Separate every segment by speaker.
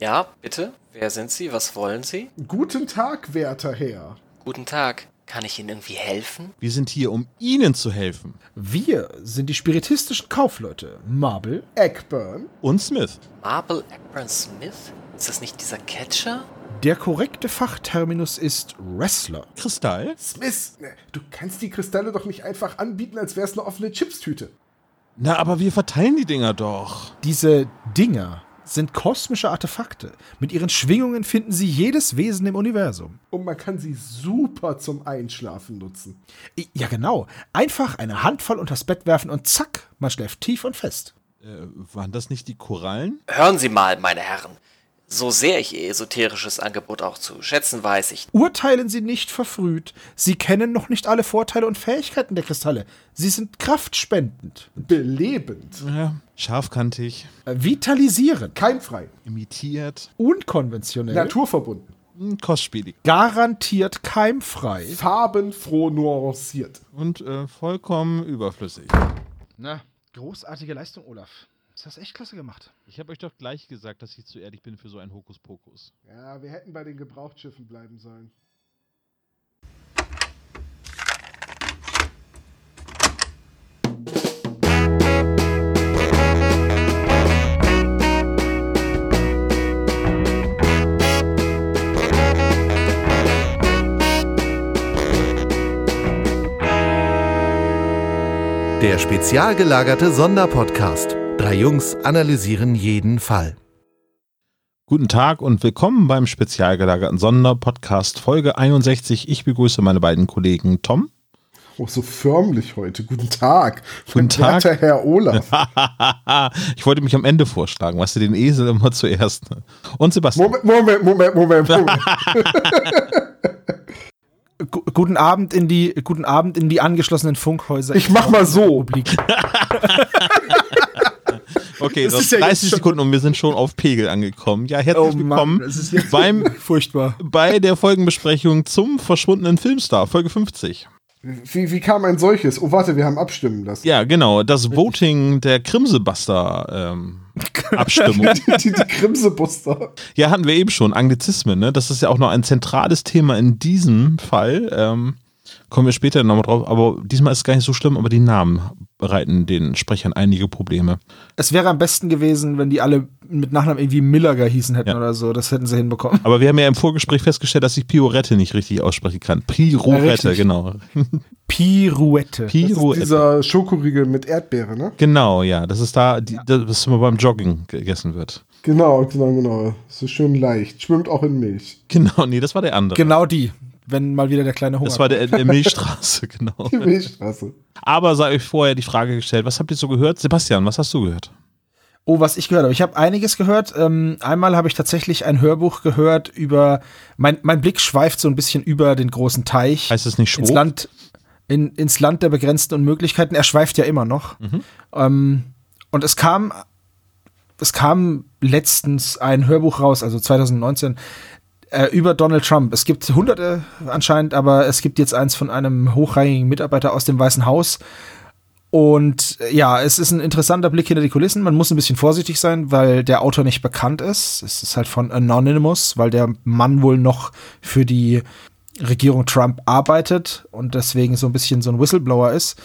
Speaker 1: Ja, bitte? Wer sind Sie? Was wollen Sie?
Speaker 2: Guten Tag, werter Herr.
Speaker 1: Guten Tag. Kann ich Ihnen irgendwie helfen?
Speaker 3: Wir sind hier, um Ihnen zu helfen.
Speaker 2: Wir sind die spiritistischen Kaufleute Marble, Eggburn.
Speaker 3: Und Smith.
Speaker 1: Marble Akron Smith? Ist das nicht dieser Catcher?
Speaker 2: Der korrekte Fachterminus ist Wrestler.
Speaker 3: Kristall.
Speaker 2: Smith, ne, du kannst die Kristalle doch nicht einfach anbieten, als wär's eine offene Chipstüte.
Speaker 3: Na, aber wir verteilen die Dinger doch.
Speaker 2: Diese Dinger sind kosmische Artefakte. Mit ihren Schwingungen finden sie jedes Wesen im Universum. Und man kann sie super zum Einschlafen nutzen. Ja, genau. Einfach eine Handvoll unters Bett werfen und zack, man schläft tief und fest.
Speaker 3: Äh, waren das nicht die Korallen?
Speaker 1: Hören Sie mal, meine Herren. So sehr ich Ihr esoterisches Angebot auch zu schätzen weiß, ich.
Speaker 2: Urteilen Sie nicht verfrüht. Sie kennen noch nicht alle Vorteile und Fähigkeiten der Kristalle. Sie sind kraftspendend, belebend,
Speaker 3: Ja. Scharfkantig.
Speaker 2: äh, vitalisierend, keimfrei,
Speaker 3: Imitiert.
Speaker 2: unkonventionell, naturverbunden,
Speaker 3: hm, Kostspielig.
Speaker 2: garantiert keimfrei, farbenfroh nuanciert.
Speaker 3: Und äh, vollkommen überflüssig.
Speaker 2: Na, großartige Leistung, Olaf. Das hast echt klasse gemacht.
Speaker 3: Ich habe euch doch gleich gesagt, dass ich zu ehrlich bin für so einen Hokuspokus.
Speaker 2: Ja, wir hätten bei den Gebrauchtschiffen bleiben sollen.
Speaker 4: Der spezial gelagerte Sonderpodcast. Drei Jungs analysieren jeden Fall.
Speaker 3: Guten Tag und willkommen beim spezial gelagerten Sonderpodcast Folge 61. Ich begrüße meine beiden Kollegen Tom.
Speaker 2: Oh, so förmlich heute. Guten Tag.
Speaker 3: Guten Tag.
Speaker 2: Herr Olaf.
Speaker 3: ich wollte mich am Ende vorschlagen, weißt du, den Esel immer zuerst. Und Sebastian.
Speaker 2: Moment, Moment, Moment, Moment. Moment. Gu- Guten Abend in die guten Abend in die angeschlossenen Funkhäuser.
Speaker 5: Ich mach mal so.
Speaker 3: Okay,
Speaker 2: Das
Speaker 3: das
Speaker 2: ist ja jetzt
Speaker 3: 30
Speaker 2: schon-
Speaker 3: Sekunden und wir sind schon auf Pegel angekommen. Ja, herzlich
Speaker 2: Oh Mann,
Speaker 3: willkommen
Speaker 2: das ist jetzt
Speaker 3: beim,
Speaker 2: furchtbar.
Speaker 3: bei der Folgenbesprechung zum verschwundenen Filmstar, Folge 50.
Speaker 5: Wie, wie kam ein solches? Oh, warte, wir haben abstimmen lassen.
Speaker 3: Ja, genau, das Voting der Krimsebuster ähm, Abstimmung.
Speaker 5: Die, die Krimsebuster.
Speaker 3: Ja, hatten wir eben schon, Anglizismen, ne? Das ist ja auch noch ein zentrales Thema in diesem Fall. Ähm, kommen wir später nochmal drauf, aber diesmal ist es gar nicht so schlimm, aber die Namen bereiten den Sprechern einige Probleme.
Speaker 2: Es wäre am besten gewesen, wenn die alle mit Nachnamen irgendwie Millerger hießen hätten
Speaker 3: Ja.
Speaker 2: oder so. Das hätten sie hinbekommen.
Speaker 3: Aber wir haben ja im Vorgespräch festgestellt, dass ich Piorette nicht richtig aussprechen kann. Pirouette,
Speaker 2: richtig.
Speaker 3: genau.
Speaker 2: Pirouette.
Speaker 5: Das ist
Speaker 3: Pirouette.
Speaker 5: dieser Schokoriegel mit Erdbeere, ne?
Speaker 3: Genau, ja. Das ist da, die, das immer beim Joggen gegessen wird.
Speaker 5: Genau, genau, genau. So schön leicht. Schwimmt auch in Milch.
Speaker 3: Genau, nee, das war der andere.
Speaker 2: Genau die. Wenn mal wieder der kleine Hunger.
Speaker 3: Das war der, der Milchstraße, genau.
Speaker 5: Die Milchstraße.
Speaker 3: Aber sei euch vorher die Frage gestellt, was habt ihr so gehört? Sebastian, was hast du gehört?
Speaker 2: Oh, was ich gehört habe. Ich habe einiges gehört. Ähm, einmal habe ich tatsächlich ein Hörbuch gehört über. Mein, mein Blick schweift so ein bisschen über den großen Teich.
Speaker 3: Heißt es nicht
Speaker 2: ins
Speaker 3: Schwab?
Speaker 2: Land, in, ins Land der begrenzten Unmöglichkeiten. Er schweift ja immer noch. Ähm, und es kam, es kam letztens ein Hörbuch raus, also 2019, äh, über Donald Trump. Es gibt hunderte anscheinend, aber es gibt jetzt eins von einem hochrangigen Mitarbeiter aus dem Weißen Haus. Und äh, ja, es ist ein interessanter Blick hinter die Kulissen. Man muss ein bisschen vorsichtig sein, weil der Autor nicht bekannt ist. Es ist halt von Anonymous, weil der Mann wohl noch für die Regierung Trump arbeitet und deswegen so ein bisschen so ein Whistleblower ist.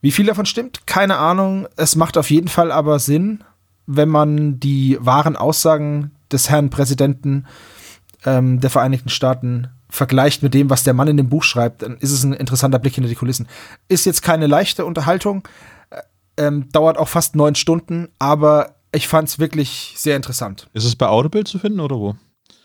Speaker 2: Wie viel davon stimmt? Keine Ahnung. Es macht auf jeden Fall aber Sinn, wenn man die wahren Aussagen des Herrn Präsidenten ähm, der Vereinigten Staaten vergleicht mit dem, was der Mann in dem Buch schreibt, dann ist es ein interessanter Blick hinter die Kulissen. Ist jetzt keine leichte Unterhaltung, äh, ähm, dauert auch fast neun Stunden, aber ich fand es wirklich sehr interessant.
Speaker 3: Ist es bei Audible zu finden oder wo?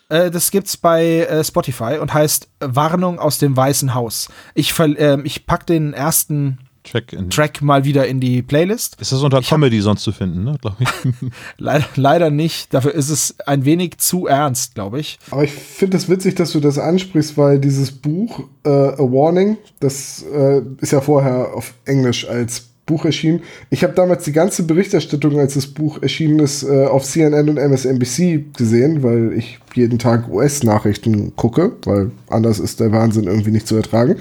Speaker 2: Äh, das gibt's bei äh, Spotify und heißt Warnung aus dem Weißen Haus. Ich, ähm, ich pack den ersten
Speaker 3: Track in.
Speaker 2: Track mal wieder in die Playlist.
Speaker 3: Ist das unter
Speaker 2: Ich hab-
Speaker 3: Comedy sonst zu finden, ne? Glaube ich.
Speaker 2: Leider, leider nicht. Dafür ist es ein wenig zu ernst, glaube ich.
Speaker 5: Aber ich finde es witzig, dass du das ansprichst, weil dieses Buch, äh, A Warning, das äh, ist ja vorher auf Englisch als Buch erschienen. Ich habe damals die ganze Berichterstattung, als das Buch erschienen ist, äh, auf CNN und MSNBC gesehen, weil ich jeden Tag US-Nachrichten gucke, weil anders ist der Wahnsinn irgendwie nicht zu ertragen.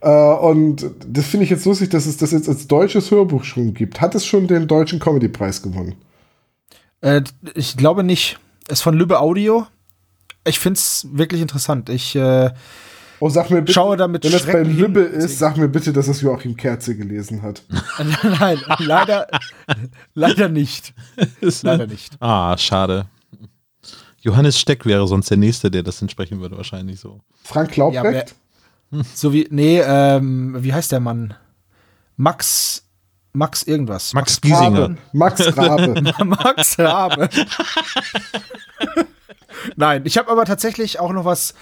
Speaker 5: Äh, und das finde ich jetzt lustig, dass es das jetzt als deutsches Hörbuch schon gibt. Hat es schon den deutschen Comedy-Preis gewonnen?
Speaker 2: Äh, ich glaube nicht. Ist von Lübbe Audio. Ich finde es wirklich interessant. Ich äh,
Speaker 5: Oh, sag mir bitte,
Speaker 2: Schaue damit
Speaker 5: wenn das bei Lübbe
Speaker 2: hin.
Speaker 5: ist, sag mir bitte, dass es Joachim Kerze gelesen hat.
Speaker 2: Nein, leider, leider nicht. Leider nicht.
Speaker 3: Ah, schade. Johannes Steck wäre sonst der Nächste, der das entsprechen würde, wahrscheinlich so.
Speaker 5: Frank Laubrecht?
Speaker 2: So wie, nee, ähm, wie heißt der Mann? Max, Max irgendwas.
Speaker 3: Max Giesinger.
Speaker 5: Rabe. Max Rabe.
Speaker 2: Max Rabe. Nein, ich habe aber tatsächlich auch noch was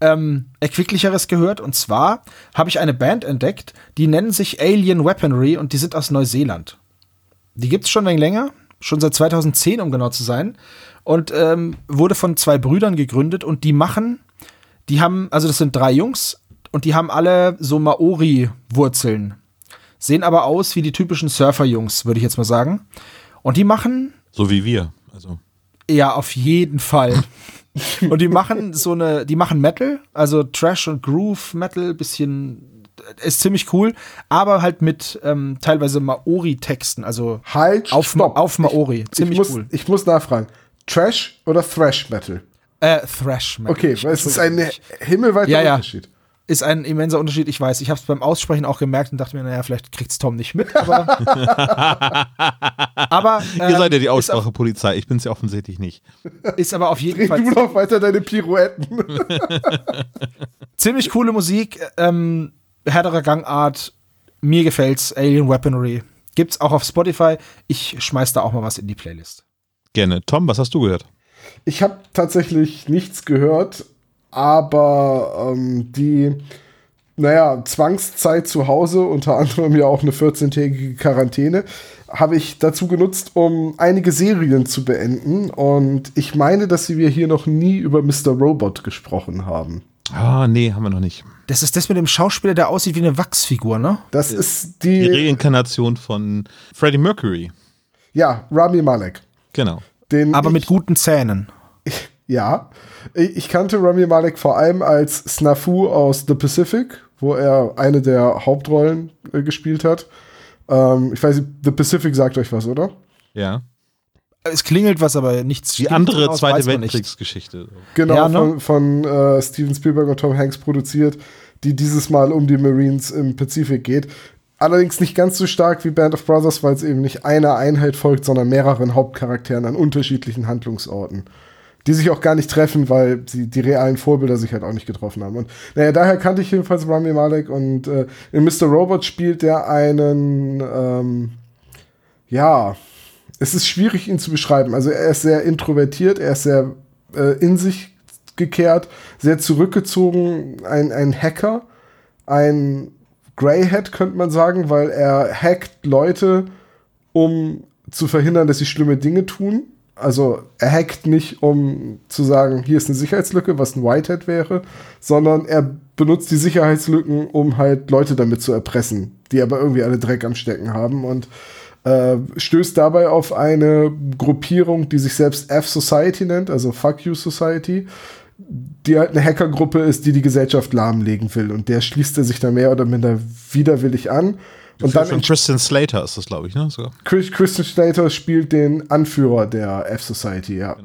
Speaker 2: ähm, Erquicklicheres gehört. Und zwar habe ich eine Band entdeckt, die nennen sich Alien Weaponry und die sind aus Neuseeland. Die gibt's schon ein länger, schon seit 2010, um genau zu sein. Und ähm, wurde von zwei Brüdern gegründet und die machen, die haben, also das sind drei Jungs und die haben alle so Maori-Wurzeln. Sehen aber aus wie die typischen Surfer-Jungs, würde ich jetzt mal sagen. Und die machen
Speaker 3: So wie wir. Also.
Speaker 2: ja, auf jeden Fall. und die machen so eine, die machen Metal, also Trash und Groove Metal, bisschen ist ziemlich cool, aber halt mit ähm, teilweise Maori-Texten, also
Speaker 5: Halt,
Speaker 2: auf,
Speaker 5: stopp.
Speaker 2: auf Maori. Ziemlich
Speaker 5: ich muss,
Speaker 2: cool.
Speaker 5: Ich muss nachfragen. Trash oder Thrash Metal?
Speaker 2: Äh, Thrash Metal.
Speaker 5: Okay, weil es ist ein himmelweiter
Speaker 2: Ja, ja.
Speaker 5: Unterschied.
Speaker 2: Ist ein immenser Unterschied, ich weiß. Ich habe es beim Aussprechen auch gemerkt und dachte mir, naja, vielleicht kriegt's Tom nicht mit, aber. aber
Speaker 3: Ihr
Speaker 2: ähm,
Speaker 3: seid ja die
Speaker 2: ist, auf,
Speaker 3: Aussprachepolizei. Ich bin es ja offensichtlich nicht.
Speaker 2: ist aber auf jeden
Speaker 5: Dreh
Speaker 2: Fall
Speaker 5: du noch weiter deine Pirouetten.
Speaker 2: ziemlich coole Musik, ähm, härtere Gangart. Mir gefällt's. Alien Weaponry. Gibt's auch auf Spotify. Ich schmeiß da auch mal was in die Playlist.
Speaker 3: Gerne. Tom, was hast du gehört?
Speaker 5: Ich habe tatsächlich nichts gehört, aber ähm, die, naja, Zwangszeit zu Hause, unter anderem ja auch eine 14-tägige Quarantäne, habe ich dazu genutzt, um einige Serien zu beenden. Und ich meine, dass wir hier noch nie über Mr. Robot gesprochen haben.
Speaker 3: Ah, nee, haben wir noch nicht.
Speaker 2: Das ist das mit dem Schauspieler, der aussieht wie eine Wachsfigur, ne?
Speaker 5: Das ist
Speaker 3: Die
Speaker 5: die,
Speaker 3: Reinkarnation von Freddie Mercury.
Speaker 5: ja, Rami Malek.
Speaker 3: Genau.
Speaker 5: Den
Speaker 2: Aber mit guten Zähnen.
Speaker 5: Ja, ich kannte Rami Malek vor allem als Snafu aus The Pacific, wo er eine der Hauptrollen äh, gespielt hat. Ähm, ich weiß nicht, The Pacific sagt euch was, oder?
Speaker 3: Ja.
Speaker 2: Es klingelt was, aber nichts.
Speaker 3: Die andere
Speaker 2: daraus,
Speaker 3: Zweite. Weltkriegsgeschichte.
Speaker 5: Genau,
Speaker 2: Ja, ne?
Speaker 5: von, von äh, Steven Spielberg und Tom Hanks produziert, die dieses Mal um die Marines im Pazifik geht. Allerdings nicht ganz so stark wie Band of Brothers, weil es eben nicht einer Einheit folgt, sondern mehreren Hauptcharakteren an unterschiedlichen Handlungsorten. Die sich auch gar nicht treffen, weil sie die realen Vorbilder sich halt auch nicht getroffen haben. Und naja, daher kannte ich jedenfalls Rami Malek und äh, in Mr. Robot spielt er einen, ähm, ja, es ist schwierig, ihn zu beschreiben. Also er ist sehr introvertiert, er ist sehr äh, in sich gekehrt, sehr zurückgezogen, ein, ein Hacker, ein Greyhead könnte man sagen, weil er hackt Leute, um zu verhindern, dass sie schlimme Dinge tun. Also er hackt nicht, um zu sagen, hier ist eine Sicherheitslücke, was ein Whitehead wäre, sondern er benutzt die Sicherheitslücken, um halt Leute damit zu erpressen, die aber irgendwie alle Dreck am Stecken haben und äh, stößt dabei auf eine Gruppierung, die sich selbst F-Society nennt, also Fuck You Society, die halt eine Hackergruppe ist, die die Gesellschaft lahmlegen will. Und der schließt er sich da mehr oder minder widerwillig an. Und dann
Speaker 3: von Tristan Slater ist das, glaube ich, ne? Sogar.
Speaker 5: Chris, Christian Slater spielt den Anführer der F-Society, ja.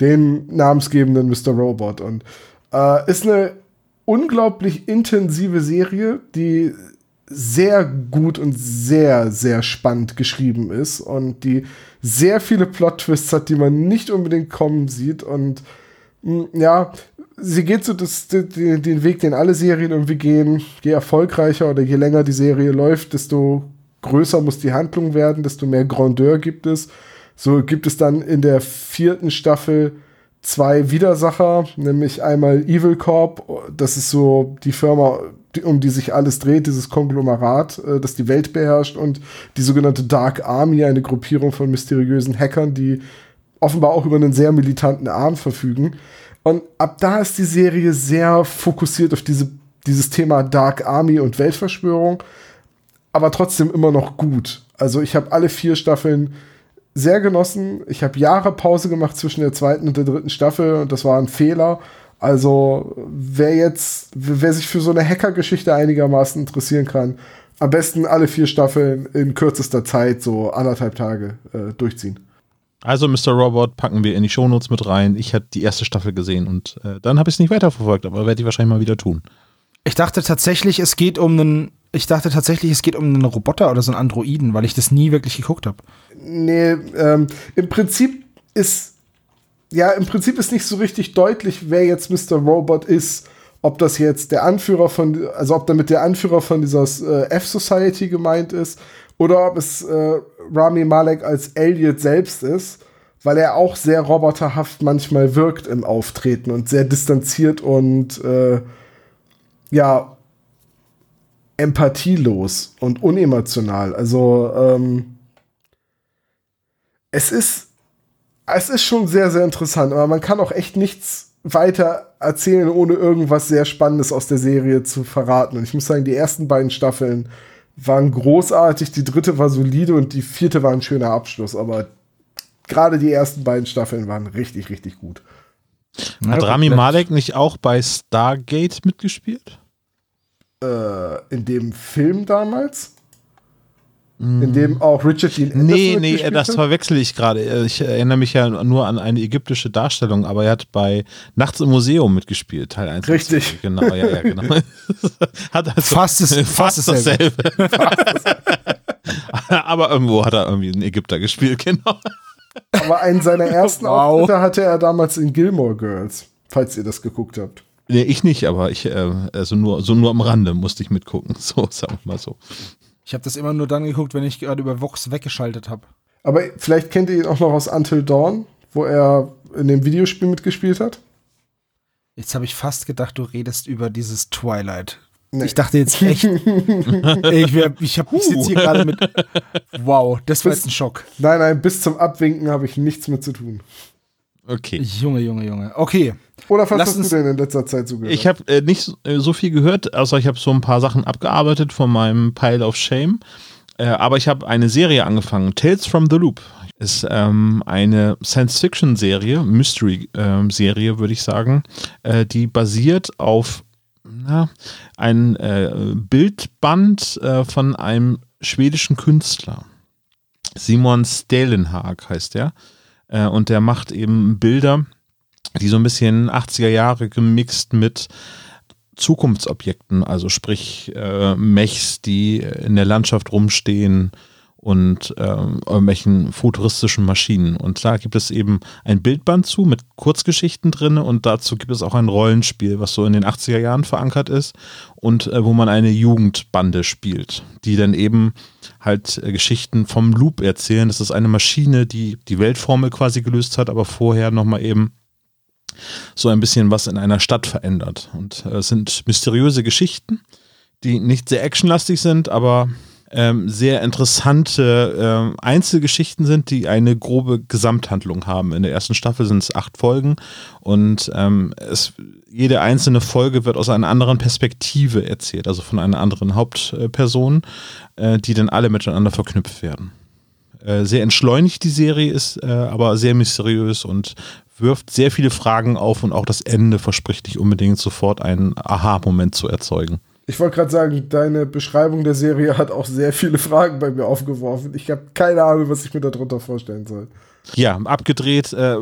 Speaker 5: Den namensgebenden Mr. Robot. Und äh, ist eine unglaublich intensive Serie, die sehr gut und sehr, sehr spannend geschrieben ist und die sehr viele Plot-Twists hat, die man nicht unbedingt kommen sieht. Und mh, ja, sie geht so das, den, den Weg, den alle Serien irgendwie gehen. Je erfolgreicher oder je länger die Serie läuft, desto größer muss die Handlung werden, desto mehr Grandeur gibt es. So gibt es dann in der vierten Staffel zwei Widersacher, nämlich einmal Evil Corp, das ist so die Firma, um die sich alles dreht, dieses Konglomerat, äh, das die Welt beherrscht, und die sogenannte Dark Army, eine Gruppierung von mysteriösen Hackern, die offenbar auch über einen sehr militanten Arm verfügen. Und ab da ist die Serie sehr fokussiert auf diese, dieses Thema Dark Army und Weltverschwörung, aber trotzdem immer noch gut. Also ich habe alle vier Staffeln sehr genossen. Ich habe Jahre Pause gemacht zwischen der zweiten und der dritten Staffel und das war ein Fehler. Also wer jetzt, wer sich für so eine Hacker-Geschichte einigermaßen interessieren kann, am besten alle vier Staffeln in kürzester Zeit, so anderthalb Tage, äh, durchziehen.
Speaker 3: Also Mr. Robot packen wir in die Shownotes mit rein. Ich hatte die erste Staffel gesehen und äh, dann habe ich es nicht weiterverfolgt, aber werde ich wahrscheinlich mal wieder tun.
Speaker 2: Ich dachte tatsächlich, es geht um einen. Ich dachte tatsächlich, es geht um einen Roboter oder so einen Androiden, weil ich das nie wirklich geguckt habe.
Speaker 5: Nee, ähm, im Prinzip ist. Ja, im Prinzip ist nicht so richtig deutlich, wer jetzt Mr. Robot ist. Ob das jetzt der Anführer von, also ob damit der Anführer von dieser äh, F-Society gemeint ist oder ob es äh, Rami Malek als Elliot selbst ist, weil er auch sehr roboterhaft manchmal wirkt im Auftreten und sehr distanziert und äh, ja empathielos und unemotional. Also ähm, es ist es ist schon sehr sehr interessant, aber man kann auch echt nichts weiter erzählen, ohne irgendwas sehr Spannendes aus der Serie zu verraten. Und ich muss sagen, die ersten beiden Staffeln waren großartig, die dritte war solide und die vierte war ein schöner Abschluss. Aber gerade die ersten beiden Staffeln waren richtig, richtig gut.
Speaker 3: Hat Rami Malek nicht auch bei Stargate mitgespielt?
Speaker 5: Äh, in dem Film damals? In dem auch Richard Dean
Speaker 3: Anderson Nee, nee, das verwechsel ich gerade. Ich erinnere mich ja nur an eine ägyptische Darstellung, aber er hat bei Nachts im Museum mitgespielt, Teil 1.
Speaker 5: Richtig.
Speaker 3: Genau, ja, ja, genau.
Speaker 2: hat also fast, das, fast, fast dasselbe.
Speaker 3: aber irgendwo hat er irgendwie einen Ägypter gespielt, genau.
Speaker 5: Aber einen seiner ersten wow. Auftritte hatte er damals in Gilmore Girls, falls ihr das geguckt habt.
Speaker 3: Nee, ich nicht, aber ich, äh, also nur, so nur am Rande musste ich mitgucken. So, sagen wir mal so.
Speaker 2: Ich habe das immer nur dann geguckt, wenn ich gerade über Vox weggeschaltet habe.
Speaker 5: Aber vielleicht kennt ihr ihn auch noch aus Until Dawn, wo er in dem Videospiel mitgespielt hat.
Speaker 2: Jetzt habe ich fast gedacht, du redest über dieses Twilight. Nee. Ich dachte jetzt echt. ich ich, hab, ich sitze hier gerade mit. Wow, das war bis, jetzt ein Schock.
Speaker 5: Nein, nein, bis zum Abwinken habe ich nichts mit zu tun.
Speaker 3: Okay.
Speaker 2: Junge, Junge, Junge. Okay.
Speaker 5: Oder was Lass hast du denn in letzter Zeit so gehört?
Speaker 3: Ich habe äh, nicht äh, so viel gehört, außer ich habe so ein paar Sachen abgearbeitet von meinem Pile of Shame. Äh, aber ich habe eine Serie angefangen, Tales from the Loop. Ist ähm, eine Science-Fiction-Serie, Mystery-Serie, ähm, würde ich sagen, äh, die basiert auf na, ein äh, Bildband äh, von einem schwedischen Künstler. Simon Stelenhag heißt er. Äh, und der macht eben Bilder, die so ein bisschen 80er Jahre gemixt mit Zukunftsobjekten, also sprich äh, Mechs, die in der Landschaft rumstehen und äh, irgendwelchen futuristischen Maschinen. Und da gibt es eben ein Bildband zu mit Kurzgeschichten drin und dazu gibt es auch ein Rollenspiel, was so in den 80er Jahren verankert ist und äh, wo man eine Jugendbande spielt, die dann eben halt äh, Geschichten vom Loop erzählen. Das ist eine Maschine, die die Weltformel quasi gelöst hat, aber vorher nochmal eben so ein bisschen was in einer Stadt verändert. Und äh, es sind mysteriöse Geschichten, die nicht sehr actionlastig sind, aber ähm, sehr interessante ähm, Einzelgeschichten sind, die eine grobe Gesamthandlung haben. In der ersten Staffel sind es acht Folgen und ähm, es, jede einzelne Folge wird aus einer anderen Perspektive erzählt, also von einer anderen Hauptperson, äh, die dann alle miteinander verknüpft werden. Äh, sehr entschleunigt die Serie ist, äh, aber sehr mysteriös und wirft sehr viele Fragen auf und auch das Ende verspricht nicht unbedingt sofort einen Aha-Moment zu erzeugen.
Speaker 5: Ich wollte gerade sagen, deine Beschreibung der Serie hat auch sehr viele Fragen bei mir aufgeworfen. Ich habe keine Ahnung, was ich mir darunter vorstellen soll.
Speaker 3: Ja, abgedreht. Äh,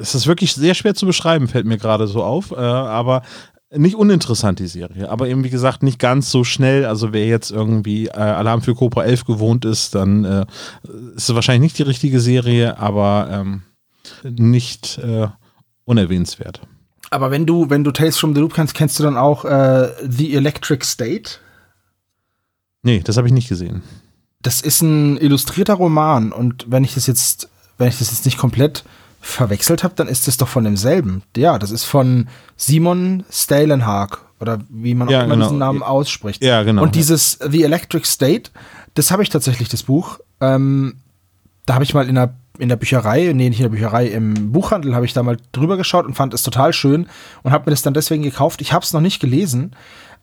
Speaker 3: es ist wirklich sehr schwer zu beschreiben, fällt mir gerade so auf. Äh, aber nicht uninteressant, die Serie. Aber eben, wie gesagt, nicht ganz so schnell. Also, wer jetzt irgendwie äh, Alarm für Cobra 11 gewohnt ist, dann äh, ist es wahrscheinlich nicht die richtige Serie, aber ähm, nicht äh, unerwähnenswert.
Speaker 2: Aber wenn du, wenn du Tales from the Loop kannst, kennst du dann auch äh, The Electric State?
Speaker 3: Nee, das habe ich nicht gesehen.
Speaker 2: Das ist ein illustrierter Roman und wenn ich das jetzt, wenn ich das jetzt nicht komplett verwechselt habe, dann ist das doch von demselben. Ja, das ist von Simon Stalenhag oder wie man ja, auch immer genau. diesen Namen ausspricht.
Speaker 3: Ja, genau.
Speaker 2: Und dieses The Electric State, das habe ich tatsächlich, das Buch. Ähm, da habe ich mal in der in der Bücherei, nee, nicht in der Bücherei, im Buchhandel habe ich da mal drüber geschaut und fand es total schön und habe mir das dann deswegen gekauft. Ich habe es noch nicht gelesen,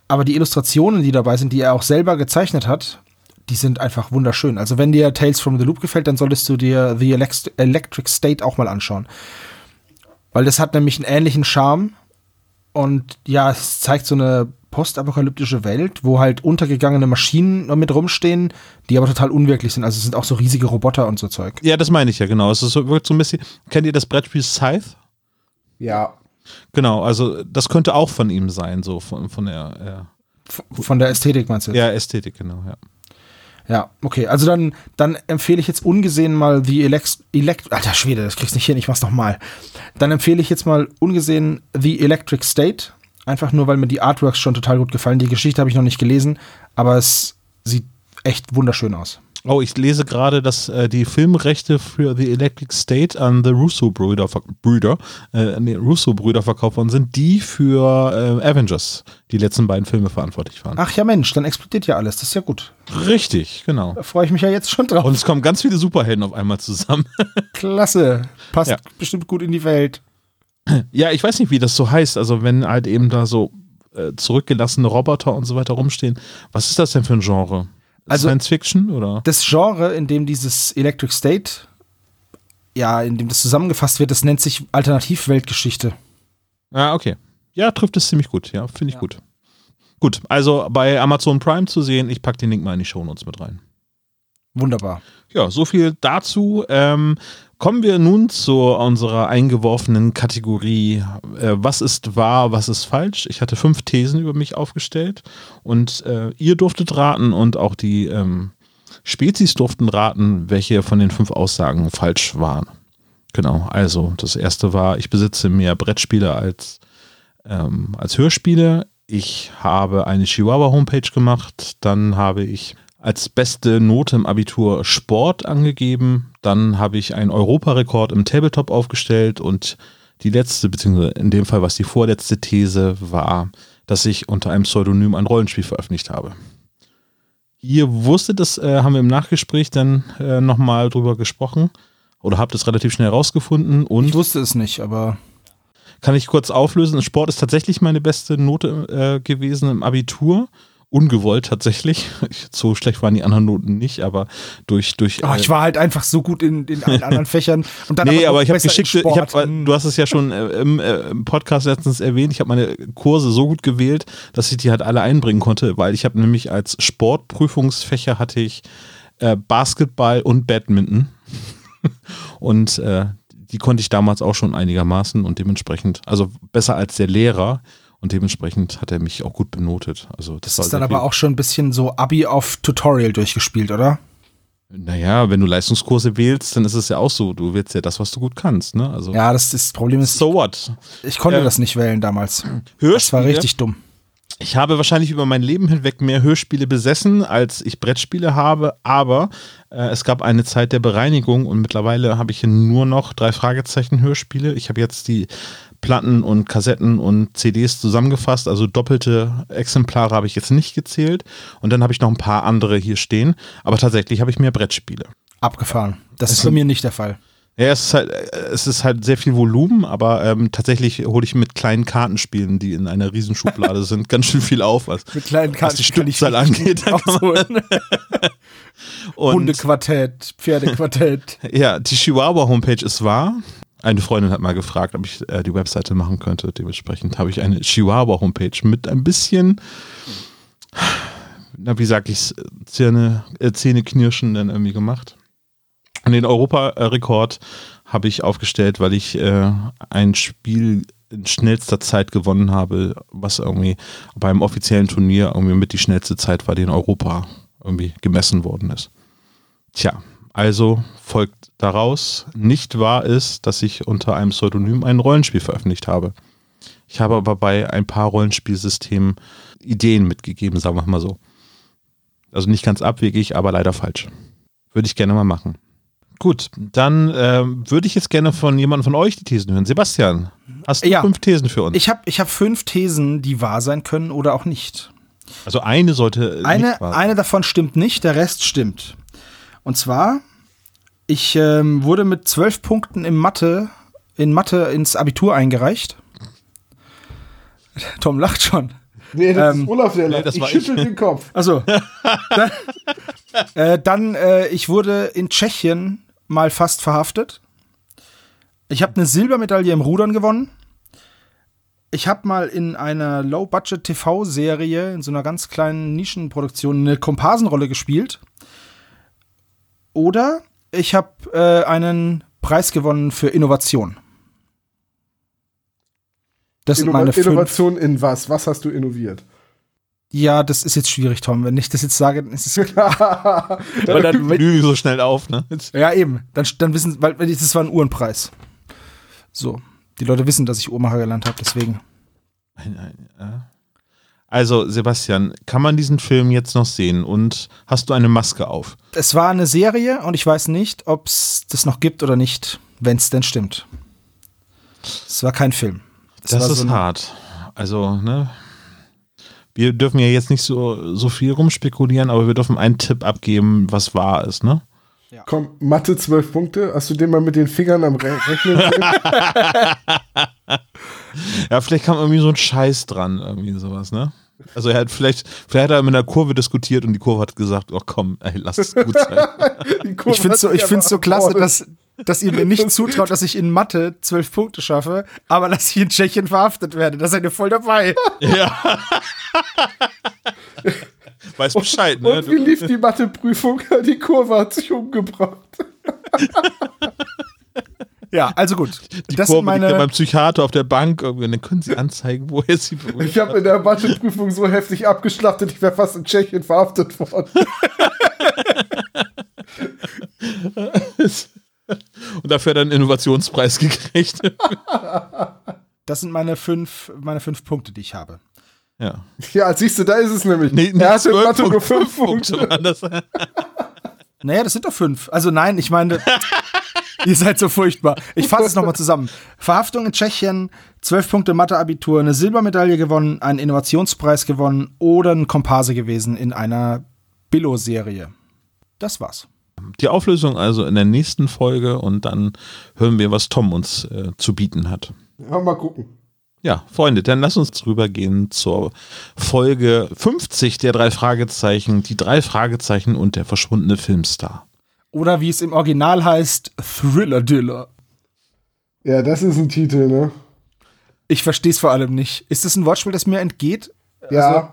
Speaker 2: aber die Illustrationen, die dabei sind, die er auch selber gezeichnet hat, die sind einfach wunderschön. Also wenn dir Tales from the Loop gefällt, dann solltest du dir The Electric State auch mal anschauen. Weil das hat nämlich einen ähnlichen Charme und ja, es zeigt so eine postapokalyptische Welt, wo halt untergegangene Maschinen mit rumstehen, die aber total unwirklich sind. Also es sind auch so riesige Roboter und so Zeug.
Speaker 3: Ja, das meine ich ja, genau. Es ist so, wirkt so ein bisschen. Kennt ihr das Brettspiel Scythe?
Speaker 5: Ja.
Speaker 3: Genau, also das könnte auch von ihm sein, so von, von der
Speaker 2: F- Von der Ästhetik meinst du?
Speaker 3: ja, ja, Ästhetik, genau, ja.
Speaker 2: Ja, okay. Also dann, dann empfehle ich jetzt ungesehen mal The Elect, Elect Alter Schwede, das kriegst nicht hin, ich mach's noch mal. Dann empfehle ich jetzt mal ungesehen The Electric State. Einfach nur, weil mir die Artworks schon total gut gefallen. Die Geschichte habe ich noch nicht gelesen, aber es sieht echt wunderschön aus.
Speaker 3: Oh, ich lese gerade, dass äh, die Filmrechte für The Electric State an The Russo-Brüder Brüder, äh, an die Russo-Brüder verkauft worden sind, die für äh, Avengers, die letzten beiden Filme verantwortlich waren.
Speaker 2: Ach ja, Mensch, dann explodiert ja alles. Das ist ja gut.
Speaker 3: Richtig, genau.
Speaker 2: Da freue ich mich ja jetzt schon drauf.
Speaker 3: Und es kommen ganz viele Superhelden auf einmal zusammen.
Speaker 2: Klasse. Passt
Speaker 3: Ja.
Speaker 2: bestimmt gut in die Welt.
Speaker 3: Ja, ich weiß nicht, wie das so heißt. Also, wenn halt eben da so äh, zurückgelassene Roboter und so weiter rumstehen. Was ist das denn für ein Genre?
Speaker 2: Also-
Speaker 3: Science Fiction oder?
Speaker 2: Das Genre, in dem dieses Electric State, ja, in dem das zusammengefasst wird, das nennt sich Alternativweltgeschichte.
Speaker 3: Ah, okay. Ja, trifft es ziemlich gut. Ja, finde ich
Speaker 2: Ja.
Speaker 3: gut. Gut, also bei Amazon Prime zu sehen, ich packe den Link mal in die Shownotes mit rein.
Speaker 2: Wunderbar.
Speaker 3: Ja, so viel dazu. Ähm, kommen wir nun zu unserer eingeworfenen Kategorie, äh, was ist wahr, was ist falsch. Ich hatte fünf Thesen über mich aufgestellt und äh, ihr durftet raten und auch die ähm, Spezies durften raten, welche von den fünf Aussagen falsch waren. Genau, also das erste war, ich besitze mehr Brettspiele als, ähm, als Hörspiele. Ich habe eine Chihuahua-Homepage gemacht. Dann habe ich als beste Note im Abitur Sport angegeben. Dann habe ich einen Europarekord im Tabletop aufgestellt und die letzte, beziehungsweise in dem Fall was die vorletzte These war, dass ich unter einem Pseudonym ein Rollenspiel veröffentlicht habe. Ihr wusstet, das äh, haben wir im Nachgespräch dann äh, nochmal drüber gesprochen oder habt es relativ schnell rausgefunden und
Speaker 2: Ich wusste es nicht, aber
Speaker 3: kann ich kurz auflösen. Sport ist tatsächlich meine beste Note äh, gewesen im Abitur. Ungewollt tatsächlich. Ich, so schlecht waren die anderen Noten nicht, aber durch. durch
Speaker 2: oh,
Speaker 3: äh,
Speaker 2: ich war halt einfach so gut in, in allen anderen Fächern. Und dann
Speaker 3: Nee,
Speaker 2: noch
Speaker 3: aber ich habe
Speaker 2: besser in
Speaker 3: geschickt, ich hab, du hast es ja schon äh, im, äh, im Podcast letztens erwähnt, ich habe meine Kurse so gut gewählt, dass ich die halt alle einbringen konnte, weil ich habe nämlich als Sportprüfungsfächer hatte ich äh, Basketball und Badminton. und äh, die konnte ich damals auch schon einigermaßen und dementsprechend, also besser als der Lehrer und dementsprechend hat er mich auch gut benotet. Also
Speaker 2: Das
Speaker 3: war
Speaker 2: ist dann aber auch schon ein bisschen so Abi auf Tutorial durchgespielt, oder?
Speaker 3: Naja, wenn du Leistungskurse wählst, dann ist es ja auch so, du wählst ja das, was du gut kannst, ne? Also
Speaker 2: Ja, das, das Problem ist,
Speaker 3: so what?
Speaker 2: ich konnte
Speaker 3: äh,
Speaker 2: das nicht wählen damals. Das war
Speaker 3: Hörspiele?
Speaker 2: richtig dumm.
Speaker 3: Ich habe wahrscheinlich über mein Leben hinweg mehr Hörspiele besessen, als ich Brettspiele habe, aber äh, es gab eine Zeit der Bereinigung und mittlerweile habe ich hier nur noch drei Fragezeichen Hörspiele. Ich habe jetzt die Platten und Kassetten und CDs zusammengefasst, also doppelte Exemplare habe ich jetzt nicht gezählt und dann habe ich noch ein paar andere hier stehen, aber tatsächlich habe ich mehr Brettspiele.
Speaker 2: Abgefahren. Das ist
Speaker 3: Also-
Speaker 2: bei mir nicht der Fall.
Speaker 3: Ja, es ist halt, es ist halt sehr viel Volumen, aber ähm, tatsächlich hole ich mit kleinen Kartenspielen, die in einer Riesenschublade sind, ganz schön viel auf. Was,
Speaker 2: Mit kleinen
Speaker 3: was die Stückzahl angeht.
Speaker 2: Hundequartett, Pferdequartett.
Speaker 3: ja, die Chihuahua-Homepage ist wahr. Eine Freundin hat mal gefragt, ob ich äh, die Webseite machen könnte. Dementsprechend habe ich eine Chihuahua-Homepage mit ein bisschen, na, wie sag ich Zähne, äh, Zähneknirschen dann irgendwie gemacht. Und den Europarekord habe ich aufgestellt, weil ich äh, ein Spiel in schnellster Zeit gewonnen habe, was irgendwie beim offiziellen Turnier irgendwie mit die schnellste Zeit war, die in Europa irgendwie gemessen worden ist. Tja, also folgt daraus, nicht wahr ist, dass ich unter einem Pseudonym ein Rollenspiel veröffentlicht habe. Ich habe aber bei ein paar Rollenspielsystemen Ideen mitgegeben, sagen wir mal so. Also nicht ganz abwegig, aber leider falsch. Würde ich gerne mal machen. Gut, dann ähm, würde ich jetzt gerne von jemandem von euch die Thesen hören. Sebastian, hast du
Speaker 2: Ja.
Speaker 3: fünf Thesen für uns?
Speaker 2: Ich habe ich hab fünf Thesen, die wahr sein können oder auch nicht.
Speaker 3: also eine sollte
Speaker 2: Eine, eine davon stimmt nicht, der Rest stimmt. Und zwar, ich ähm, wurde mit zwölf Punkten in Mathe, in Mathe ins Abitur eingereicht. Tom lacht schon.
Speaker 5: Nee, das
Speaker 2: Ähm,
Speaker 5: ist Olaf, der
Speaker 3: nee,
Speaker 5: lacht.
Speaker 3: das
Speaker 5: Ich schüttel
Speaker 3: ich.
Speaker 5: den Kopf.
Speaker 2: Also, dann, äh, dann äh, ich wurde in Tschechien mal fast verhaftet. Ich habe eine Silbermedaille im Rudern gewonnen. ich habe mal in einer Low-Budget-TV-Serie, in so einer ganz kleinen Nischenproduktion, eine Komparsenrolle gespielt. Oder ich habe äh, einen Preis gewonnen für Innovation.
Speaker 5: Das sind meine Innovation in was? Was hast du innoviert?
Speaker 2: Ja, das ist jetzt schwierig, Tom. Wenn ich das jetzt sage, dann ist es
Speaker 3: klar. weil dann lüge so schnell auf, ne?
Speaker 2: Ja, eben. Dann, dann wissen, weil das war ein Uhrenpreis. So. Die Leute wissen, dass ich Uhrmacher gelernt habe, deswegen.
Speaker 3: Also, Sebastian, kann man diesen Film jetzt noch sehen und hast du eine Maske auf?
Speaker 2: Es war eine Serie und ich weiß nicht, ob es das noch gibt oder nicht, wenn es denn stimmt. Es war kein Film.
Speaker 3: Es das ist so hart. Also, ne? Wir dürfen ja jetzt nicht so, so viel rumspekulieren, aber wir dürfen einen Tipp abgeben, was wahr ist, ne?
Speaker 5: Ja. Komm, Mathe 12 Punkte. Hast du den mal mit den Fingern am Re Rechnen?
Speaker 3: ja, vielleicht kam irgendwie so ein Scheiß dran, irgendwie sowas, ne? Also er hat vielleicht, vielleicht hat er mit einer Kurve diskutiert und die Kurve hat gesagt, oh komm, ey, lass es gut sein.
Speaker 2: ich finde es so, so klasse, dass, dass ihr mir nicht zutraut, dass ich in Mathe zwölf Punkte schaffe, aber dass ich in Tschechien verhaftet werde. Da seid ihr voll dabei. Ja.
Speaker 3: Weiß Bescheid,
Speaker 5: ne? Und wie lief die Matheprüfung? Die Kurve hat sich umgebracht.
Speaker 2: Ja, also gut.
Speaker 3: Die das Kurve meine... liegt beim Psychiater auf der Bank irgendwie und dann können sie anzeigen, woher sie
Speaker 5: Ich habe in der Matheprüfung so heftig abgeschlachtet, ich wäre fast in Tschechien verhaftet worden.
Speaker 3: und dafür hat er einen Innovationspreis gekriegt.
Speaker 2: Das sind meine fünf, meine fünf Punkte, die ich habe.
Speaker 3: Ja.
Speaker 5: Ja, siehst du, da ist es nämlich.
Speaker 3: Nee, nee, er hatte Mathe nur fünf Punkte. Punkte.
Speaker 2: naja, das sind doch fünf. Also nein, ich meine, ihr seid so furchtbar. Ich fasse es nochmal zusammen. Verhaftung in Tschechien, zwölf Punkte Mathe-Abitur, eine Silbermedaille gewonnen, einen Innovationspreis gewonnen oder ein Komparse gewesen in einer Billo-Serie. Das war's.
Speaker 3: Die Auflösung also in der nächsten Folge und dann hören wir, was Tom uns äh, zu bieten hat.
Speaker 5: Ja, mal gucken.
Speaker 3: Ja, Freunde, dann lass uns rübergehen zur Folge 50 der drei Fragezeichen, die drei Fragezeichen und der verschwundene Filmstar.
Speaker 2: Oder wie es im Original heißt, Thriller Diller.
Speaker 5: Ja, das ist ein Titel, ne?
Speaker 2: Ich verstehe es vor allem nicht. Ist das ein Wortspiel, das mir entgeht?
Speaker 5: Ja. Also,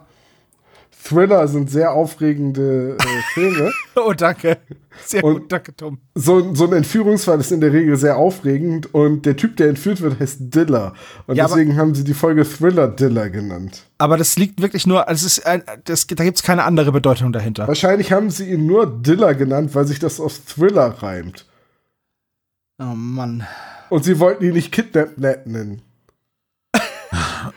Speaker 5: Thriller sind sehr aufregende äh, Filme.
Speaker 2: oh, danke. Sehr und gut, danke, Tom.
Speaker 5: So, so ein Entführungsfall ist in der Regel sehr aufregend und der Typ, der entführt wird, heißt Diller. Und ja, deswegen haben sie die Folge Thriller Diller genannt.
Speaker 2: Aber das liegt wirklich nur, also es ist ein, das, da gibt es keine andere Bedeutung dahinter.
Speaker 5: Wahrscheinlich haben sie ihn nur Diller genannt, weil sich das auf Thriller reimt.
Speaker 2: Oh Mann.
Speaker 5: Und sie wollten ihn nicht Kidnap nennen.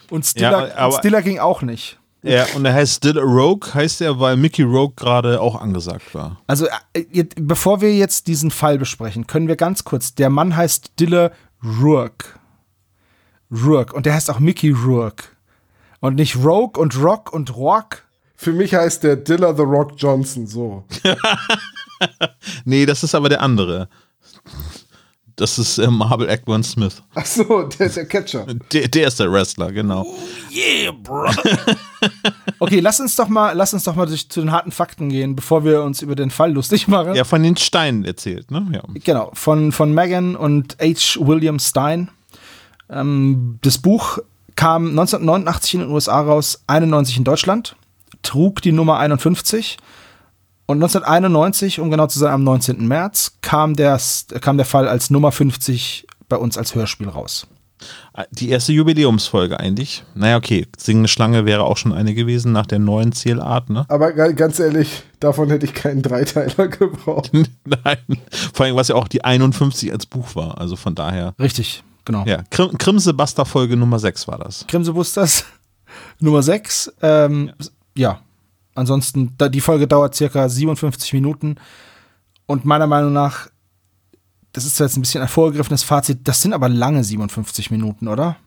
Speaker 2: und Stiller, ja, Stiller ging auch nicht.
Speaker 3: Ja, und er heißt Still Rogue, heißt er, weil Mickey Rogue gerade auch angesagt war.
Speaker 2: Also, äh, bevor wir jetzt diesen Fall besprechen, können wir ganz kurz, der Mann heißt Dille Rourke. Rourke. Und der heißt auch Mickey Rourke. Und nicht Rogue und Rock und Rock.
Speaker 5: Für mich heißt der Dilla The Rock Johnson so.
Speaker 3: nee, das ist aber der andere. Das ist äh, Marvel Ackman Smith.
Speaker 5: Ach so, der ist der Catcher.
Speaker 3: Der, der ist der Wrestler, genau.
Speaker 2: Oh yeah, bro. okay, lass uns doch mal, lass uns doch mal durch, zu den harten Fakten gehen, bevor wir uns über den Fall lustig machen.
Speaker 3: Ja, von den Steinen erzählt, ne? Ja.
Speaker 2: Genau, von, von Megan und H. William Stein. Ähm, das Buch kam 1989 in den USA raus, 91 in Deutschland, trug die Nummer 51 und 1991, um genau zu sein, am 19. März, kam der, kam der Fall als Nummer 50 bei uns als Hörspiel raus.
Speaker 3: Die erste Jubiläumsfolge eigentlich. Naja, okay, Singende Schlange wäre auch schon eine gewesen nach der neuen Zielart, ne?
Speaker 5: Aber ganz ehrlich, davon hätte ich keinen Dreiteiler gebraucht.
Speaker 3: Nein, vor allem, was ja auch die 51 als Buch war, also von daher.
Speaker 2: Richtig, genau.
Speaker 3: Ja, Krim Krimse Buster Folge Nummer 6 war das.
Speaker 2: Krimse Busters Nummer 6, ähm, ja. ja. Ansonsten, die Folge dauert circa 57 Minuten. Und meiner Meinung nach, das ist jetzt ein bisschen ein vorgegriffenes Fazit, das sind aber lange 57 Minuten, oder?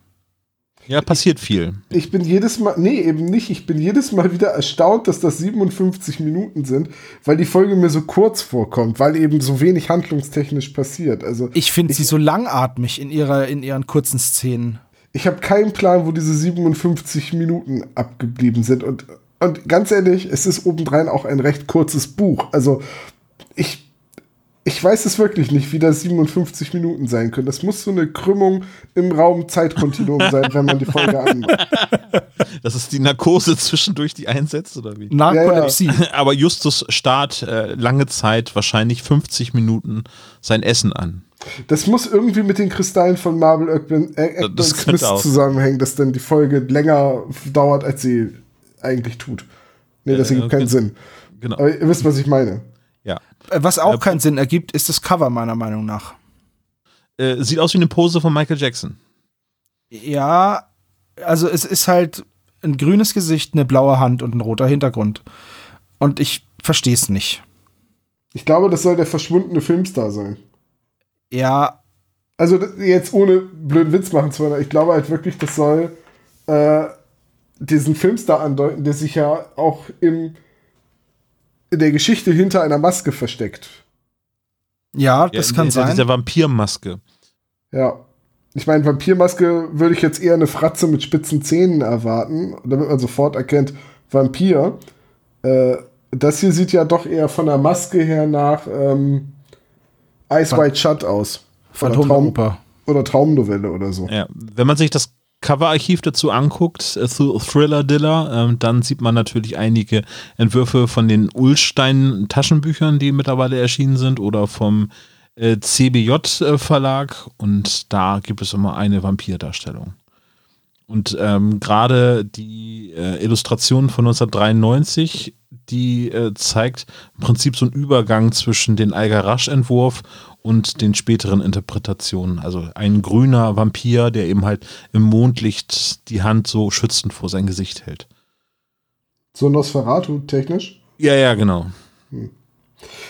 Speaker 3: Ja, passiert viel.
Speaker 5: Ich bin jedes Mal, nee, eben nicht. Ich bin jedes Mal wieder erstaunt, dass das 57 Minuten sind, weil die Folge mir so kurz vorkommt, weil eben so wenig handlungstechnisch passiert. Also
Speaker 2: ich finde sie so langatmig in ihrer in ihren kurzen Szenen.
Speaker 5: Ich habe keinen Plan, wo diese 57 Minuten abgeblieben sind und und ganz ehrlich, es ist obendrein auch ein recht kurzes Buch. Also ich, ich weiß es wirklich nicht, wie das 57 Minuten sein können. Das muss so eine Krümmung im Raum-Zeitkontinuum sein, wenn man die Folge anmacht.
Speaker 3: Das ist die Narkose zwischendurch, die einsetzt, oder wie?
Speaker 2: Narkolepsie.
Speaker 3: Aber Justus starrt äh, lange Zeit, wahrscheinlich 50 Minuten, sein Essen an.
Speaker 5: Das muss irgendwie mit den Kristallen von Marvel äh,
Speaker 3: Das
Speaker 5: Smith zusammenhängen, dass dann die Folge länger dauert, als sie eigentlich tut. Nee, das
Speaker 3: Ja,
Speaker 5: ergibt keinen
Speaker 3: okay.
Speaker 5: Sinn.
Speaker 3: Genau.
Speaker 5: Aber ihr wisst, was ich meine.
Speaker 3: Ja.
Speaker 2: Äh, Was auch keinen Sinn ergibt, ist das Cover meiner Meinung nach.
Speaker 3: Äh, sieht aus wie eine Pose von Michael Jackson.
Speaker 2: Ja, also es ist halt ein grünes Gesicht, eine blaue Hand und ein roter Hintergrund. Und ich verstehe es nicht.
Speaker 5: Ich glaube, das soll der verschwundene Filmstar sein.
Speaker 2: Ja,
Speaker 5: Also jetzt ohne blöden Witz machen zu wollen, ich glaube halt wirklich, das soll äh, diesen Filmstar andeuten, der sich ja auch im, in der Geschichte hinter einer Maske versteckt.
Speaker 2: ja,
Speaker 3: Ja,
Speaker 2: das
Speaker 3: in-
Speaker 2: kann
Speaker 3: in
Speaker 2: sein.
Speaker 3: Dieser Vampirmaske.
Speaker 5: Ja. Ich meine, Vampirmaske würde ich jetzt eher eine Fratze mit spitzen Zähnen erwarten, damit man sofort erkennt, Vampir. Äh, das hier sieht ja doch eher von der Maske her nach ähm, Ice White Shut aus. Oder,
Speaker 2: Phantom der
Speaker 5: Traum,
Speaker 2: Oper.
Speaker 5: oder Traumnovelle oder so.
Speaker 3: Ja. Wenn man sich das Coverarchiv dazu anguckt, äh, Th- Thriller Diller, ähm, dann sieht man natürlich einige Entwürfe von den Ullstein Taschenbüchern, die mittlerweile erschienen sind, oder vom äh, CBJ äh, Verlag und da gibt es immer eine Vampirdarstellung. Und ähm, gerade die äh, Illustration von 1993, die äh, zeigt im Prinzip so einen Übergang zwischen den Algarasch-Entwurf und den späteren Interpretationen. Also ein grüner Vampir, der eben halt im Mondlicht die Hand so schützend vor sein Gesicht hält.
Speaker 5: So Nosferatu technisch.
Speaker 3: Ja, ja, genau.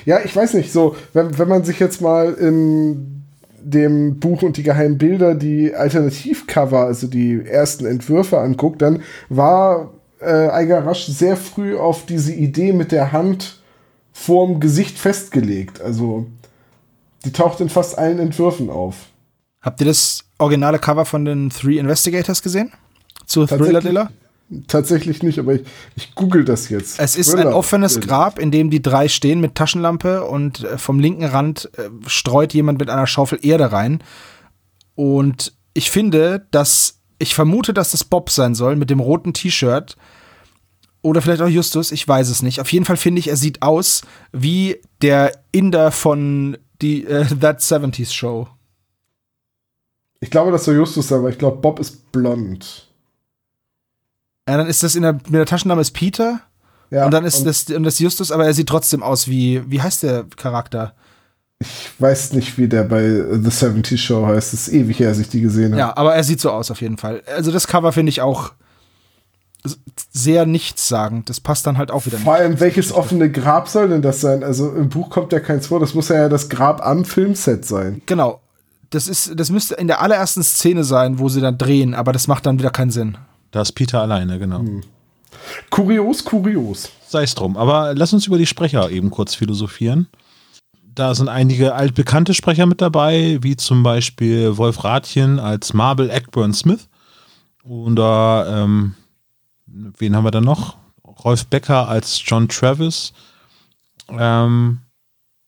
Speaker 5: Ja, ich weiß nicht, so, wenn, wenn man sich jetzt mal in dem Buch und die geheimen Bilder die Alternativcover, also die ersten Entwürfe anguckt, dann war äh, Eiger Rasch sehr früh auf diese Idee mit der Hand vorm Gesicht festgelegt. Also die taucht in fast allen Entwürfen auf.
Speaker 2: Habt ihr das originale Cover von den Three Investigators gesehen? Zu Thriller
Speaker 5: Tatsächlich-
Speaker 2: Diller?
Speaker 5: Tatsächlich nicht, aber ich, ich google das jetzt.
Speaker 2: Es ist ein
Speaker 5: Thriller.
Speaker 2: offenes Grab, in dem die drei stehen mit Taschenlampe und äh, vom linken Rand äh, streut jemand mit einer Schaufel Erde rein. Und ich finde, dass ich vermute, dass das Bob sein soll mit dem roten T-Shirt. Oder vielleicht auch Justus, ich weiß es nicht. Auf jeden Fall finde ich, er sieht aus wie der Inder von die äh, That 70s Show.
Speaker 5: Ich glaube, das soll Justus sein, aber ich glaube, Bob ist blond.
Speaker 2: Ja, dann ist das in der, mit der Taschenname ist Peter.
Speaker 5: Ja,
Speaker 2: und dann ist das, und das Justus, aber er sieht trotzdem aus wie, wie heißt der Charakter?
Speaker 5: Ich weiß nicht, wie der bei The 70 Show heißt. Es ist ewig her, als ich die gesehen habe.
Speaker 2: Ja, aber er sieht so aus auf jeden Fall. Also das Cover finde ich auch sehr nichtssagend. Das passt dann halt auch wieder
Speaker 5: Vor allem, welches offene Grab soll denn das sein? Also im Buch kommt ja keins vor. Das muss ja das Grab am Filmset sein.
Speaker 2: Genau. Das ist, das müsste in der allerersten Szene sein, wo sie dann drehen, aber das macht dann wieder keinen Sinn.
Speaker 3: Da ist Peter alleine, genau.
Speaker 5: Kurios, kurios.
Speaker 3: Sei es drum. Aber lass uns über die Sprecher eben kurz philosophieren. Da sind einige altbekannte Sprecher mit dabei, wie zum Beispiel Wolf Rathjen als Marble Eckburn Smith. Oder ähm, wen haben wir da noch? Rolf Becker als John Travis. Ähm,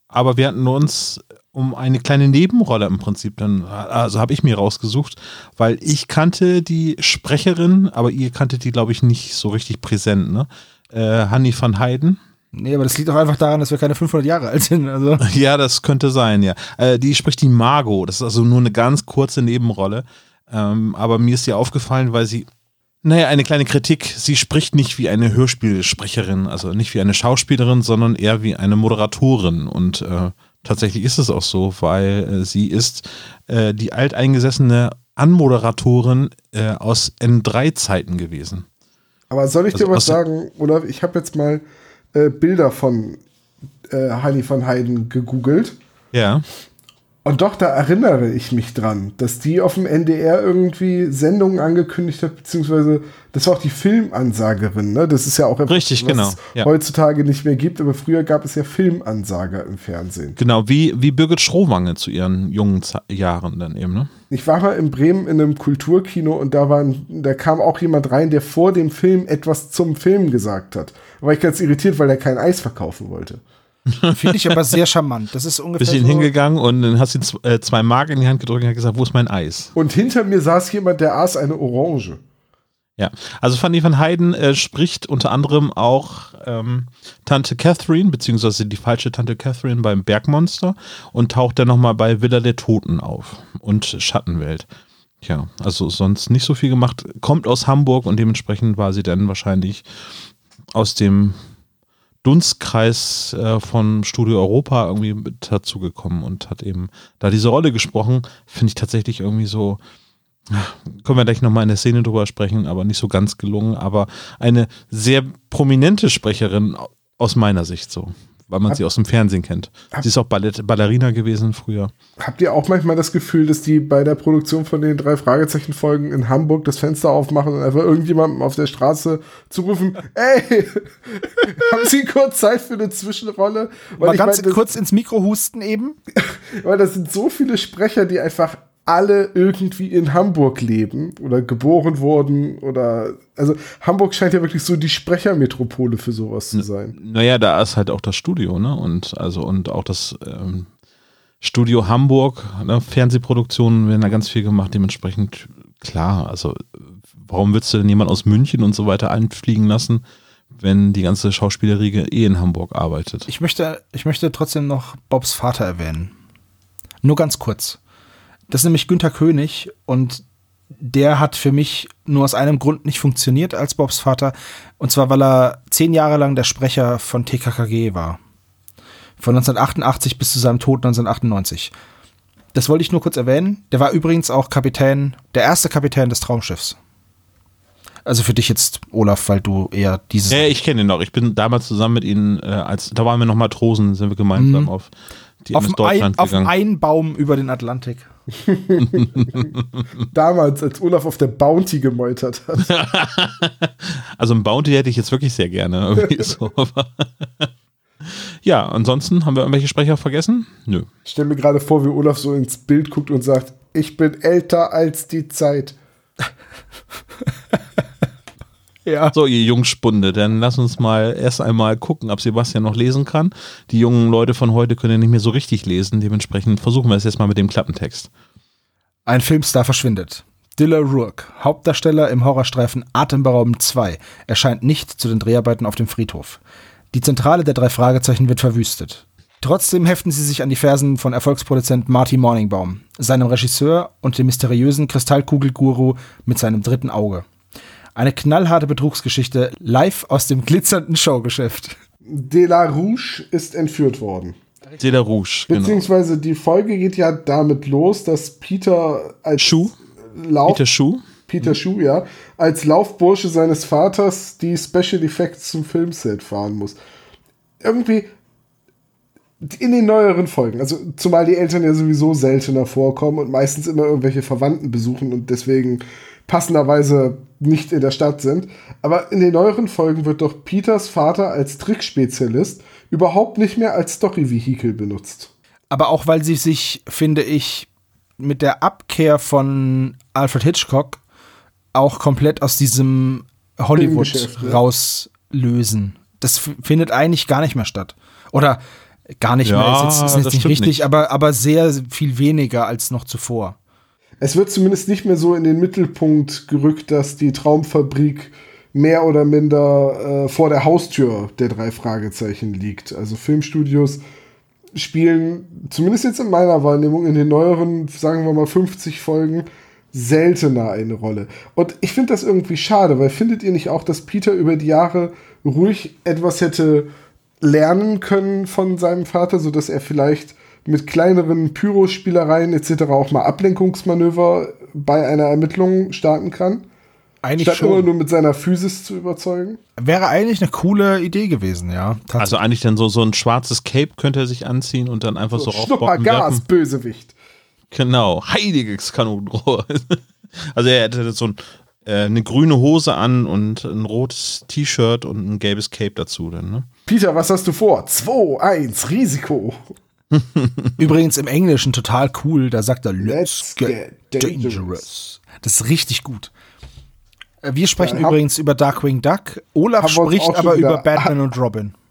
Speaker 3: aber wir hatten uns um eine kleine Nebenrolle im Prinzip dann, also habe ich mir rausgesucht, weil ich kannte die Sprecherin, aber ihr kanntet die, glaube ich, nicht so richtig präsent, ne? Äh, Hanni van Heiden.
Speaker 2: Nee, aber das liegt auch einfach daran, dass wir keine 500 Jahre alt sind. Also.
Speaker 3: Ja, das könnte sein, ja. Äh, die spricht die Margot. Das ist also nur eine ganz kurze Nebenrolle. Ähm, aber mir ist sie aufgefallen, weil sie, naja, eine kleine Kritik. Sie spricht nicht wie eine Hörspielsprecherin, also nicht wie eine Schauspielerin, sondern eher wie eine Moderatorin. Und äh, tatsächlich ist es auch so, weil äh, sie ist äh, die alteingesessene Anmoderatorin äh, aus N3-Zeiten gewesen.
Speaker 5: Aber soll ich
Speaker 3: Also
Speaker 5: dir was
Speaker 3: aus-
Speaker 5: sagen? Oder ich habe jetzt mal äh, Bilder von äh, Heini van Heiden gegoogelt.
Speaker 3: Ja.
Speaker 5: Und doch, da erinnere ich mich dran, dass die auf dem NDR irgendwie Sendungen angekündigt hat, beziehungsweise das war auch die Filmansagerin, ne? Das ist ja auch etwas,
Speaker 3: Richtig,
Speaker 5: was
Speaker 3: genau,
Speaker 5: es
Speaker 3: ja.
Speaker 5: heutzutage nicht mehr gibt, aber früher gab es ja Filmansager im Fernsehen.
Speaker 3: Genau, wie, wie Birgit Schrowange zu ihren jungen Ze Jahren dann eben, ne?
Speaker 5: Ich war mal in Bremen in einem Kulturkino und da, waren, da kam auch jemand rein, der vor dem Film etwas zum Film gesagt hat. Da war ich ganz irritiert, weil er kein Eis verkaufen wollte.
Speaker 2: Finde ich aber sehr charmant. Das ist ungefähr
Speaker 3: Bisschen
Speaker 2: so,
Speaker 3: hingegangen und dann hast du äh, zwei Mark in die Hand gedrückt und hat gesagt, wo ist mein Eis?
Speaker 5: Und hinter mir saß jemand, der aß eine Orange.
Speaker 3: Ja, also Fanny van Heiden äh, spricht unter anderem auch ähm, Tante Catherine, beziehungsweise die falsche Tante Catherine beim Bergmonster und taucht dann nochmal bei Villa der Toten auf und Schattenwelt. Ja, also sonst nicht so viel gemacht. Kommt aus Hamburg und dementsprechend war sie dann wahrscheinlich aus dem Dunstkreis äh, von Studio Europa irgendwie mit dazugekommen und hat eben da diese Rolle gesprochen. Finde ich tatsächlich irgendwie so, können wir gleich nochmal in der Szene drüber sprechen, aber nicht so ganz gelungen. Aber eine sehr prominente Sprecherin aus meiner Sicht so, weil man sie aus dem Fernsehen kennt. Sie ist auch Ballett Ballerina gewesen früher.
Speaker 5: Habt ihr auch manchmal das Gefühl, dass die bei der Produktion von den drei Fragezeichen-Folgen in Hamburg das Fenster aufmachen und einfach irgendjemandem auf der Straße zurufen, ey, haben Sie kurz Zeit für eine Zwischenrolle? Weil
Speaker 2: Mal
Speaker 5: ich
Speaker 2: ganz
Speaker 5: mein, das,
Speaker 2: kurz ins Mikro husten eben.
Speaker 5: weil das sind so viele Sprecher, die einfach alle irgendwie in Hamburg leben oder geboren wurden oder also Hamburg scheint ja wirklich so die Sprechermetropole für sowas zu sein.
Speaker 3: Naja, da ist halt auch das Studio, ne? Und also und auch das ähm, Studio Hamburg, ne? Fernsehproduktionen werden da ganz viel gemacht, dementsprechend klar, also warum willst du denn jemand aus München und so weiter einfliegen lassen, wenn die ganze Schauspielerriege eh in Hamburg arbeitet?
Speaker 2: Ich möchte, ich möchte trotzdem noch Bobs Vater erwähnen. Nur ganz kurz. Das ist nämlich Günther König und der hat für mich nur aus einem Grund nicht funktioniert als Bobs Vater. Und zwar, weil er zehn Jahre lang der Sprecher von TKKG war. Von 1988 bis zu seinem Tod 1998. Das wollte ich nur kurz erwähnen. Der war übrigens auch Kapitän, der erste Kapitän des Traumschiffs. Also für dich jetzt, Olaf, weil du eher dieses.
Speaker 3: Ja, ich kenne ihn noch. Ich bin damals zusammen mit ihnen, äh, als da waren wir noch Matrosen, sind wir gemeinsam
Speaker 2: Mhm.
Speaker 3: auf die
Speaker 2: auf
Speaker 3: MS
Speaker 2: dem ein,
Speaker 3: Deutschland
Speaker 2: auf
Speaker 3: gegangen.
Speaker 2: einen Baum über den Atlantik.
Speaker 5: Damals, als Olaf auf der Bounty gemeutert hat.
Speaker 3: Also ein Bounty hätte ich jetzt wirklich sehr gerne. so, ja, ansonsten haben wir irgendwelche Sprecher vergessen? Nö.
Speaker 5: Ich stelle mir gerade vor, wie Olaf so ins Bild guckt und sagt, ich bin älter als die Zeit.
Speaker 2: Ja.
Speaker 3: So, ihr Jungspunde, dann lass uns mal erst einmal gucken, ob Sebastian noch lesen kann. Die jungen Leute von heute können ja nicht mehr so richtig lesen, dementsprechend versuchen wir es jetzt mal mit dem Klappentext.
Speaker 2: Ein Filmstar verschwindet. Dilla Rourke, Hauptdarsteller im Horrorstreifen Atemberaubend 2, erscheint nicht zu den Dreharbeiten auf dem Friedhof. Die Zentrale der drei Fragezeichen wird verwüstet. Trotzdem heften sie sich an die Fersen von Erfolgsproduzent Marty Morningbaum, seinem Regisseur und dem mysteriösen Kristallkugelguru mit seinem dritten Auge. Eine knallharte Betrugsgeschichte live aus dem glitzernden Showgeschäft.
Speaker 5: De La Rouge ist entführt worden.
Speaker 3: Cedar Rouge, genau.
Speaker 5: Beziehungsweise die Folge geht ja damit los, dass Peter als
Speaker 3: Schuh,
Speaker 5: Lauf
Speaker 3: Peter Schuh.
Speaker 5: Peter Schuh, ja, als Laufbursche seines Vaters die Special Effects zum Filmset fahren muss. Irgendwie in den neueren Folgen, also zumal die Eltern ja sowieso seltener vorkommen und meistens immer irgendwelche Verwandten besuchen und deswegen passenderweise nicht in der Stadt sind. Aber in den neueren Folgen wird doch Peters Vater als Trickspezialist überhaupt nicht mehr als Story-Vehikel benutzt.
Speaker 2: aber auch weil sie sich, finde ich, mit der Abkehr von Alfred Hitchcock auch komplett aus diesem Hollywood rauslösen. Das findet eigentlich gar nicht mehr statt. Oder gar nicht
Speaker 3: Ja,
Speaker 2: mehr, ist jetzt, ist jetzt nicht richtig,
Speaker 3: nicht.
Speaker 2: Aber, aber sehr viel weniger als noch zuvor.
Speaker 5: Es wird zumindest nicht mehr so in den Mittelpunkt gerückt, dass die Traumfabrik mehr oder minder äh, vor der Haustür der drei Fragezeichen liegt. Also Filmstudios spielen, zumindest jetzt in meiner Wahrnehmung, in den neueren, sagen wir mal 50 Folgen, seltener eine Rolle. Und ich finde das irgendwie schade, weil findet ihr nicht auch, dass Peter über die Jahre ruhig etwas hätte lernen können von seinem Vater, sodass er vielleicht mit kleineren Pyrospielereien etc. auch mal Ablenkungsmanöver bei einer Ermittlung starten kann,
Speaker 2: Eigentlich
Speaker 5: statt immer
Speaker 2: schon.
Speaker 5: nur mit seiner Physis zu überzeugen?
Speaker 2: Wäre eigentlich eine coole Idee gewesen, ja.
Speaker 3: Also eigentlich dann so, so ein schwarzes Cape könnte er sich anziehen und dann einfach so,
Speaker 5: Schnupper
Speaker 3: raufbocken
Speaker 5: Gas,
Speaker 3: werfen.
Speaker 5: Bösewicht.
Speaker 3: Genau, heiliges Kanonenrohr. also er hätte so ein, äh, eine grüne Hose an und ein rotes T-Shirt und ein gelbes Cape dazu dann, ne?
Speaker 5: Peter, was hast du vor? 2, 1, Risiko.
Speaker 2: Übrigens im Englischen total cool, da sagt er, let's
Speaker 5: Let's
Speaker 2: get
Speaker 5: get
Speaker 2: dangerous.
Speaker 5: dangerous.
Speaker 2: Das ist richtig gut. Äh, Wir sprechen
Speaker 5: Ja, hab-
Speaker 2: übrigens über Darkwing Duck. Olaf spricht aber
Speaker 5: wieder-
Speaker 2: über Batman und Robin.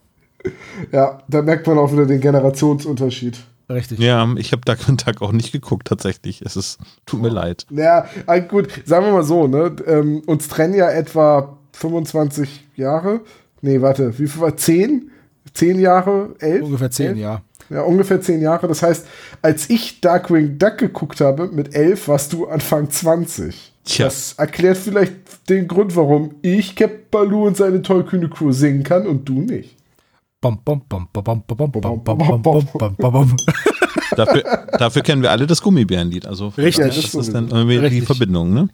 Speaker 5: Ja, da merkt man auch wieder den Generationsunterschied.
Speaker 2: Richtig.
Speaker 3: Ja, ich habe Duck und Duck auch nicht geguckt, tatsächlich. Es ist, tut mir leid.
Speaker 5: Ja, äh, gut, sagen wir mal so, ne? Ähm, uns trennen ja etwa 25 Jahre. Nee, warte, wie viel war? 10? 10 Jahre? 11?
Speaker 2: Ungefähr zehn,
Speaker 5: Elf?
Speaker 2: ja.
Speaker 5: Ja, ungefähr zehn Jahre. Das heißt, als ich Darkwing Duck geguckt habe, mit elf warst du Anfang 20.
Speaker 3: Tja.
Speaker 5: Das erklärt vielleicht den Grund, warum ich Cap Baloo und seine tollkühne Crew singen kann und du nicht.
Speaker 3: Dafür, dafür kennen wir alle das Gummibärenlied. Also
Speaker 2: Richtig.
Speaker 3: Das das ist dann irgendwie
Speaker 2: Richtig.
Speaker 3: die Verbindung, ne?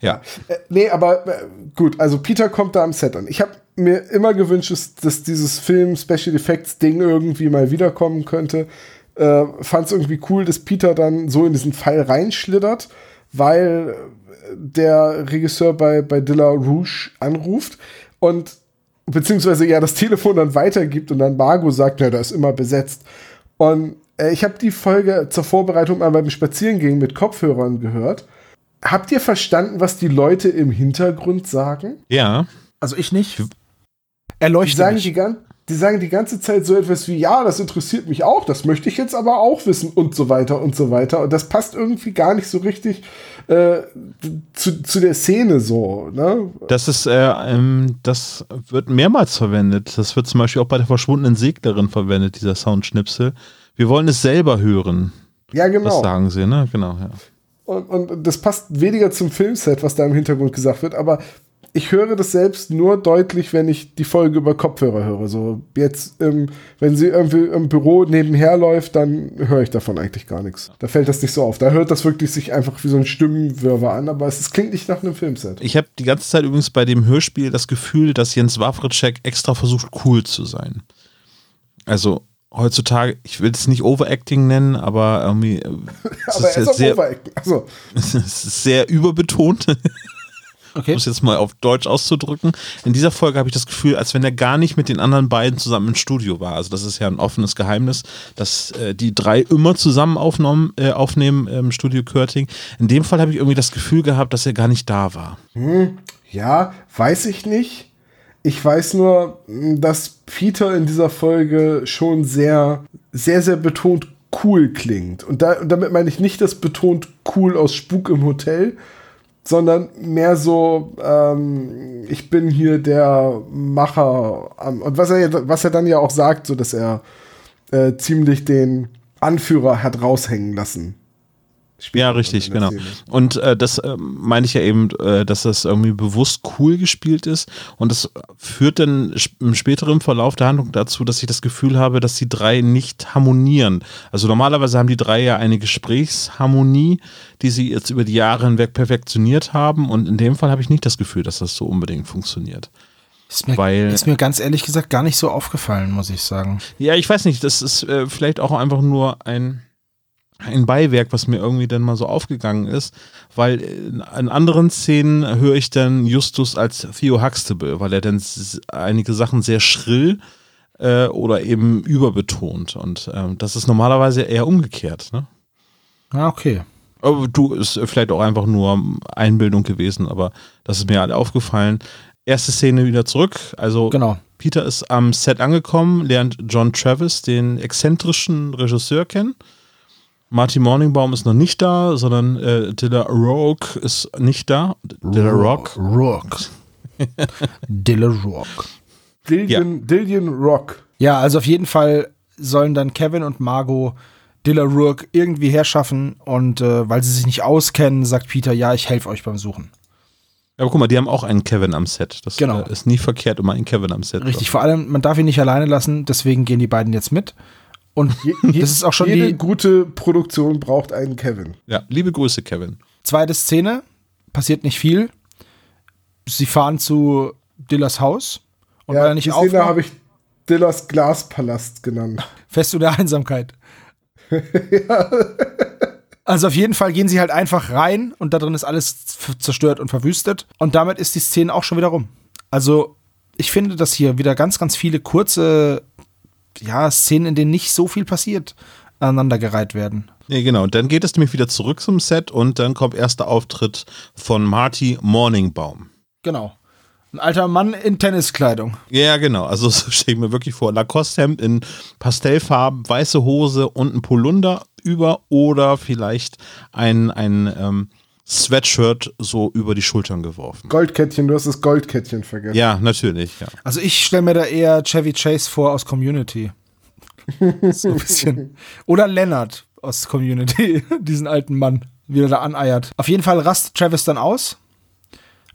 Speaker 3: Ja.
Speaker 5: Äh, nee, aber äh, gut, also Peter kommt da am Set an. Ich habe mir immer gewünscht, dass, dass dieses Film Special Effects Ding irgendwie mal wiederkommen könnte. Äh, Fand es irgendwie cool, dass Peter dann so in diesen Fall reinschlittert, weil der Regisseur bei, bei Dilla Rouge anruft und beziehungsweise ja das Telefon dann weitergibt und dann Margot sagt, ja, da ist immer besetzt. Und äh, ich habe die Folge zur Vorbereitung mal beim Spazierengehen mit Kopfhörern gehört. Habt ihr verstanden, was die Leute im Hintergrund sagen?
Speaker 3: Ja.
Speaker 2: Also ich nicht.
Speaker 5: Die
Speaker 2: Erleuchte
Speaker 5: sagen,
Speaker 2: mich.
Speaker 5: die, gan die sagen die ganze Zeit so etwas wie, ja, das interessiert mich auch, das möchte ich jetzt aber auch wissen und so weiter und so weiter. Und das passt irgendwie gar nicht so richtig äh, zu, zu der Szene so. Ne?
Speaker 3: Das ist, äh, ähm, das wird mehrmals verwendet. Das wird zum Beispiel auch bei der verschwundenen Seglerin verwendet, dieser Soundschnipsel. Wir wollen es selber hören.
Speaker 5: Ja,
Speaker 3: Das
Speaker 5: genau.
Speaker 3: sagen sie, ne? Genau, ja.
Speaker 5: Und, und das passt weniger zum Filmset, was da im Hintergrund gesagt wird, aber ich höre das selbst nur deutlich, wenn ich die Folge über Kopfhörer höre. So jetzt, ähm, wenn sie irgendwie im Büro nebenher läuft, dann höre ich davon eigentlich gar nichts. Da fällt das nicht so auf. Da hört das wirklich sich einfach wie so ein Stimmenwirrwarr an, aber es, es klingt nicht nach einem Filmset.
Speaker 3: Ich habe die ganze Zeit übrigens bei dem Hörspiel das Gefühl, dass Jens Wawritschek extra versucht, cool zu sein. Also heutzutage, ich will es nicht Overacting nennen, aber irgendwie äh, es
Speaker 5: aber
Speaker 3: ist
Speaker 5: er
Speaker 3: jetzt
Speaker 5: ist
Speaker 3: sehr.
Speaker 5: Also,
Speaker 3: es ist sehr überbetont.
Speaker 2: Okay.
Speaker 3: um es jetzt mal auf Deutsch auszudrücken. In dieser Folge habe ich das Gefühl, als wenn er gar nicht mit den anderen beiden zusammen im Studio war. Also das ist ja ein offenes Geheimnis, dass äh, die drei immer zusammen aufnommen, äh, aufnehmen im Studio Körting. In dem Fall habe ich irgendwie das Gefühl gehabt, dass er gar nicht da war.
Speaker 5: ja, weiß ich nicht. Ich weiß nur, mh, dass Peter in dieser Folge schon sehr, sehr, sehr betont cool klingt. Und, da, und damit meine ich nicht das betont cool aus Spuk im Hotel, sondern mehr so, ähm, ich bin hier der Macher. Und was er, was er dann ja auch sagt, so dass er äh, ziemlich den Anführer hat raushängen lassen.
Speaker 3: Ja,
Speaker 5: Später
Speaker 3: richtig, genau.
Speaker 5: Szene.
Speaker 3: Und äh, das äh, meine ich ja eben, äh, dass das irgendwie bewusst cool gespielt ist. Und das führt dann im späteren Verlauf der Handlung dazu, dass ich das Gefühl habe, dass die drei nicht harmonieren. Also normalerweise haben die drei ja eine Gesprächsharmonie, die sie jetzt über die Jahre hinweg perfektioniert haben. Und in dem Fall habe ich nicht das Gefühl, dass das so unbedingt funktioniert.
Speaker 2: Ist mir,
Speaker 3: Weil-
Speaker 2: ist mir ganz ehrlich gesagt gar nicht so aufgefallen, muss ich sagen.
Speaker 3: Ja, ich weiß nicht, das ist äh, vielleicht auch einfach nur ein, ein Beiwerk, was mir irgendwie dann mal so aufgegangen ist, weil in, anderen Szenen höre ich dann Justus als Theo Huxtable, weil er dann einige Sachen sehr schrill äh, oder eben überbetont und ähm, das ist normalerweise eher umgekehrt. Ne?
Speaker 2: Ah, okay.
Speaker 3: Aber du, ist vielleicht auch einfach nur Einbildung gewesen, aber das ist mir halt aufgefallen. Erste Szene wieder zurück, also
Speaker 2: Genau.
Speaker 3: Peter ist am Set angekommen, lernt John Travis, den exzentrischen Regisseur, kennen. Marty Morningbaum ist noch nicht da, sondern äh, Dilla Rock ist nicht da. Dilla Rock.
Speaker 2: Rock. Dilla Rock.
Speaker 5: Dillian, Dillian Rock.
Speaker 2: Ja, also auf jeden Fall sollen dann Kevin und Margot Dilla Rourke irgendwie herschaffen und äh, weil sie sich nicht auskennen, sagt Peter, ja, ich helfe euch beim Suchen.
Speaker 3: Aber guck mal, die haben auch einen Kevin am Set. Das
Speaker 2: Genau.
Speaker 3: äh, ist nie verkehrt, immer einen Kevin am Set.
Speaker 2: Richtig, vor allem, man darf ihn nicht alleine lassen, deswegen gehen die beiden jetzt mit. Und das ist auch schon
Speaker 5: Jede
Speaker 2: die
Speaker 5: gute Produktion braucht einen Kevin.
Speaker 3: Ja, liebe Grüße, Kevin.
Speaker 2: zweite Szene, passiert nicht viel. Sie fahren zu Dillas Haus und weil er nicht
Speaker 5: die Szene
Speaker 2: aufmacht,
Speaker 5: habe ich Dillas Glaspalast genannt.
Speaker 2: Festung der Einsamkeit. Also auf jeden Fall gehen sie halt einfach rein und da drin ist alles zerstört und verwüstet. Und damit ist die Szene auch schon wieder rum. Also ich finde, dass hier wieder ganz, ganz viele kurze ja, Szenen, in denen nicht so viel passiert, aneinandergereiht werden.
Speaker 3: Nee, genau. Und dann geht es nämlich wieder zurück zum Set und dann kommt erster Auftritt von Marty Morningbaum.
Speaker 2: Genau. Ein alter Mann in Tenniskleidung.
Speaker 3: Ja, genau. Also so stelle ich mir wirklich vor. Lacoste-Hemd in Pastellfarben, weiße Hose und ein Polunder über oder vielleicht ein, ein ähm, Sweatshirt so über die Schultern geworfen.
Speaker 5: Goldkettchen, du hast das Goldkettchen vergessen.
Speaker 3: Ja, natürlich, ja.
Speaker 2: Also ich stelle mir da eher Chevy Chase vor aus Community. so ein bisschen. Oder Leonard aus Community, diesen alten Mann, wie er da aneiert. Auf jeden Fall rastet Travis dann aus,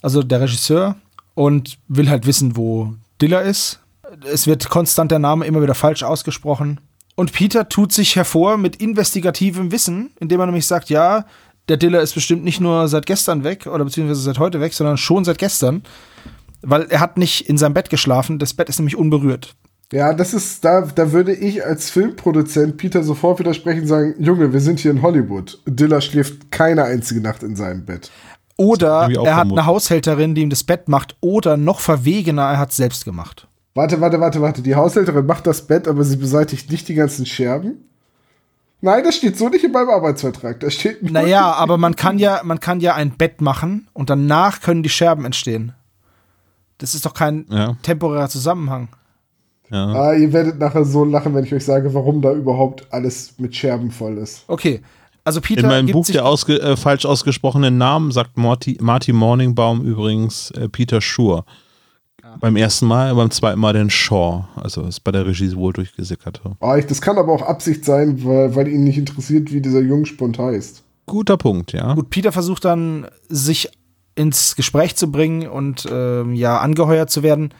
Speaker 2: also der Regisseur, und will halt wissen, wo Diller ist. Es wird konstant der Name immer wieder falsch ausgesprochen. Und Peter tut sich hervor mit investigativem Wissen, indem er nämlich sagt, ja, der Diller ist bestimmt nicht nur seit gestern weg oder beziehungsweise seit heute weg, sondern schon seit gestern. Weil er hat nicht in seinem Bett geschlafen, das Bett ist nämlich unberührt.
Speaker 5: Ja, das ist, da, da würde ich als Filmproduzent Peter sofort widersprechen und sagen, Junge, wir sind hier in Hollywood. Diller schläft keine einzige Nacht in seinem Bett.
Speaker 2: Oder er hat eine Haushälterin, die ihm das Bett macht. Oder noch verwegener, er hat es selbst gemacht.
Speaker 5: Warte, warte, warte, warte. Die Haushälterin macht das Bett, aber sie beseitigt nicht die ganzen Scherben? Nein, das steht so nicht in meinem Arbeitsvertrag. Da steht nur-
Speaker 2: Naja, aber man kann ja, man kann ja ein Bett machen und danach können die Scherben entstehen. Das ist doch kein
Speaker 3: Ja.
Speaker 2: temporärer Zusammenhang.
Speaker 3: ja.
Speaker 5: Ah, ihr werdet nachher so lachen, wenn ich euch sage, warum da überhaupt alles mit Scherben voll ist.
Speaker 2: Okay. Also Peter
Speaker 3: In meinem Buch der ausge äh, falsch ausgesprochenen Namen sagt Marty, Marty Morningbaum übrigens äh, Peter Schur. Beim ersten Mal, beim zweiten Mal den Shaw. Also ist bei der Regie wohl durchgesickert.
Speaker 5: Ah, ich, das kann aber auch Absicht sein, weil, weil ihn nicht interessiert, wie dieser Jungspund heißt.
Speaker 3: Guter Punkt, ja.
Speaker 2: Gut, Peter versucht dann, sich ins Gespräch zu bringen und ähm, ja, angeheuert zu werden.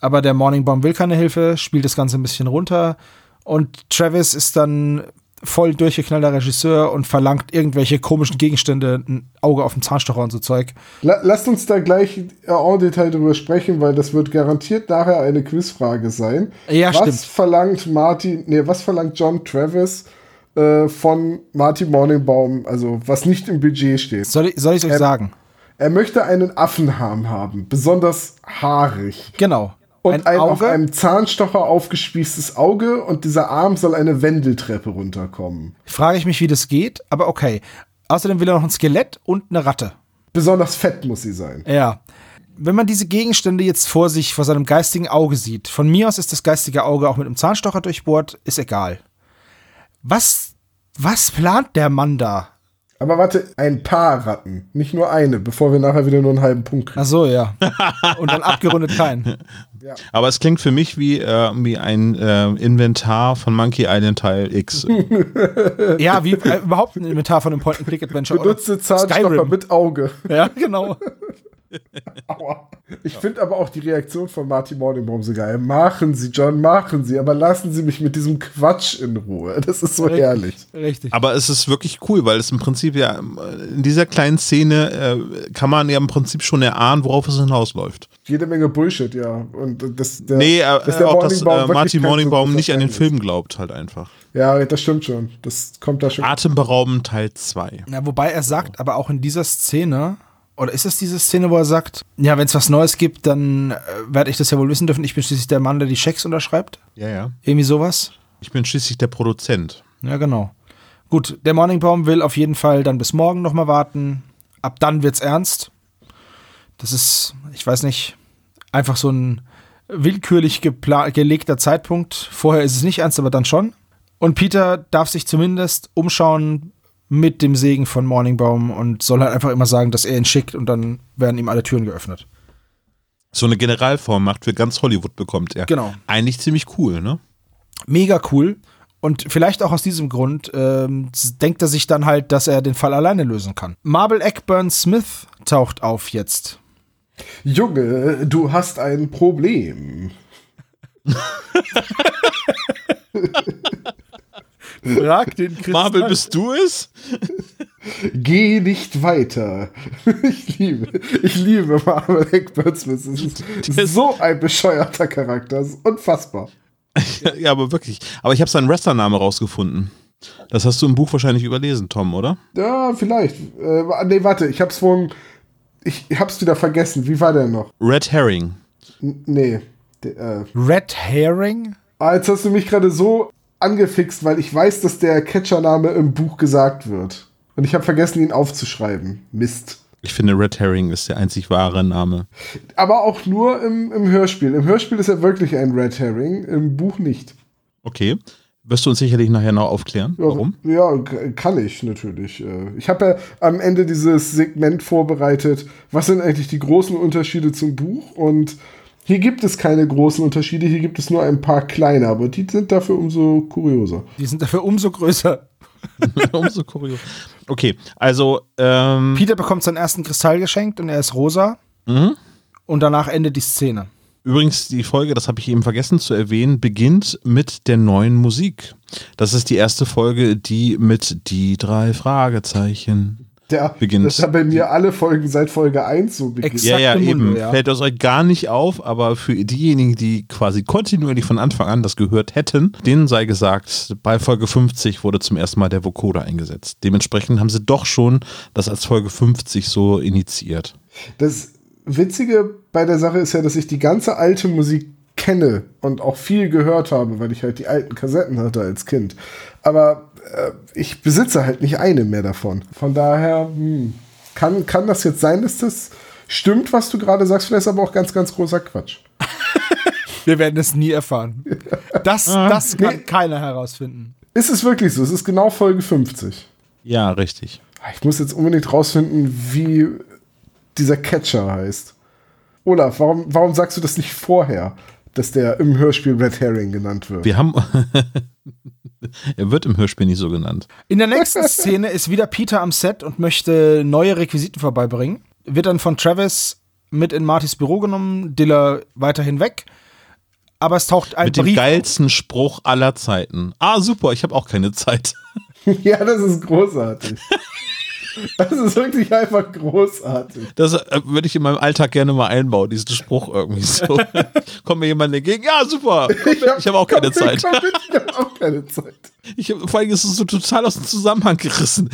Speaker 2: Aber der Morningbaum will keine Hilfe, spielt das Ganze ein bisschen runter. Und Travis ist dann voll durchgeknallter Regisseur und verlangt irgendwelche komischen Gegenstände, ein Auge auf dem Zahnstocher und so Zeug.
Speaker 5: La lasst uns da gleich äh, en Detail drüber sprechen, weil das wird garantiert nachher eine Quizfrage sein.
Speaker 2: Ja,
Speaker 5: was
Speaker 2: stimmt.
Speaker 5: verlangt Martin, nee, was verlangt John Travis äh, von Martin Morningbaum, also was nicht im Budget steht?
Speaker 2: Soll ich es euch
Speaker 5: Ähm,
Speaker 2: sagen?
Speaker 5: Er möchte einen Affenharm haben, besonders haarig.
Speaker 2: Genau.
Speaker 5: Und
Speaker 2: ein,
Speaker 5: ein, auf
Speaker 2: Auge.
Speaker 5: einem Zahnstocher aufgespießtes Auge und dieser Arm soll eine Wendeltreppe runterkommen.
Speaker 2: Frage ich mich, wie das geht, aber okay. Außerdem will er noch ein Skelett und eine Ratte.
Speaker 5: Besonders fett muss sie sein.
Speaker 2: Ja. Wenn man diese Gegenstände jetzt vor sich, vor seinem geistigen Auge sieht, von mir aus ist das geistige Auge auch mit einem Zahnstocher durchbohrt, ist egal. Was, was plant der Mann da?
Speaker 5: Aber warte, ein paar Ratten, nicht nur eine, bevor wir nachher wieder nur einen halben Punkt kriegen.
Speaker 2: Ach so, ja. Und dann abgerundet
Speaker 3: Aber es klingt für mich wie, äh, wie ein äh, Inventar von Monkey Island Teil X.
Speaker 2: Ja, wie äh, überhaupt ein Inventar von einem Point-and-Click-Adventure. oder
Speaker 5: Benutzte Zahnstocher mit Auge.
Speaker 2: Ja, genau.
Speaker 5: Aua. Ich finde aber auch die Reaktion von Martin Morningbaum so geil. Machen Sie, John, machen Sie, aber lassen Sie mich mit diesem Quatsch in Ruhe. Das ist so herrlich.
Speaker 2: Richtig.
Speaker 3: Aber es ist wirklich cool, weil es im Prinzip ja in dieser kleinen Szene äh, kann man ja im Prinzip schon erahnen, worauf es hinausläuft.
Speaker 5: Jede Menge Bullshit, ja. Und das, der,
Speaker 3: nee, äh,
Speaker 5: dass der
Speaker 3: auch dass äh, Martin Morningbaum
Speaker 5: so
Speaker 3: nicht an den Film glaubt, halt einfach.
Speaker 5: Ja, das stimmt schon. Das kommt da schon.
Speaker 3: Atemberaubend Teil 2.
Speaker 2: Ja, wobei er sagt, aber auch in dieser Szene, oder ist es diese Szene, wo er sagt, ja, wenn es was Neues gibt, dann äh, werde ich das ja wohl wissen dürfen. Ich bin schließlich der Mann, der die Schecks unterschreibt.
Speaker 3: Ja, ja.
Speaker 2: Irgendwie sowas.
Speaker 3: Ich bin schließlich der Produzent.
Speaker 2: Ja, genau. Gut, der Morningbaum will auf jeden Fall dann bis morgen nochmal warten. Ab dann wird's ernst. Das ist, ich weiß nicht, einfach so ein willkürlich gelegter Zeitpunkt. Vorher ist es nicht ernst, aber dann schon. Und Peter darf sich zumindest umschauen mit dem Segen von Morningbaum und soll halt einfach immer sagen, dass er ihn schickt und dann werden ihm alle Türen geöffnet.
Speaker 3: So eine Generalvollmacht für ganz Hollywood bekommt er.
Speaker 2: Genau.
Speaker 3: Eigentlich ziemlich cool, ne?
Speaker 2: Mega cool. Und vielleicht auch aus diesem Grund ähm, denkt er sich dann halt, dass er den Fall alleine lösen kann. Marble Eckburn Smith taucht auf jetzt.
Speaker 5: Junge, du hast ein Problem.
Speaker 2: Frag den Chris
Speaker 3: Marvel, bist du es?
Speaker 5: Geh nicht weiter. Ich liebe, ich liebe Marvel Eckbert Smith. Es ist so ein bescheuerter Charakter. Das ist unfassbar.
Speaker 3: ja, aber wirklich. Aber ich habe seinen Wrestlername rausgefunden. Das hast du im Buch wahrscheinlich überlesen, Tom, oder?
Speaker 5: Ja, vielleicht. Äh, nee, warte, ich hab's vorhin. Ich hab's wieder vergessen. Wie war der noch?
Speaker 3: Red Herring.
Speaker 5: N nee. Äh,
Speaker 2: Red Herring?
Speaker 5: ah, jetzt hast du mich gerade so angefixt, weil ich weiß, dass der Catchername im Buch gesagt wird. Und ich habe vergessen, ihn aufzuschreiben. Mist.
Speaker 3: Ich finde, Red Herring ist der einzig wahre Name.
Speaker 5: Aber auch nur im, im Hörspiel. Im Hörspiel ist er wirklich ein Red Herring, im Buch nicht.
Speaker 3: Okay. Wirst du uns sicherlich nachher noch aufklären?
Speaker 5: Ja,
Speaker 3: Warum?
Speaker 5: Ja, kann ich natürlich. Äh, Ich habe ja am Ende dieses Segment vorbereitet, was sind eigentlich die großen Unterschiede zum Buch und hier gibt es keine großen Unterschiede, hier gibt es nur ein paar kleine, aber die sind dafür umso kurioser.
Speaker 2: Die sind dafür umso größer.
Speaker 3: Umso kurios. Okay, also ähm,
Speaker 2: Peter bekommt seinen ersten Kristall geschenkt und er ist rosa.
Speaker 3: Mhm.
Speaker 2: Und danach endet die Szene.
Speaker 3: Übrigens, die Folge, das habe ich eben vergessen zu erwähnen, beginnt mit der neuen Musik. Das ist die erste Folge, die mit die drei Fragezeichen.
Speaker 5: Der,
Speaker 3: Beginnt.
Speaker 5: Das hat bei mir alle Folgen seit Folge 1 so beginnt.
Speaker 3: Ja, ja, eben.
Speaker 2: Ja.
Speaker 3: Fällt das euch gar nicht auf, aber für diejenigen, die quasi kontinuierlich von Anfang an das gehört hätten, denen sei gesagt, bei Folge 50 wurde zum ersten Mal der Vocoder eingesetzt. Dementsprechend haben sie doch schon das als Folge 50 so initiiert.
Speaker 5: Das Witzige bei der Sache ist ja, dass ich die ganze alte Musik kenne und auch viel gehört habe, weil ich halt die alten Kassetten hatte als Kind. Aber äh, ich besitze halt nicht eine mehr davon. Von daher hm, kann, kann das jetzt sein, dass das stimmt, was du gerade sagst. Vielleicht ist aber auch ganz, ganz großer Quatsch.
Speaker 2: Wir werden es nie erfahren. Das, das kann keiner herausfinden.
Speaker 5: Ist es wirklich so? Es ist genau Folge 50.
Speaker 3: Ja, richtig.
Speaker 5: Ich muss jetzt unbedingt rausfinden, wie dieser Catcher heißt. Olaf, warum, warum sagst du das nicht vorher, dass der im Hörspiel Red Herring genannt wird?
Speaker 3: Wir haben. er wird im Hörspiel nicht so genannt.
Speaker 2: In der nächsten Szene ist wieder Peter am Set und möchte neue Requisiten vorbeibringen. Wird dann von Travis mit in Martys Büro genommen, Diller weiterhin weg. Aber es taucht ein
Speaker 3: Mit dem
Speaker 2: Brief.
Speaker 3: geilsten Spruch aller Zeiten. Ah, super, ich habe auch keine Zeit.
Speaker 5: Ja, das ist großartig. Das ist wirklich einfach großartig.
Speaker 3: Das äh, würde ich in meinem Alltag gerne mal einbauen, diesen Spruch irgendwie so. Kommt mir jemand entgegen? Ja, super. Komm ich habe auch keine
Speaker 5: komm,
Speaker 3: Zeit.
Speaker 5: Komm mit, ich habe auch keine Zeit.
Speaker 3: Ich hab, vor allem ist es so total aus dem Zusammenhang gerissen.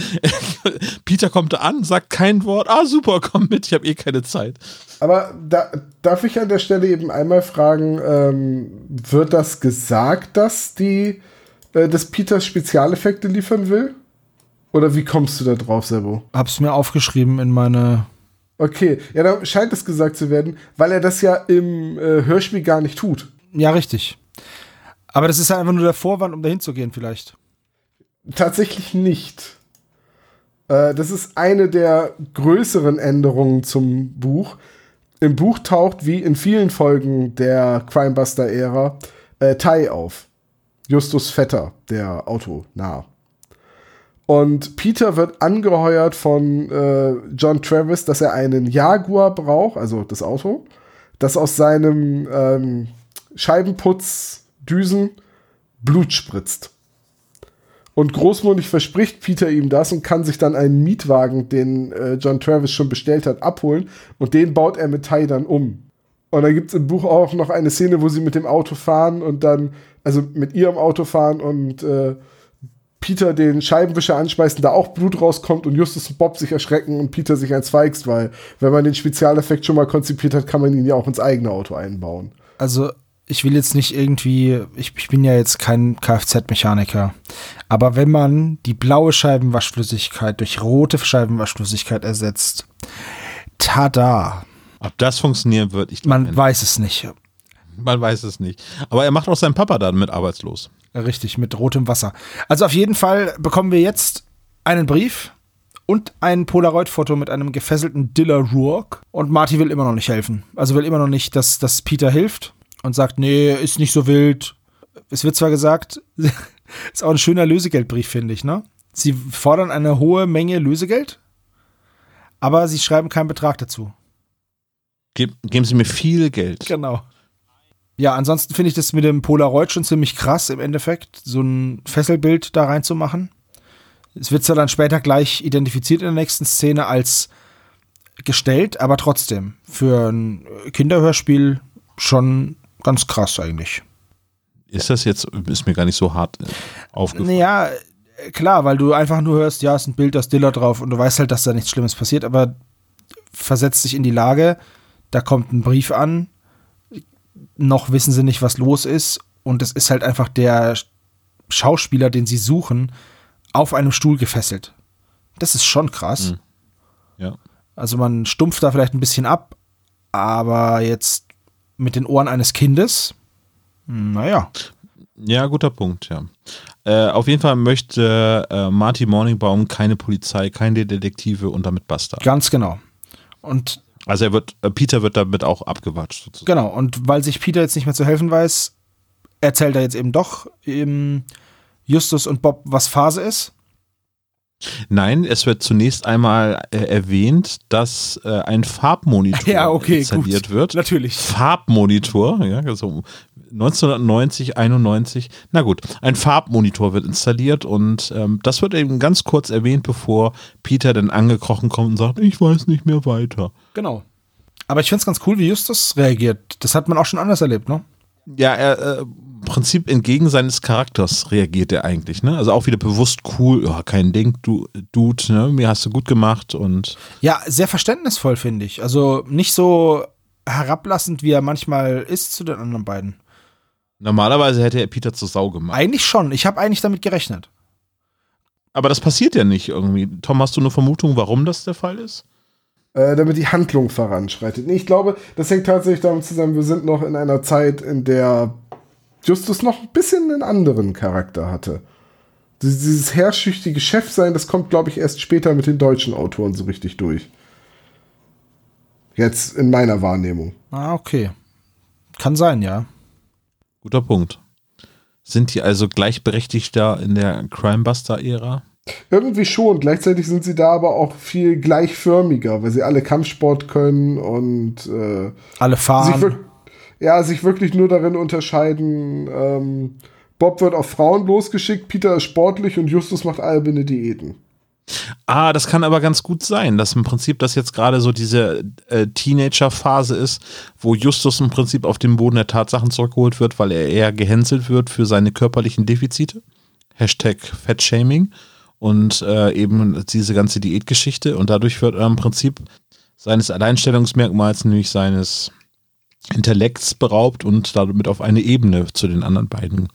Speaker 3: Peter kommt da an, sagt kein Wort. Ah, super, komm mit, ich habe eh keine Zeit.
Speaker 5: Aber da, darf ich an der Stelle eben einmal fragen, ähm, wird das gesagt, dass die, äh, dass Peter Spezialeffekte liefern will? Oder wie kommst du da drauf, Sebo?
Speaker 2: Hab's mir aufgeschrieben in meine.
Speaker 5: Okay, ja, da scheint es gesagt zu werden, weil er das ja im äh, Hörspiel gar nicht tut.
Speaker 2: Ja, richtig. Aber das ist ja einfach nur der Vorwand, um dahin zu gehen, vielleicht.
Speaker 5: Tatsächlich nicht. Äh, das ist eine der größeren Änderungen zum Buch. Im Buch taucht, wie in vielen Folgen der Crimebuster-Ära, äh, Tai auf. Justus Vetter, der Autonah. Und Peter wird angeheuert von äh, John Travis, dass er einen Jaguar braucht, also das Auto, das aus seinem ähm, Scheibenputzdüsen Blut spritzt. Und großmundig verspricht Peter ihm das und kann sich dann einen Mietwagen, den äh, John Travis schon bestellt hat, abholen. Und den baut er mit Tai dann um. Und dann gibt es im Buch auch noch eine Szene, wo sie mit dem Auto fahren und dann, also mit ihrem Auto fahren und äh, Peter den Scheibenwischer anschmeißt und da auch Blut rauskommt und Justus und Bob sich erschrecken und Peter sich eins feigst, weil wenn man den Spezialeffekt schon mal konzipiert hat, kann man ihn ja auch ins eigene Auto einbauen.
Speaker 2: Also, ich will jetzt nicht irgendwie, ich, ich bin ja jetzt kein Kfz-Mechaniker, aber wenn man die blaue Scheibenwaschflüssigkeit durch rote Scheibenwaschflüssigkeit ersetzt, tada,
Speaker 3: Ob das funktionieren wird, ich
Speaker 2: man
Speaker 3: glaube,
Speaker 2: weiß es nicht.
Speaker 3: man weiß es nicht. Aber er macht auch seinen Papa dann mit arbeitslos.
Speaker 2: Richtig, mit rotem Wasser. Also auf jeden Fall bekommen wir jetzt einen Brief und ein Polaroid-Foto mit einem gefesselten Diller Rourke. Und Marty will immer noch nicht helfen. Also will immer noch nicht, dass, dass Peter hilft und sagt, nee, ist nicht so wild. Es wird zwar gesagt, ist auch ein schöner Lösegeldbrief, finde ich, ne? Sie fordern eine hohe Menge Lösegeld, aber sie schreiben keinen Betrag dazu.
Speaker 3: Ge geben Sie mir viel Geld.
Speaker 2: Genau. Ja, ansonsten finde ich das mit dem Polaroid schon ziemlich krass im Endeffekt, so ein Fesselbild da reinzumachen. Es wird zwar dann später gleich identifiziert in der nächsten Szene als gestellt, aber trotzdem für ein Kinderhörspiel schon ganz krass eigentlich.
Speaker 3: Ist das jetzt, ist mir gar nicht so hart äh, aufgefallen.
Speaker 2: Naja, klar, weil du einfach nur hörst, ja, ist ein Bild, da ist Diller drauf und du weißt halt, dass da nichts Schlimmes passiert, aber versetzt dich in die Lage, da kommt ein Brief an, noch wissen sie nicht, was los ist und es ist halt einfach der Schauspieler, den sie suchen, auf einem Stuhl gefesselt. Das ist schon krass.
Speaker 3: Mhm. Ja.
Speaker 2: Also man stumpft da vielleicht ein bisschen ab, aber jetzt mit den Ohren eines Kindes, naja.
Speaker 3: Ja, guter Punkt, ja. Äh, auf jeden Fall möchte äh, Marty Morningbaum keine Polizei, keine Detektive und damit basta.
Speaker 2: Ganz genau. Und
Speaker 3: also er wird, äh, Peter wird damit auch abgewatscht sozusagen.
Speaker 2: Genau, und weil sich Peter jetzt nicht mehr zu helfen weiß, erzählt er jetzt eben doch Justus und Bob, was Phase ist.
Speaker 3: Nein, es wird zunächst einmal äh, erwähnt, dass äh, ein Farbmonitor
Speaker 2: ja, okay,
Speaker 3: installiert
Speaker 2: gut.
Speaker 3: wird.
Speaker 2: Natürlich.
Speaker 3: Farbmonitor, ja, also 1990, 91. Na gut, ein Farbmonitor wird installiert und ähm, das wird eben ganz kurz erwähnt, bevor Peter dann angekrochen kommt und sagt, ich weiß nicht mehr weiter.
Speaker 2: Genau. Aber ich finde es ganz cool, wie Justus reagiert. Das hat man auch schon anders erlebt, ne?
Speaker 3: Ja, er, äh, im Prinzip entgegen seines Charakters reagiert er eigentlich, ne? Also auch wieder bewusst cool, ja, kein Ding, du, Dude, ne? Mir hast du gut gemacht und.
Speaker 2: Ja, sehr verständnisvoll, finde ich. Also nicht so herablassend, wie er manchmal ist zu den anderen beiden.
Speaker 3: Normalerweise hätte er Peter zur Sau gemacht.
Speaker 2: Eigentlich schon. Ich habe eigentlich damit gerechnet.
Speaker 3: Aber das passiert ja nicht irgendwie. Tom, hast du eine Vermutung, warum das der Fall ist?
Speaker 5: Äh, damit die Handlung voranschreitet. Nee, ich glaube, das hängt tatsächlich damit zusammen, wir sind noch in einer Zeit, in der Justus noch ein bisschen einen anderen Charakter hatte. Dieses herrschüchtige Chefsein, das kommt, glaube ich, erst später mit den deutschen Autoren so richtig durch. Jetzt in meiner Wahrnehmung.
Speaker 2: Ah, okay. Kann sein, ja.
Speaker 3: Guter Punkt. Sind die also gleichberechtigter in der Crimebuster-Ära?
Speaker 5: Irgendwie schon. Gleichzeitig sind sie da aber auch viel gleichförmiger, weil sie alle Kampfsport können und äh,
Speaker 2: alle fahren.
Speaker 5: Sich ja, sich wirklich nur darin unterscheiden. Ähm, Bob wird auf Frauen losgeschickt, Peter ist sportlich und Justus macht alberne Diäten.
Speaker 3: Ah, das kann aber ganz gut sein, dass im Prinzip das jetzt gerade so diese äh, Teenager-Phase ist, wo Justus im Prinzip auf den Boden der Tatsachen zurückgeholt wird, weil er eher gehänselt wird für seine körperlichen Defizite. Hashtag Fettshaming und äh, eben diese ganze Diätgeschichte und dadurch wird er im Prinzip seines Alleinstellungsmerkmals, nämlich seines Intellekts beraubt und damit auf eine Ebene zu den anderen beiden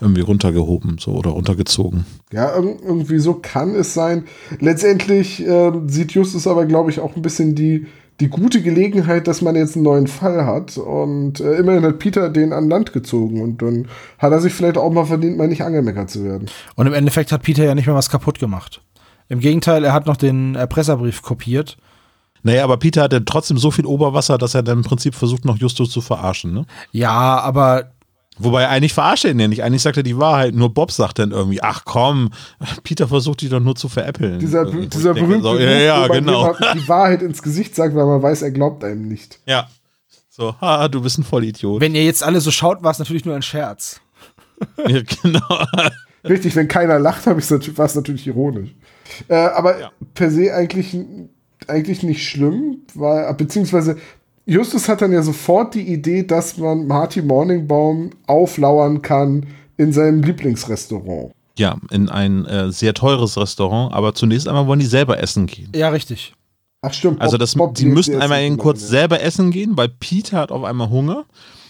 Speaker 3: irgendwie runtergehoben so oder runtergezogen.
Speaker 5: Ja, irgendwie so kann es sein. Letztendlich äh, sieht Justus aber, glaube ich, auch ein bisschen die, die gute Gelegenheit, dass man jetzt einen neuen Fall hat. Und äh, immerhin hat Peter den an Land gezogen und dann hat er sich vielleicht auch mal verdient, mal nicht angemeckert zu werden.
Speaker 2: Und im Endeffekt hat Peter ja nicht mehr was kaputt gemacht. Im Gegenteil, er hat noch den Erpresserbrief kopiert
Speaker 3: naja, aber Peter hatte trotzdem so viel Oberwasser, dass er dann im Prinzip versucht, noch Justus zu verarschen, ne?
Speaker 2: Ja, aber.
Speaker 3: Wobei eigentlich verarscht er ihn ja nicht. Eigentlich sagt er die Wahrheit. Nur Bob sagt dann irgendwie, ach komm, Peter versucht die doch nur zu veräppeln.
Speaker 5: Dieser, dieser berühmte
Speaker 3: so, ja, ja, genau.
Speaker 5: die Wahrheit ins Gesicht sagt, weil man weiß, er glaubt einem nicht.
Speaker 3: Ja. So, ha, du bist ein Vollidiot.
Speaker 2: Wenn ihr jetzt alle so schaut, war es natürlich nur ein Scherz.
Speaker 3: ja, genau.
Speaker 5: Richtig, wenn keiner lacht, war es natürlich ironisch. Äh, aber ja. per se eigentlich eigentlich nicht schlimm, weil, beziehungsweise Justus hat dann ja sofort die Idee, dass man Marty Morningbaum auflauern kann in seinem Lieblingsrestaurant.
Speaker 3: Ja, in ein äh, sehr teures Restaurant, aber zunächst einmal wollen die selber essen gehen.
Speaker 2: Ja, richtig.
Speaker 5: Ach stimmt.
Speaker 3: Also das, Bob, die müssen einmal eben kurz ja. selber essen gehen, weil Peter hat auf einmal Hunger.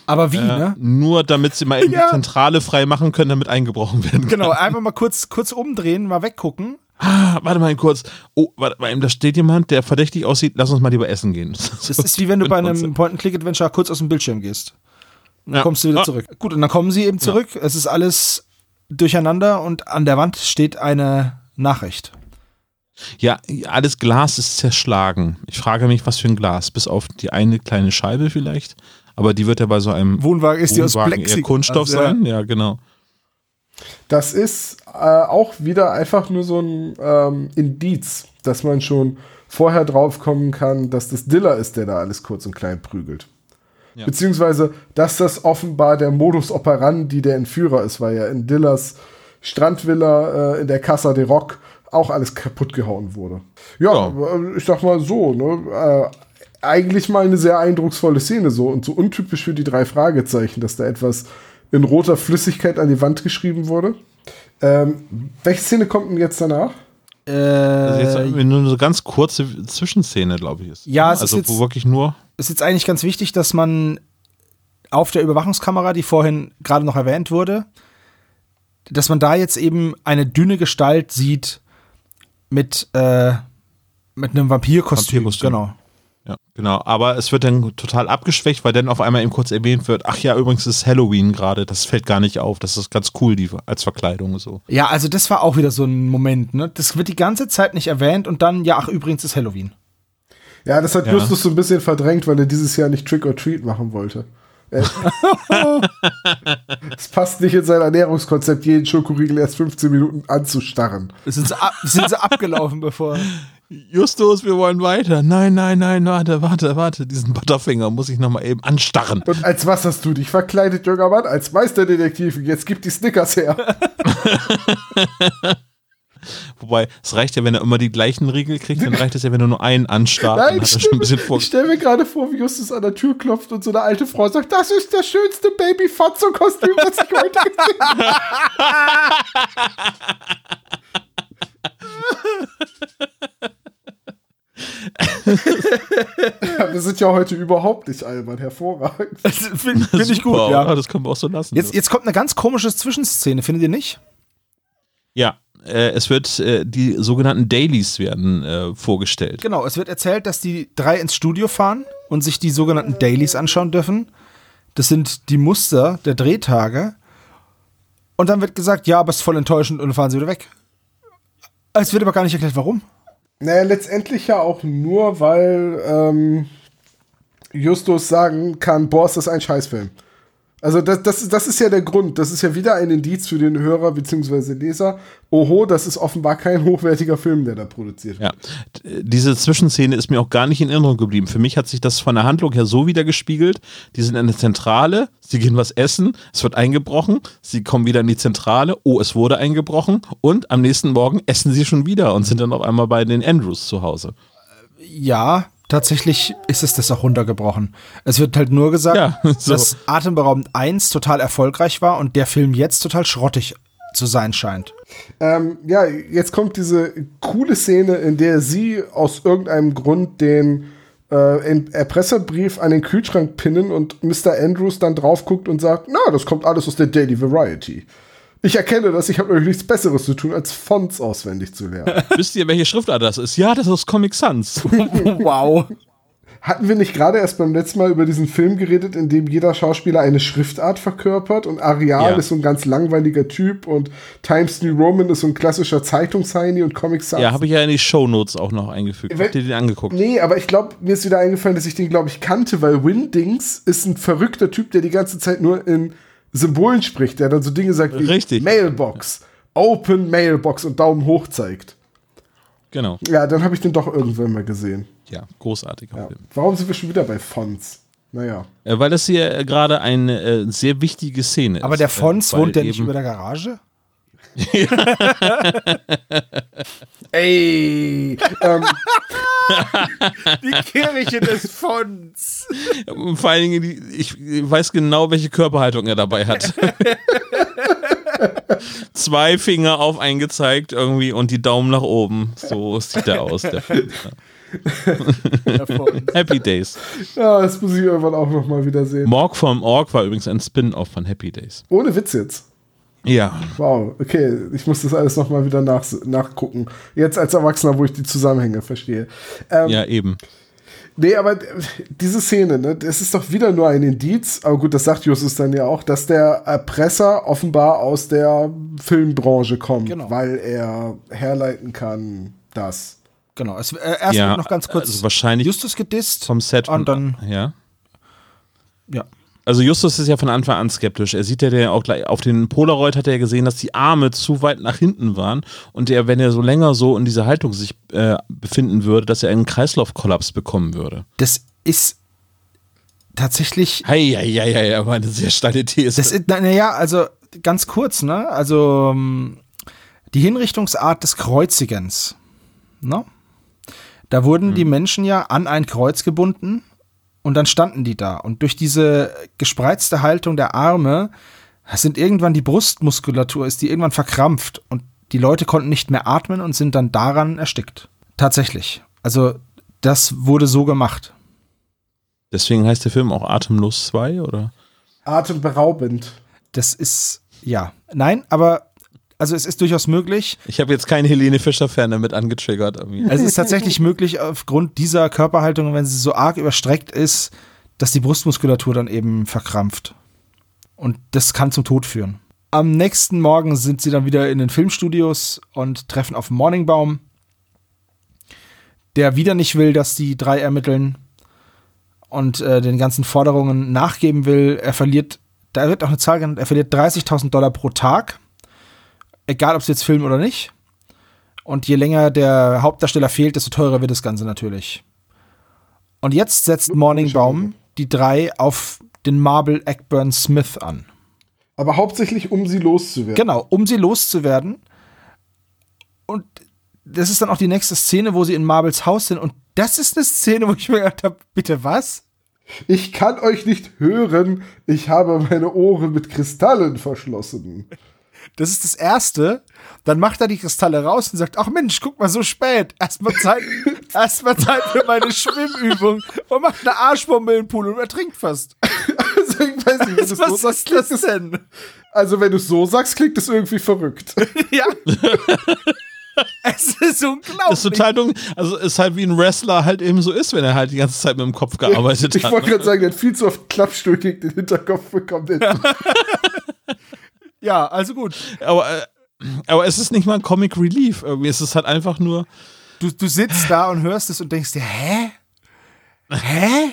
Speaker 2: Aber wie, äh, ne?
Speaker 3: Nur damit sie mal eben ja. die Zentrale frei machen können, damit eingebrochen werden
Speaker 2: genau, kann. Genau, einfach mal kurz, kurz umdrehen, mal weggucken
Speaker 3: ah, warte mal kurz. Oh, warte mal, da steht jemand, der verdächtig aussieht, lass uns mal lieber essen gehen.
Speaker 2: Das ist wie wenn du bei einem Point-and-Click-Adventure kurz aus dem Bildschirm gehst. Dann ja. kommst du wieder ah. zurück. Gut, und dann kommen sie eben zurück. Ja. Es ist alles durcheinander und an der Wand steht eine Nachricht.
Speaker 3: Ja, alles Glas ist zerschlagen. Ich frage mich, was für ein Glas. Bis auf die eine kleine Scheibe vielleicht. Aber die wird ja bei so einem
Speaker 2: Wohnwagen ist Wohnwagen die aus
Speaker 3: eher Kunststoff also, sein. Ja, genau.
Speaker 5: Das ist äh, auch wieder einfach nur so ein ähm, Indiz, dass man schon vorher drauf kommen kann, dass das Diller ist, der da alles kurz und klein prügelt. Ja. Beziehungsweise, dass das offenbar der Modus operandi der Entführer ist, weil ja in Dillers Strandvilla äh, in der Casa de Rock auch alles kaputt gehauen wurde. Ja. Äh, ich sag mal so, ne? Äh, eigentlich mal eine sehr eindrucksvolle Szene so und so untypisch für die drei Fragezeichen, dass da etwas in roter Flüssigkeit an die Wand geschrieben wurde. Ähm, welche Szene kommt denn jetzt danach?
Speaker 3: Äh, also jetzt nur eine ganz kurze Zwischenszene, glaube ich. Ist.
Speaker 2: Ja, es
Speaker 3: also
Speaker 2: ist jetzt,
Speaker 3: wo wirklich nur.
Speaker 2: Ist jetzt eigentlich ganz wichtig, dass man auf der Überwachungskamera, die vorhin gerade noch erwähnt wurde, dass man da jetzt eben eine dünne Gestalt sieht mit äh, Mit einem Vampirkostüm,
Speaker 3: Vampirkostüm.
Speaker 2: genau.
Speaker 3: Ja, genau. Aber es wird dann total abgeschwächt, weil dann auf einmal eben kurz erwähnt wird, ach ja, übrigens ist Halloween gerade, das fällt gar nicht auf. Das ist ganz cool, die als Verkleidung so.
Speaker 2: Ja, also das war auch wieder so ein Moment, ne? Das wird die ganze Zeit nicht erwähnt und dann, ja, ach, übrigens ist Halloween.
Speaker 5: Ja, das hat
Speaker 3: Ja.
Speaker 5: Justus so ein bisschen verdrängt, weil er dieses Jahr nicht Trick or Treat machen wollte. Äh, Es passt nicht in sein Ernährungskonzept, jeden Schokoriegel erst 15 Minuten anzustarren.
Speaker 2: Sind sie, ab, sind sie abgelaufen, bevor.
Speaker 3: Justus, wir wollen weiter. Nein, nein, nein, warte, warte, warte. Diesen Butterfinger muss ich nochmal eben anstarren.
Speaker 5: Und als was hast du dich verkleidet, junger Mann? Als Meisterdetektiv. Jetzt gib die Snickers her.
Speaker 3: Wobei, es reicht ja, wenn er immer die gleichen Riegel kriegt, dann reicht es ja, wenn er nur einen anstarrt.
Speaker 5: Nein,
Speaker 3: bisschen vor.
Speaker 5: Ich stelle mir gerade vor, wie Justus an der Tür klopft und so eine alte Frau sagt, das ist das schönste Baby-Fotzo-Kostüm, was ich heute gesehen habe. ja, wir sind ja heute überhaupt nicht albern, hervorragend.
Speaker 2: Finde find ich gut, ja.
Speaker 3: Das können wir auch so lassen.
Speaker 2: Jetzt, jetzt kommt eine ganz komische Zwischenszene, findet ihr nicht?
Speaker 3: Ja, äh, es wird, äh, die sogenannten Dailies werden äh, vorgestellt.
Speaker 2: Genau, es wird erzählt, dass die drei ins Studio fahren und sich die sogenannten Dailies anschauen dürfen. Das sind die Muster der Drehtage. Und dann wird gesagt, ja, aber es ist voll enttäuschend und dann fahren sie wieder weg. Es wird aber gar nicht erklärt, warum.
Speaker 5: Naja, letztendlich ja auch nur, weil ähm, Justus sagen kann, boah, ist das ein Scheißfilm. Also das, das, das ist ja der Grund. Das ist ja wieder ein Indiz für den Hörer bzw. Leser. Oho, das ist offenbar kein hochwertiger Film, der da produziert wird.
Speaker 3: Ja, diese Zwischenszene ist mir auch gar nicht in Erinnerung geblieben. Für mich hat sich das von der Handlung her so wieder gespiegelt. Die sind in der Zentrale, sie gehen was essen, es wird eingebrochen, sie kommen wieder in die Zentrale, oh, es wurde eingebrochen und am nächsten Morgen essen sie schon wieder und sind dann auf einmal bei den Andrews zu Hause.
Speaker 2: Ja, tatsächlich ist es das auch runtergebrochen. Es wird halt nur gesagt,
Speaker 3: Ja, so.
Speaker 2: dass Atemberaubend 1 total erfolgreich war und der Film jetzt total schrottig zu sein scheint.
Speaker 5: Ähm, ja, jetzt kommt diese coole Szene, in der sie aus irgendeinem Grund den äh, Erpresserbrief an den Kühlschrank pinnen und Mr. Andrews dann drauf guckt und sagt, na, das kommt alles aus der Daily Variety. Ich erkenne das, ich habe nämlich nichts Besseres zu tun, als Fonts auswendig zu lernen.
Speaker 3: Wisst ihr, welche Schriftart das ist? Ja, das ist Comic Sans.
Speaker 2: wow.
Speaker 5: Hatten wir nicht gerade erst beim letzten Mal über diesen Film geredet, in dem jeder Schauspieler eine Schriftart verkörpert und Arial
Speaker 3: Ja.
Speaker 5: ist so ein ganz langweiliger Typ und Times New Roman ist so ein klassischer Zeitungsheini und Comic Sans.
Speaker 3: ja, habe ich ja in die Shownotes auch noch eingefügt. Habt ihr den angeguckt?
Speaker 5: Nee, aber ich glaube, mir ist wieder eingefallen, dass ich den, glaube ich, kannte, weil Windings ist ein verrückter Typ, der die ganze Zeit nur in Symbolen spricht, der dann so Dinge sagt wie
Speaker 3: Richtig.
Speaker 5: Mailbox, Open Mailbox und Daumen hoch zeigt.
Speaker 3: Genau.
Speaker 5: Ja, dann habe ich den doch irgendwann mal gesehen.
Speaker 3: Ja, großartiger
Speaker 5: Ja.
Speaker 3: Film.
Speaker 5: Warum sind wir schon wieder bei Fonts? Naja.
Speaker 3: Äh, weil das hier gerade eine äh, sehr wichtige Szene ist.
Speaker 2: Aber der Fons
Speaker 3: äh,
Speaker 2: wohnt der nicht über der Garage? Ey,
Speaker 5: ähm,
Speaker 2: die Kirche des Fons.
Speaker 3: Vor allen Dingen, ich weiß genau, welche Körperhaltung er dabei hat. Zwei Finger auf eingezeigt irgendwie und die Daumen nach oben. So sieht er aus. Der Fons, ja. Happy Days.
Speaker 5: ja, das muss ich irgendwann auch noch mal wieder sehen.
Speaker 3: Morg vom Org war übrigens ein Spin-off von Happy Days.
Speaker 5: Ohne Witz jetzt.
Speaker 3: Ja,
Speaker 5: Wow, okay, ich muss das alles noch mal wieder nach, nachgucken. Jetzt als Erwachsener, wo ich die Zusammenhänge verstehe. Ähm,
Speaker 3: ja, eben.
Speaker 5: Nee, aber diese Szene, ne, das ist doch wieder nur ein Indiz, aber gut, das sagt Justus dann ja auch, dass der Erpresser offenbar aus der Filmbranche kommt,
Speaker 2: Genau.
Speaker 5: weil er herleiten kann, dass.
Speaker 2: Genau, es, äh, erst
Speaker 3: Ja,
Speaker 2: noch ganz kurz
Speaker 3: also wahrscheinlich
Speaker 2: Justus gedisst.
Speaker 3: Vom Set.
Speaker 2: Und dann,
Speaker 3: ja.
Speaker 2: ja.
Speaker 3: Also Justus ist ja von Anfang an skeptisch. Er sieht ja der auch gleich, auf den Polaroid hat er gesehen, dass die Arme zu weit nach hinten waren und er, wenn er so länger so in dieser Haltung sich äh, befinden würde, dass er einen Kreislaufkollaps bekommen würde.
Speaker 2: Das ist tatsächlich
Speaker 3: Hei, hei, hei, hei, aber eine sehr steile These.
Speaker 2: Das ist, naja, also ganz kurz, ne? Also ähm, die Hinrichtungsart des Kreuzigens, ne? Da wurden die Menschen ja an ein Kreuz gebunden und dann standen die da. Und durch diese gespreizte Haltung der Arme sind irgendwann die Brustmuskulatur, ist die irgendwann verkrampft und die Leute konnten nicht mehr atmen und sind dann daran erstickt. Tatsächlich. Also das wurde so gemacht.
Speaker 3: Deswegen heißt der Film auch Atemlos 2, oder?
Speaker 5: Atemberaubend.
Speaker 2: Das ist, ja. Nein, aber also es ist durchaus möglich.
Speaker 3: Ich habe jetzt keinen Helene Fischer-Fan damit angetriggert. Irgendwie.
Speaker 2: Es ist tatsächlich möglich, aufgrund dieser Körperhaltung, wenn sie so arg überstreckt ist, dass die Brustmuskulatur dann eben verkrampft. Und das kann zum Tod führen. Am nächsten Morgen sind sie dann wieder in den Filmstudios und treffen auf Morningbaum, der wieder nicht will, dass die drei ermitteln und äh, den ganzen Forderungen nachgeben will. Er verliert, da wird auch eine Zahl genannt, er verliert 30.000 Dollar pro Tag, egal ob sie jetzt filmen oder nicht. Und je länger der Hauptdarsteller fehlt, desto teurer wird das Ganze natürlich. Und jetzt setzt Morningbaum die drei auf den Marble Eckburn Smith an.
Speaker 5: Aber hauptsächlich, um sie loszuwerden.
Speaker 2: Genau, um sie loszuwerden. Und das ist dann auch die nächste Szene, wo sie in Marbles Haus sind. Und das ist eine Szene, wo ich mir gedacht habe, bitte was?
Speaker 5: Ich kann euch nicht hören. Ich habe meine Ohren mit Kristallen verschlossen.
Speaker 2: Das ist das Erste. Dann macht er die Kristalle raus und sagt, ach Mensch, guck mal, so spät. Erstmal Zeit, erstmal Zeit für meine Schwimmübung. Und macht eine Arschbombe im Pool und ertrinkt fast.
Speaker 5: Also ich weiß nicht, wenn du
Speaker 2: Was
Speaker 5: so sagst,
Speaker 2: ist
Speaker 5: klingt
Speaker 2: das
Speaker 5: das,
Speaker 2: denn?
Speaker 5: also wenn du es so sagst, klingt das irgendwie verrückt.
Speaker 2: Ja. es ist unglaublich.
Speaker 3: Das ist total dumm. Also ist halt wie ein Wrestler halt eben so ist, wenn er halt die ganze Zeit mit dem Kopf gearbeitet
Speaker 5: Ich
Speaker 3: hat.
Speaker 5: wollte
Speaker 3: ne?
Speaker 5: gerade sagen, der hat viel zu oft einen Klappstuhl gegen den Hinterkopf bekommen.
Speaker 2: Ja, also gut.
Speaker 3: Aber, äh, aber es ist nicht mal ein Comic Relief. Irgendwie es ist halt einfach nur.
Speaker 2: Du, du sitzt da und hörst es und denkst dir, hä? Hä?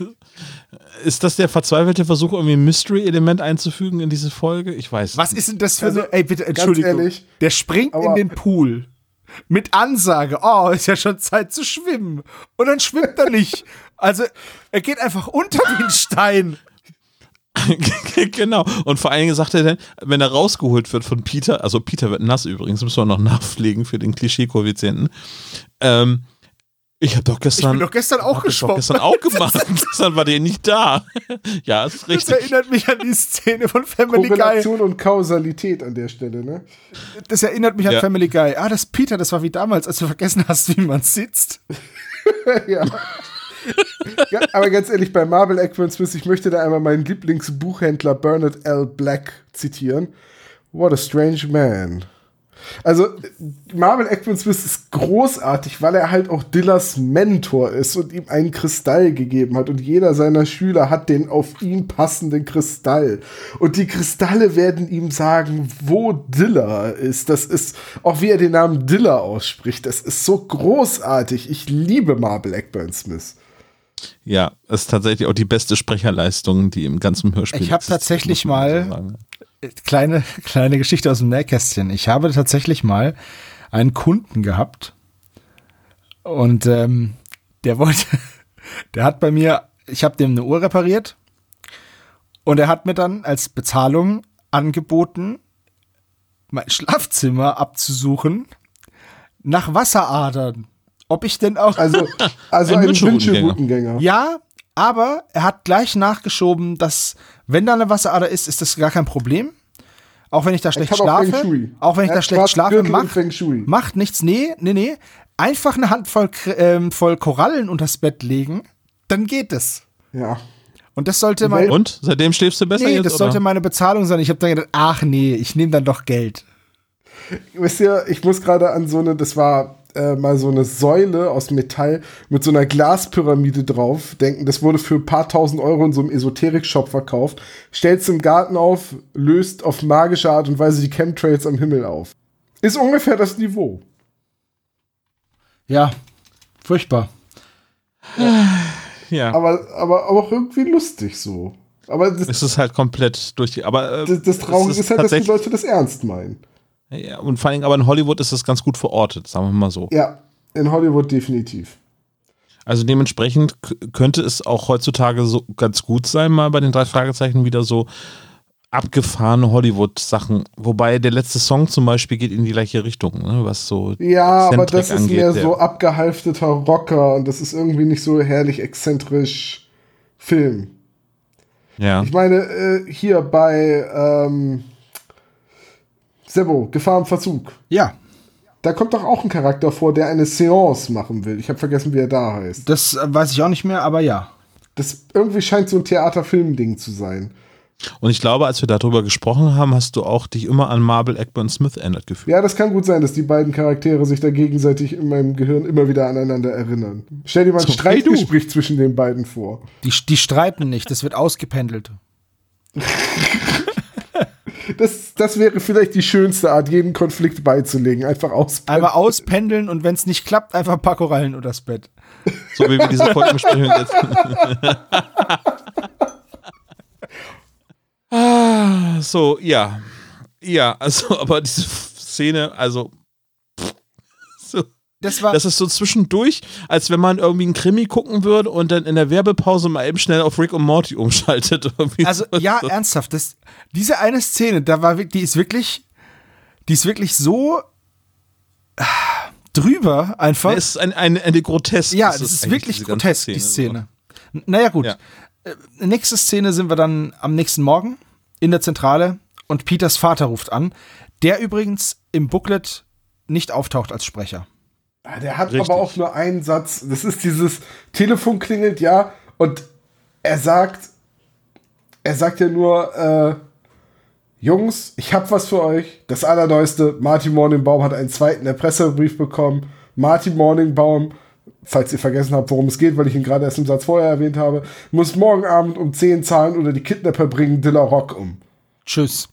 Speaker 3: Ist das der verzweifelte Versuch, irgendwie ein Mystery-Element einzufügen in diese Folge? Ich weiß.
Speaker 2: Was ist denn das für
Speaker 5: Also,
Speaker 2: eine. Ey, bitte,
Speaker 5: ganz
Speaker 2: Entschuldigung.
Speaker 5: ehrlich,
Speaker 2: der springt in den Pool. Mit Ansage, oh, ist ja schon Zeit zu schwimmen. Und dann schwimmt er nicht. Also, er geht einfach unter wie ein Stein.
Speaker 3: genau. Und vor allen Dingen sagt er dann, wenn er rausgeholt wird von Peter, also Peter wird nass übrigens, müssen wir noch nachpflegen für den Klischee-Koeffizienten. Ähm, ich habe doch
Speaker 2: Ich
Speaker 3: gestern.
Speaker 2: bin doch gestern auch
Speaker 3: das
Speaker 2: geschwommen.
Speaker 3: gestern auch gemacht. gestern war der nicht da. ja, ist
Speaker 2: Das
Speaker 3: richtig.
Speaker 2: erinnert mich an die Szene von Family Guy.
Speaker 5: Korrelation und Kausalität an der Stelle, ne?
Speaker 2: Das erinnert mich an
Speaker 3: Ja.
Speaker 2: Family Guy. Ah, das Peter, das war wie damals, als du vergessen hast, wie man sitzt.
Speaker 5: ja. Aber ganz ehrlich, bei Marvel Eggman Smith, ich möchte da einmal meinen Lieblingsbuchhändler Bernard L. Black zitieren. What a strange man. Also, Marvel Eggman Smith ist großartig, weil er halt auch Dillas Mentor ist und ihm einen Kristall gegeben hat. Und jeder seiner Schüler hat den auf ihn passenden Kristall. Und die Kristalle werden ihm sagen, wo Dilla ist. Das ist, auch wie er den Namen Dilla ausspricht, das ist so großartig. Ich liebe Marvel Eggman Smith.
Speaker 3: Ja, das ist tatsächlich auch die beste Sprecherleistung, die im ganzen Hörspiel
Speaker 2: Ich hab
Speaker 3: existiert,
Speaker 2: tatsächlich mal-
Speaker 3: sagen.
Speaker 2: Kleine, kleine Geschichte aus dem Nähkästchen. Ich habe tatsächlich mal einen Kunden gehabt und ähm, der wollte, der hat bei mir, ich habe dem eine Uhr repariert und er hat mir dann als Bezahlung angeboten, mein Schlafzimmer abzusuchen nach Wasseradern. Ob ich denn auch
Speaker 5: Also, also
Speaker 3: Ein
Speaker 5: ein
Speaker 3: Wünschelroutengänger.
Speaker 2: Ja, aber er hat gleich nachgeschoben, dass, wenn da eine Wasserader ist, ist das gar kein Problem. Auch wenn ich da schlecht
Speaker 5: auch
Speaker 2: schlafe.
Speaker 5: Shui.
Speaker 2: Auch wenn ich
Speaker 5: Er
Speaker 2: da schlecht schlafe, macht, macht nichts. Nee, nee, nee. Einfach eine Handvoll ähm, voll Korallen unters Bett legen, dann geht es.
Speaker 5: Ja.
Speaker 2: Und das sollte mein,
Speaker 3: Und? Seitdem schläfst du besser
Speaker 2: nee,
Speaker 3: jetzt?
Speaker 2: das sollte
Speaker 3: oder?
Speaker 2: meine Bezahlung sein. Ich habe dann gedacht, ach nee, ich nehme dann doch Geld.
Speaker 5: Wisst ihr, ich muss gerade an so eine, das war äh, mal so eine Säule aus Metall mit so einer Glaspyramide drauf denken. Das wurde für ein paar tausend Euro in so einem Esoterik-Shop verkauft. Stellst im Garten auf, löst auf magische Art und Weise die Chemtrails am Himmel auf. Ist ungefähr das Niveau.
Speaker 2: Ja, furchtbar.
Speaker 3: ja.
Speaker 5: Aber, aber, aber auch irgendwie lustig so. Aber das,
Speaker 3: es ist halt komplett durch die. Aber äh,
Speaker 5: das, das Traurige
Speaker 3: es
Speaker 5: ist, halt, dass die Leute das ernst meinen.
Speaker 3: Ja, und vor allem, aber in Hollywood ist das ganz gut verortet, sagen wir mal so.
Speaker 5: Ja, in Hollywood definitiv.
Speaker 3: Also dementsprechend könnte es auch heutzutage so ganz gut sein, mal bei den drei Fragezeichen wieder so abgefahrene Hollywood-Sachen. Wobei der letzte Song zum Beispiel geht in die gleiche Richtung, ne, was so
Speaker 5: Ja, aber das ist
Speaker 3: angeht,
Speaker 5: mehr so abgehalfteter Rocker und das ist irgendwie nicht so herrlich exzentrisch Film.
Speaker 3: Ja.
Speaker 5: Ich meine, äh, hier bei ähm, Sebo, Gefahr im Verzug.
Speaker 2: Ja,
Speaker 5: Da kommt doch auch ein Charakter vor, der eine Seance machen will. Ich habe vergessen, wie er da heißt.
Speaker 2: das äh, weiß ich auch nicht mehr, aber ja.
Speaker 5: Das irgendwie scheint so ein Theaterfilm-Ding zu sein.
Speaker 3: Und ich glaube, als wir darüber gesprochen haben, hast du auch dich immer an Marble Eckburn Smith erinnert gefühlt.
Speaker 5: Ja, das kann gut sein, dass die beiden Charaktere sich da gegenseitig in meinem Gehirn immer wieder aneinander erinnern. Stell dir mal ein
Speaker 3: So.
Speaker 5: Streitgespräch zwischen den beiden vor.
Speaker 2: Die, die streiten nicht, das wird ausgependelt.
Speaker 5: Das, das wäre vielleicht die schönste Art, jeden Konflikt beizulegen. Einfach aus.
Speaker 2: Einmal auspendeln und wenn es nicht klappt, einfach ein paar Korallen unters Bett.
Speaker 3: So wie wir diese Folgenbesprechung jetzt. ah, so, ja. Ja, also, aber diese Szene, also. So,
Speaker 2: Das war,
Speaker 3: das ist so zwischendurch, als wenn man irgendwie einen Krimi gucken würde und dann in der Werbepause mal eben schnell auf Rick und Morty umschaltet.
Speaker 2: Also
Speaker 3: so.
Speaker 2: ja, ernsthaft, das, diese eine Szene, da war, die ist wirklich, die ist wirklich so ah, drüber einfach.
Speaker 3: Es ist ein, eine, eine grotesk.
Speaker 2: Ja, das ist, wirklich grotesk, die
Speaker 3: so.
Speaker 2: Szene. N- Naja, gut.
Speaker 3: Ja.
Speaker 2: Äh, nächste Szene sind wir dann am nächsten Morgen in der Zentrale und Peters Vater ruft an, der übrigens im Booklet nicht auftaucht als Sprecher.
Speaker 5: Ah, Der hat
Speaker 3: Richtig.
Speaker 5: aber auch nur einen Satz. Das ist dieses Telefon klingelt, ja, und er sagt, er sagt ja nur, äh, Jungs, ich hab was für euch. Das Allerneueste, Martin Morningbaum hat einen zweiten Erpresserbrief bekommen. Martin Morningbaum, falls ihr vergessen habt, worum es geht, weil ich ihn gerade erst im Satz vorher erwähnt habe, muss morgen Abend um 10 zahlen oder die Kidnapper bringen Dilla Rock um.
Speaker 2: Tschüss.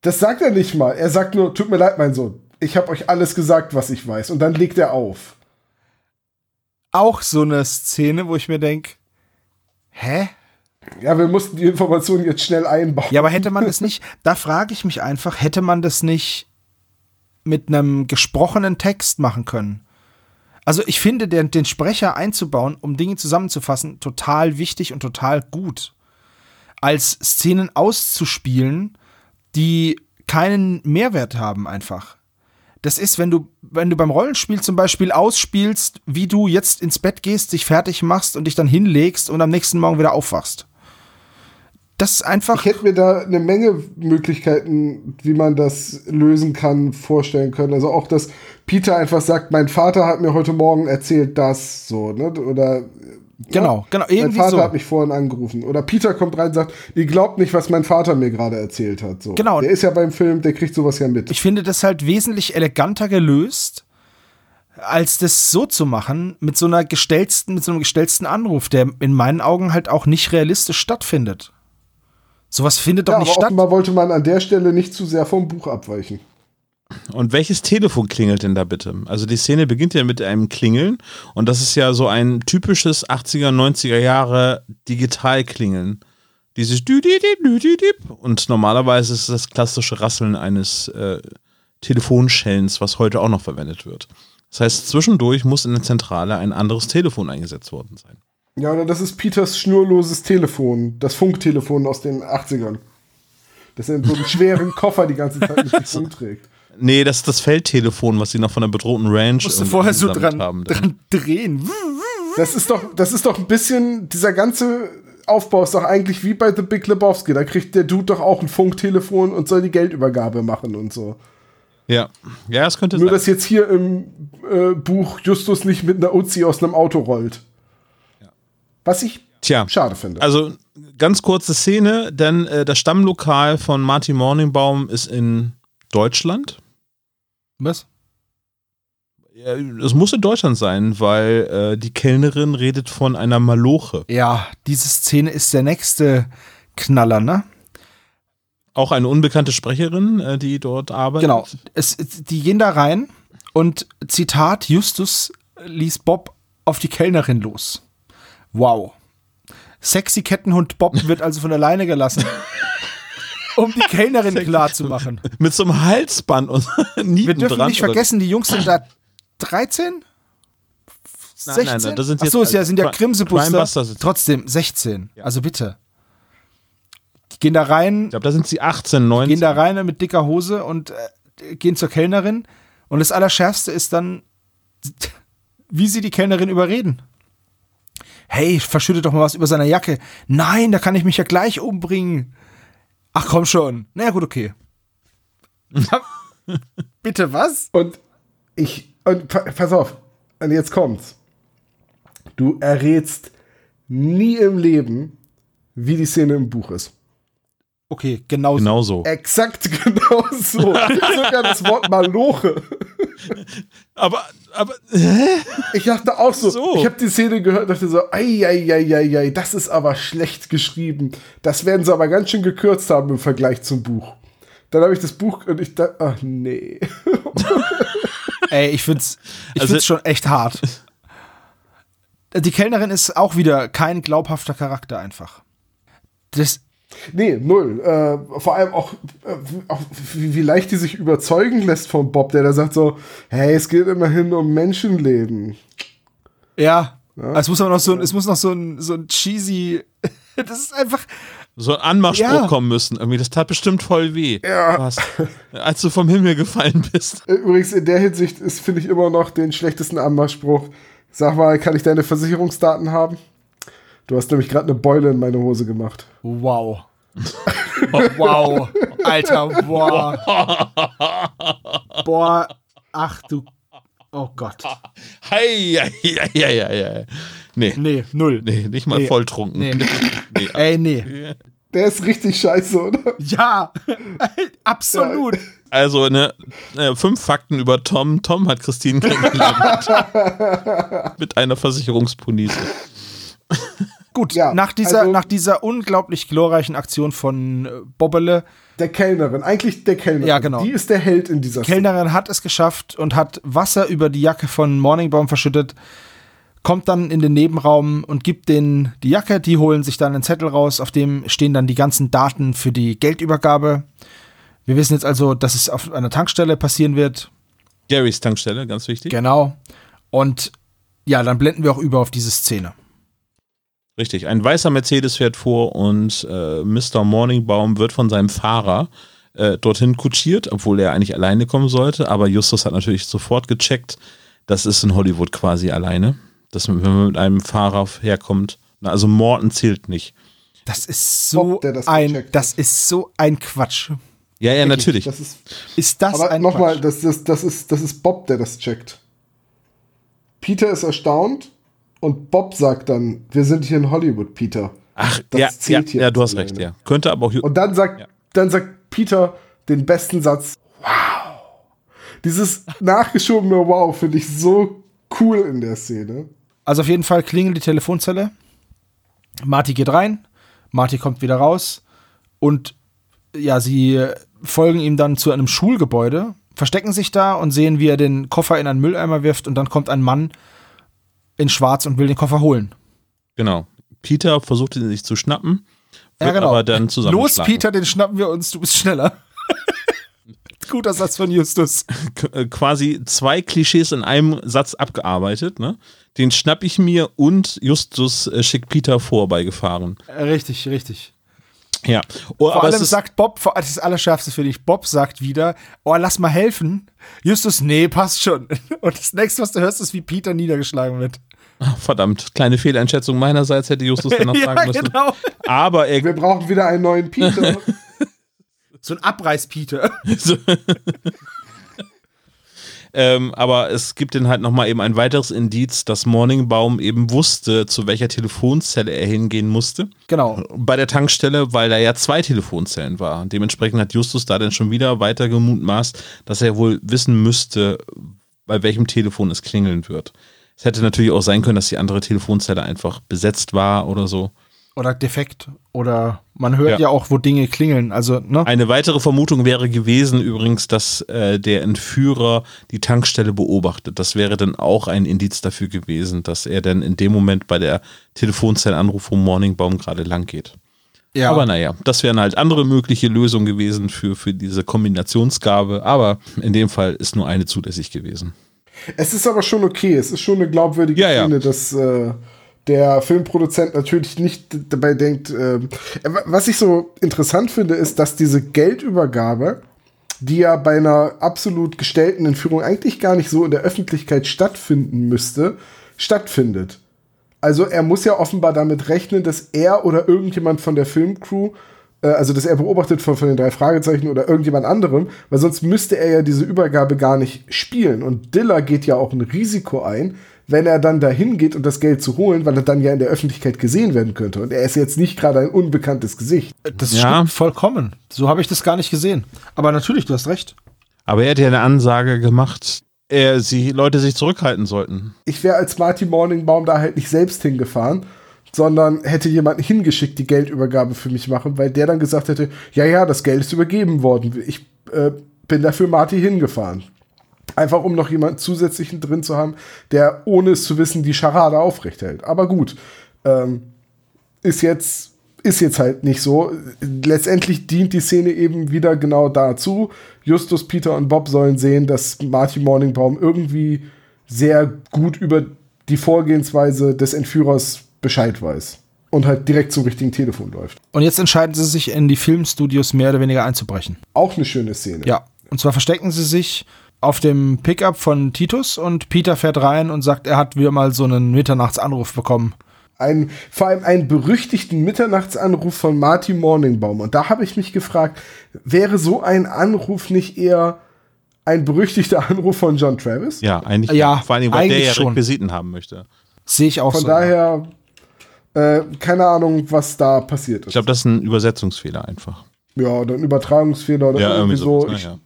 Speaker 5: Das sagt er nicht mal. Er sagt nur, tut mir leid, mein Sohn. Ich habe euch alles gesagt, was ich weiß. Und dann legt er auf.
Speaker 2: Auch so eine Szene, wo ich mir denke, hä?
Speaker 5: Ja, wir mussten die Informationen jetzt schnell einbauen.
Speaker 2: Ja, aber hätte man das nicht, da frage ich mich einfach, hätte man das nicht mit einem gesprochenen Text machen können? Also ich finde, den, den Sprecher einzubauen, um Dinge zusammenzufassen, total wichtig und total gut. Als Szenen auszuspielen, die keinen Mehrwert haben einfach. Das ist, wenn du, wenn du beim Rollenspiel zum Beispiel ausspielst, wie du jetzt ins Bett gehst, dich fertig machst und dich dann hinlegst und am nächsten Morgen wieder aufwachst. Das ist einfach.
Speaker 5: Ich hätte mir da eine Menge Möglichkeiten, wie man das lösen kann, vorstellen können. Also auch, dass Peter einfach sagt, mein Vater hat mir heute Morgen erzählt, das so, ne? Oder
Speaker 2: Genau, genau,
Speaker 5: mein
Speaker 2: irgendwie
Speaker 5: Vater
Speaker 2: so.
Speaker 5: hat mich vorhin angerufen. Oder Peter kommt rein und sagt, ihr glaubt nicht, was mein Vater mir gerade erzählt hat. So.
Speaker 2: Genau.
Speaker 5: Der ist ja beim Film, der kriegt sowas ja mit.
Speaker 2: Ich finde das halt wesentlich eleganter gelöst, als das so zu machen, mit so einer gestellten, mit so einem gestellten Anruf, der in meinen Augen halt auch nicht realistisch stattfindet. Sowas findet doch
Speaker 5: ja,
Speaker 2: nicht
Speaker 5: aber
Speaker 2: statt.
Speaker 5: offenbar wollte man an der Stelle nicht zu sehr vom Buch abweichen.
Speaker 3: Und welches Telefon klingelt denn da bitte? Also die Szene beginnt ja mit einem Klingeln und das ist ja so ein typisches 80er, 90er Jahre Digitalklingeln. Dieses. Und normalerweise ist es das klassische Rasseln eines äh, Telefonschellens, was heute auch noch verwendet wird. Das heißt, zwischendurch muss in der Zentrale ein anderes Telefon eingesetzt worden sein.
Speaker 5: Ja, oder das ist Peters schnurloses Telefon, das Funktelefon aus den 80ern. Das in so einem schweren Koffer die ganze Zeit mit sich rumträgt.
Speaker 3: Nee, das ist das Feldtelefon, was sie noch von der bedrohten Ranch
Speaker 2: musst du
Speaker 3: irgendwie
Speaker 2: vorher so dran,
Speaker 3: haben.
Speaker 2: dran drehen.
Speaker 5: Das ist doch, das ist doch ein bisschen, dieser ganze Aufbau ist doch eigentlich wie bei The Big Lebowski. Da kriegt der Dude doch auch ein Funktelefon und soll die Geldübergabe machen und so.
Speaker 3: Ja, ja, das könnte
Speaker 5: Nur,
Speaker 3: sein.
Speaker 5: dass jetzt hier im äh, Buch Justus nicht mit einer Uzi aus einem Auto rollt. Was ich
Speaker 3: Tja,
Speaker 5: schade finde.
Speaker 3: Also ganz kurze Szene, denn äh, das Stammlokal von Martin Morningbaum ist in Deutschland.
Speaker 2: Was?
Speaker 3: Ja, Es muss in Deutschland sein, weil äh, die Kellnerin redet von einer Maloche.
Speaker 2: Ja, diese Szene ist der nächste Knaller, ne?
Speaker 3: Auch eine unbekannte Sprecherin, äh, die dort arbeitet.
Speaker 2: Genau. Es, die gehen da rein und Zitat, Justus ließ Bob auf die Kellnerin los. Wow. Sexy Kettenhund Bob wird also von alleine gelassen, um die Kellnerin klar zu machen.
Speaker 3: Mit so einem Halsband und Nieten
Speaker 2: Wir dürfen
Speaker 3: dran.
Speaker 2: nicht vergessen, die Jungs sind da 13? 16?
Speaker 3: Nein, nein, das sind
Speaker 2: Ach
Speaker 3: jetzt
Speaker 2: so, ist ja, sind ja Krimsebuster. Trotzdem 16. Also bitte. Die gehen da rein,
Speaker 3: Ich glaube, da sind sie 18, 19.
Speaker 2: gehen da rein mit dicker Hose und äh, gehen zur Kellnerin. Und das Allerschärfste ist dann, wie sie die Kellnerin überreden. Hey, verschüttet doch mal was über seiner Jacke. Nein, da kann ich mich ja gleich umbringen. Ach komm schon. Na ja, gut, okay. Bitte was?
Speaker 5: Und ich, und pa- pass auf, und jetzt kommt's. Du errätst nie im Leben, wie die Szene im Buch ist.
Speaker 2: Okay, genau,
Speaker 3: Genau so.
Speaker 5: Exakt genau so. Sogar das Wort Maloche.
Speaker 3: Aber, aber,
Speaker 5: Ich dachte auch so,
Speaker 3: So.
Speaker 5: ich habe die Szene gehört und dachte so, ei, ei, ei, ei, ei, das ist aber schlecht geschrieben. Das werden sie aber ganz schön gekürzt haben im Vergleich zum Buch. Dann habe ich das Buch und ich dachte, ach nee.
Speaker 2: Ey, ich find's, ich
Speaker 3: Also-
Speaker 2: find's schon echt hart. Die Kellnerin ist auch wieder kein glaubhafter Charakter einfach. Das,
Speaker 5: Nee, null. Äh, vor allem auch, äh, auch wie, wie leicht die sich überzeugen lässt von Bob, der da sagt so, hey, es geht immerhin um Menschenleben.
Speaker 2: ja, es muss aber noch so, ein- es muss noch so ein, so ein cheesy, das ist einfach,
Speaker 3: so ein Anmachspruch
Speaker 2: Ja.
Speaker 3: kommen müssen. Irgendwie, das tat bestimmt voll weh.
Speaker 5: Ja.
Speaker 3: Was? Als du vom Himmel gefallen bist.
Speaker 5: Äh, Übrigens, in der Hinsicht ist, finde ich, immer noch den schlechtesten Anmachspruch. Sag mal, kann ich deine Versicherungsdaten haben? Du hast nämlich gerade eine Beule in meine Hose gemacht.
Speaker 2: wow. Oh, wow. Alter, boah. Boah, ach du, oh Gott.
Speaker 3: Hei, hei, hei, hei, hei. Nee, nee,
Speaker 2: Nee, null.
Speaker 3: nicht mal
Speaker 2: Nee.
Speaker 3: volltrunken.
Speaker 2: Nee.
Speaker 3: Nee.
Speaker 2: Ey, nee.
Speaker 5: Der ist richtig scheiße, oder?
Speaker 2: Ja, absolut.
Speaker 3: Also, ne, äh, fünf Fakten über Tom. Tom hat Christine kennengelernt. Mit einer Versicherungspolice.
Speaker 2: Gut,
Speaker 5: Ja,
Speaker 2: nach, dieser,
Speaker 5: also-
Speaker 2: nach dieser unglaublich glorreichen Aktion von äh, Bobbele,
Speaker 5: Der Kellnerin, eigentlich der Kellnerin.
Speaker 2: Ja, genau.
Speaker 5: Die ist der Held in dieser
Speaker 2: Kellnerin hat es geschafft und hat Wasser über die Jacke von Morningbaum verschüttet, kommt dann in den Nebenraum und gibt denen die Jacke, die holen sich dann einen Zettel raus, auf dem stehen dann die ganzen Daten für die Geldübergabe. Wir wissen jetzt also, dass es auf einer Tankstelle passieren wird.
Speaker 3: Garys Tankstelle, ganz wichtig.
Speaker 2: Genau. Und ja, dann blenden wir auch über auf diese Szene.
Speaker 3: Richtig, ein weißer Mercedes fährt vor und äh, Mr. Morningbaum wird von seinem Fahrer äh, dorthin kutschiert, obwohl er eigentlich alleine kommen sollte. Aber Justus hat natürlich sofort gecheckt, das ist in Hollywood quasi alleine. Dass man, wenn man mit einem Fahrer herkommt, na, also Morton zählt nicht.
Speaker 2: Das ist so
Speaker 5: das
Speaker 2: ein, das ist so ein Quatsch.
Speaker 3: Ja, ja, natürlich.
Speaker 5: Das ist,
Speaker 2: Ist das
Speaker 5: aber
Speaker 2: ein
Speaker 5: nochmal,
Speaker 2: Quatsch?
Speaker 5: das, das, das, ist, das ist Bob, der das checkt. Peter ist erstaunt und Bob sagt dann, wir sind hier in Hollywood, Peter.
Speaker 3: Ach,
Speaker 5: das
Speaker 3: ja, ja,
Speaker 5: zählt hier
Speaker 3: ja, du hast recht, ja. Könnte aber auch.
Speaker 5: Und dann sagt,
Speaker 3: Ja.
Speaker 5: dann sagt Peter den besten Satz, wow. Dieses nachgeschobene Wow finde ich so cool in der Szene.
Speaker 2: Also auf jeden Fall klingelt die Telefonzelle. Marty geht rein, Marty kommt wieder raus und ja, sie folgen ihm dann zu einem Schulgebäude, verstecken sich da und sehen, wie er den Koffer in einen Mülleimer wirft und dann kommt ein Mann in Schwarz und will den Koffer holen.
Speaker 3: Genau. Peter versucht ihn sich zu schnappen,
Speaker 2: Ja,
Speaker 3: wird
Speaker 2: genau.
Speaker 3: aber dann zusammen.
Speaker 2: Los, Peter, den schnappen wir uns, du bist schneller. Guter Satz von Justus.
Speaker 3: äh, quasi zwei Klischees in einem Satz abgearbeitet. Ne? Den schnapp ich mir und Justus äh, schickt Peter vorbeigefahren.
Speaker 2: Äh, Richtig, richtig.
Speaker 3: Ja, oh,
Speaker 2: Vor allem sagt Bob, vor- das ist das Allerschärfste finde ich, Bob sagt wieder, oh, lass mal helfen. Justus, nee, passt schon. Und das nächste, was du hörst, ist, wie Peter niedergeschlagen wird.
Speaker 3: Verdammt, kleine Fehleinschätzung meinerseits hätte Justus dann noch
Speaker 2: ja,
Speaker 3: sagen müssen.
Speaker 2: genau.
Speaker 3: Aber er,
Speaker 5: Wir brauchen wieder einen neuen Peter.
Speaker 2: So ein Abreiß-Peter.
Speaker 3: ähm, aber es gibt dann halt nochmal eben ein weiteres Indiz, dass Morningbaum eben wusste, zu welcher Telefonzelle er hingehen musste.
Speaker 2: Genau.
Speaker 3: bei der Tankstelle, weil da ja zwei Telefonzellen war. Dementsprechend hat Justus da dann schon wieder weiter gemutmaßt, dass er wohl wissen müsste, bei welchem Telefon es klingeln wird. Es hätte natürlich auch sein können, dass die andere Telefonzelle einfach besetzt war oder so.
Speaker 2: Oder defekt. Oder man hört
Speaker 3: Ja.
Speaker 2: ja, auch, wo Dinge klingeln. Also, ne?
Speaker 3: Eine weitere Vermutung wäre gewesen übrigens, dass äh, der Entführer die Tankstelle beobachtet. Das wäre dann auch ein Indiz dafür gewesen, dass er dann in dem Moment bei der Telefonzellenanruf vom Morningbaum gerade lang geht.
Speaker 2: ja.
Speaker 3: Aber naja, das wären halt andere mögliche Lösungen gewesen für, für diese Kombinationsgabe. Aber in dem Fall ist nur eine zulässig gewesen.
Speaker 5: Es ist aber schon okay. Es ist schon eine glaubwürdige
Speaker 3: Ja, ja.
Speaker 5: Szene, dass äh, der Filmproduzent natürlich nicht dabei denkt. ähm, was ich so interessant finde, ist, dass diese Geldübergabe, die ja bei einer absolut gestellten Entführung eigentlich gar nicht so in der Öffentlichkeit stattfinden müsste, stattfindet. Also er muss ja offenbar damit rechnen, dass er oder irgendjemand von der Filmcrew, äh, also dass er beobachtet von, von den drei Fragezeichen oder irgendjemand anderem, weil sonst müsste er ja diese Übergabe gar nicht spielen. Und Diller geht ja auch ein Risiko ein, wenn er dann dahin geht, um das Geld zu holen, weil er dann ja in der Öffentlichkeit gesehen werden könnte. Und er ist jetzt nicht gerade ein unbekanntes Gesicht.
Speaker 2: Das
Speaker 3: Ja.
Speaker 2: stimmt vollkommen. So habe ich das gar nicht gesehen. Aber natürlich, du hast recht.
Speaker 3: Aber er hat ja eine Ansage gemacht, er, sie Leute sich zurückhalten sollten.
Speaker 5: Ich wäre als Marty Morningbaum da halt nicht selbst hingefahren, sondern hätte jemanden hingeschickt, die Geldübergabe für mich machen, weil der dann gesagt hätte, ja, ja, das Geld ist übergeben worden. Ich äh, bin dafür Marty hingefahren. Einfach um noch jemanden zusätzlichen drin zu haben, der ohne es zu wissen die Scharade aufrechthält. Aber gut, ähm, ist jetzt ist jetzt halt nicht so. Letztendlich dient die Szene eben wieder genau dazu. Justus, Peter und Bob sollen sehen, dass Marty Morningbaum irgendwie sehr gut über die Vorgehensweise des Entführers Bescheid weiß und halt direkt zum richtigen Telefon läuft.
Speaker 2: Und jetzt entscheiden sie sich, in die Filmstudios mehr oder weniger einzubrechen.
Speaker 5: Auch eine schöne Szene.
Speaker 2: Ja. Und zwar verstecken sie sich auf dem Pickup von Titus und Peter fährt rein und sagt, er hat wieder mal so einen Mitternachtsanruf bekommen.
Speaker 5: Ein, vor allem einen berüchtigten Mitternachtsanruf von Marty Morningbaum. Und da habe ich mich gefragt, wäre so ein Anruf nicht eher ein berüchtigter Anruf von John Travis?
Speaker 3: Ja, eigentlich.
Speaker 2: Ja,
Speaker 3: vor allem, weil der ja
Speaker 2: schon.
Speaker 3: Requisiten haben möchte.
Speaker 2: Sehe ich auch
Speaker 5: Von
Speaker 2: so.
Speaker 5: daher, äh, keine Ahnung, was da passiert
Speaker 3: Ich
Speaker 5: ist.
Speaker 3: glaube, das ist ein Übersetzungsfehler einfach.
Speaker 5: ja, oder ein Übertragungsfehler oder irgendwie so.
Speaker 3: sowas,
Speaker 5: Ich,
Speaker 3: ne, ja.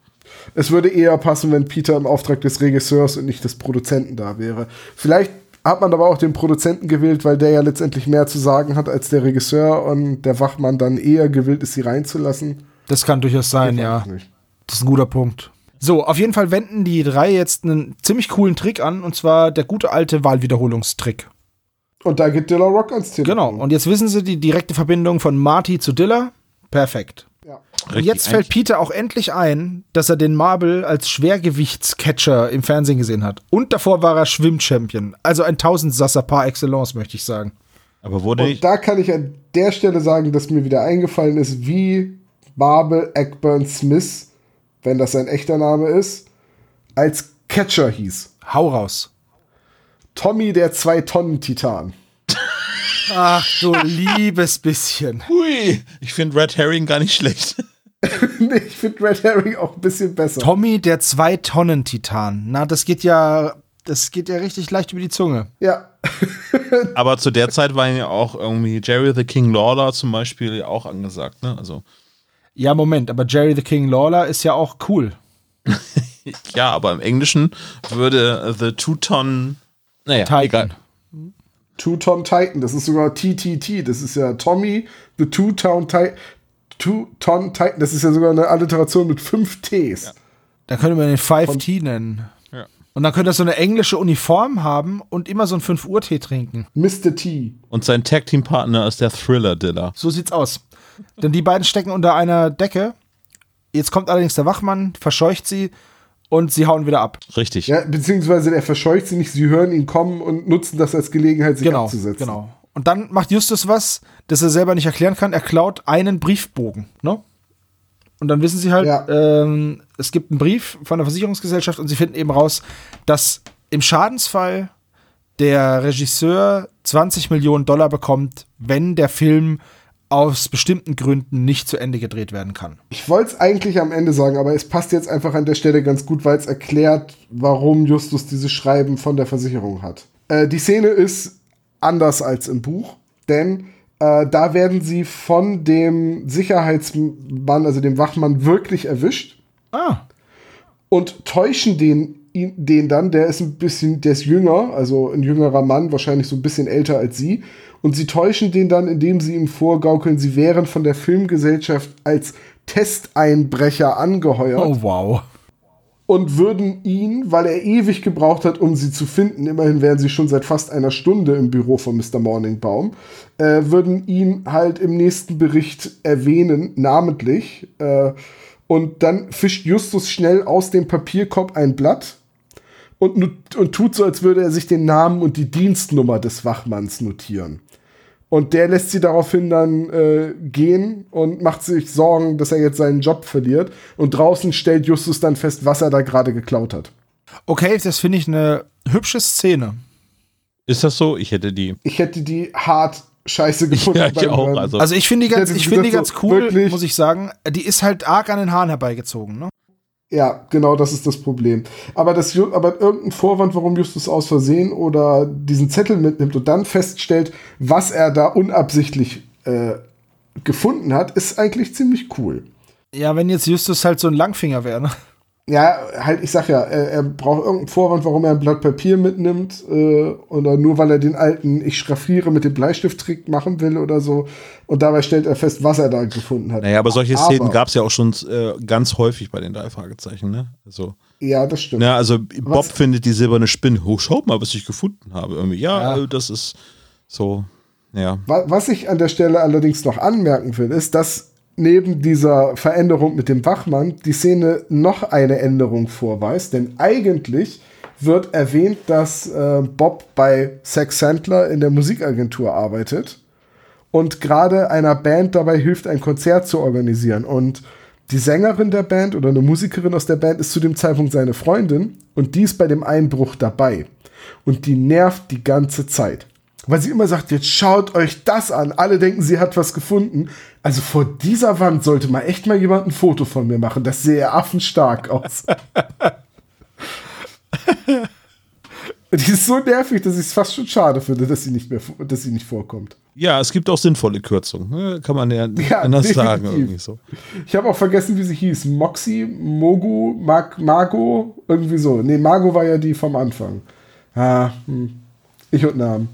Speaker 5: Es würde eher passen, wenn Peter im Auftrag des Regisseurs und nicht des Produzenten da wäre. Vielleicht hat man aber auch den Produzenten gewählt, weil der ja letztendlich mehr zu sagen hat als der Regisseur und der Wachmann dann eher gewillt ist, sie reinzulassen.
Speaker 2: Das kann durchaus sein, ja.
Speaker 5: Nicht.
Speaker 2: Das ist ein guter Punkt. So, auf jeden Fall wenden die drei jetzt einen ziemlich coolen Trick an, und zwar der gute alte Wahlwiederholungstrick.
Speaker 5: Und da geht Dilla Rock ans Telefon.
Speaker 2: Genau, und jetzt wissen sie die direkte Verbindung von Marty zu Dilla. Perfekt.
Speaker 5: Ja.
Speaker 2: Und jetzt fällt Peter auch endlich ein, dass er den Marble als Schwergewichtscatcher im Fernsehen gesehen hat. Und davor war er Schwimmchampion. Also ein Tausendsasser par excellence, möchte ich sagen.
Speaker 3: Aber wurde
Speaker 5: Und da kann ich an der Stelle sagen, dass mir wieder eingefallen ist, wie Marble Eckburn Smith, wenn das sein echter Name ist, als Catcher hieß.
Speaker 2: Hau raus.
Speaker 5: Tommy der Zwei-Tonnen-Titan.
Speaker 2: Ach, du liebes bisschen.
Speaker 3: Hui, ich finde Red Herring gar nicht schlecht.
Speaker 5: Nee, ich finde Red Herring auch ein bisschen besser.
Speaker 2: Tommy, der Zwei-Tonnen-Titan. Na, das geht ja, das geht ja richtig leicht über die Zunge.
Speaker 5: Ja.
Speaker 3: Aber zu der Zeit waren ja auch irgendwie Jerry the King Lawler zum Beispiel ja auch angesagt, ne? Also,
Speaker 2: Ja, Moment, aber Jerry the King Lawler ist ja auch cool.
Speaker 3: ja, aber im Englischen würde The Two-Ton. Naja,
Speaker 2: Titan.
Speaker 3: egal.
Speaker 5: Two-Ton Titan, das ist sogar TTT. Das ist ja Tommy, the Two-Town Titan. Two-Ton Titan, das ist ja sogar eine Alliteration mit fünf Ts.
Speaker 2: Da könnte man den 5T nennen.
Speaker 3: Ja.
Speaker 2: Und dann könnte er so eine englische Uniform haben und immer so einen 5-Uhr-Tee trinken.
Speaker 5: Mr. T.
Speaker 3: Und sein Tag-Team-Partner ist der Thriller-Diller.
Speaker 2: So sieht's aus. Denn die beiden stecken unter einer Decke. Jetzt kommt allerdings der Wachmann, verscheucht sie und sie hauen wieder ab.
Speaker 3: Richtig.
Speaker 5: Ja, beziehungsweise er verscheucht sie nicht, sie hören ihn kommen und nutzen das als Gelegenheit, sich
Speaker 2: Genau,
Speaker 5: abzusetzen.
Speaker 2: genau. Und dann macht Justus was, das er selber nicht erklären kann. Er klaut einen Briefbogen, ne? Und dann wissen sie halt,
Speaker 5: Ja.
Speaker 2: ähm, es gibt einen Brief von der Versicherungsgesellschaft und sie finden eben raus, dass im Schadensfall der Regisseur 20 Millionen Dollar bekommt, wenn der Film aus bestimmten Gründen nicht zu Ende gedreht werden kann.
Speaker 5: Ich wollte es eigentlich am Ende sagen, aber es passt jetzt einfach an der Stelle ganz gut, weil es erklärt, warum Justus dieses Schreiben von der Versicherung hat. Äh, die Szene ist anders als im Buch, denn äh, da werden sie von dem Sicherheitsmann, also dem Wachmann, wirklich erwischt
Speaker 2: Ah,
Speaker 5: und täuschen den, ihn, den dann, der ist ein bisschen, der ist jünger, also ein jüngerer Mann, wahrscheinlich so ein bisschen älter als sie. Und sie täuschen den dann, indem sie ihm vorgaukeln, sie wären von der Filmgesellschaft als Testeinbrecher angeheuert
Speaker 2: oh wow.
Speaker 5: und würden ihn, weil er ewig gebraucht hat, um sie zu finden, immerhin wären sie schon seit fast einer Stunde im Büro von Mr. Morningbaum, äh, würden ihn halt im nächsten Bericht erwähnen, namentlich. Äh, und dann fischt Justus schnell aus dem Papierkorb ein Blatt und, und tut so, als würde er sich den Namen und die Dienstnummer des Wachmanns notieren. Und der lässt sie daraufhin dann äh, gehen und macht sich Sorgen, dass er jetzt seinen Job verliert. Und draußen stellt Justus dann fest, was er da gerade geklaut hat.
Speaker 2: Okay, das finde ich eine hübsche Szene.
Speaker 3: Ist das so? Ich hätte die.
Speaker 5: Ich hätte die hart scheiße gefunden.
Speaker 3: Ja, ich
Speaker 5: beim
Speaker 3: auch. Also,
Speaker 2: Also ich finde die ganz,
Speaker 5: hätte
Speaker 2: ich finde die ganz
Speaker 5: so,
Speaker 2: cool,
Speaker 5: wirklich?
Speaker 2: muss ich sagen. Die ist halt arg an den Haaren herbeigezogen, ne?
Speaker 5: Ja, genau das ist das Problem. Aber, das, aber irgendein Vorwand, warum Justus aus Versehen oder diesen Zettel mitnimmt und dann feststellt, was er da unabsichtlich äh, gefunden hat, ist eigentlich ziemlich cool.
Speaker 2: Ja, wenn jetzt Justus halt so ein Langfinger wäre, ne?
Speaker 5: Ja, halt, ich sag ja, er, er, braucht irgendeinen Vorwand, warum er ein Blatt Papier mitnimmt, äh, oder nur weil er den alten Ich schraffiere mit dem Bleistifttrick machen will oder so. Und dabei stellt er fest, was er da gefunden hat.
Speaker 3: Naja, aber solche aber, Szenen gab es ja auch schon äh, ganz häufig bei den drei Fragezeichen, ne? Also,
Speaker 5: ja, das stimmt.
Speaker 3: Ja, also Bob was? findet die silberne Spinne. Oh, schaut mal, was ich gefunden habe. Irgendwie, ja, ja. das ist so, ja.
Speaker 5: Was ich an der Stelle allerdings noch anmerken will, ist, dass neben dieser Veränderung mit dem Wachmann die Szene noch eine Änderung vorweist, denn eigentlich wird erwähnt, dass äh, Bob bei Sex Sandler in der Musikagentur arbeitet und gerade einer Band dabei hilft, ein Konzert zu organisieren. Und die Sängerin der Band oder eine Musikerin aus der Band ist zu dem Zeitpunkt seine Freundin und die ist bei dem Einbruch dabei. Und die nervt die ganze Zeit weil sie immer sagt, jetzt schaut euch das an. Alle denken, sie hat was gefunden. Also vor dieser Wand sollte mal echt mal jemand ein Foto von mir machen. Das sehe affenstark aus. Die ist so nervig, dass ich es fast schon schade finde, dass sie nicht mehr, dass sie nicht vorkommt.
Speaker 3: Ja, es gibt auch sinnvolle Kürzungen. Ne? Kann man ja, ja anders definitiv. sagen. So.
Speaker 5: Ich habe auch vergessen, wie sie hieß. Moxie, Mogu, Mag, Mago, irgendwie so. Nee, Mago war ja die vom Anfang. Ah, hm. Ich und Namen.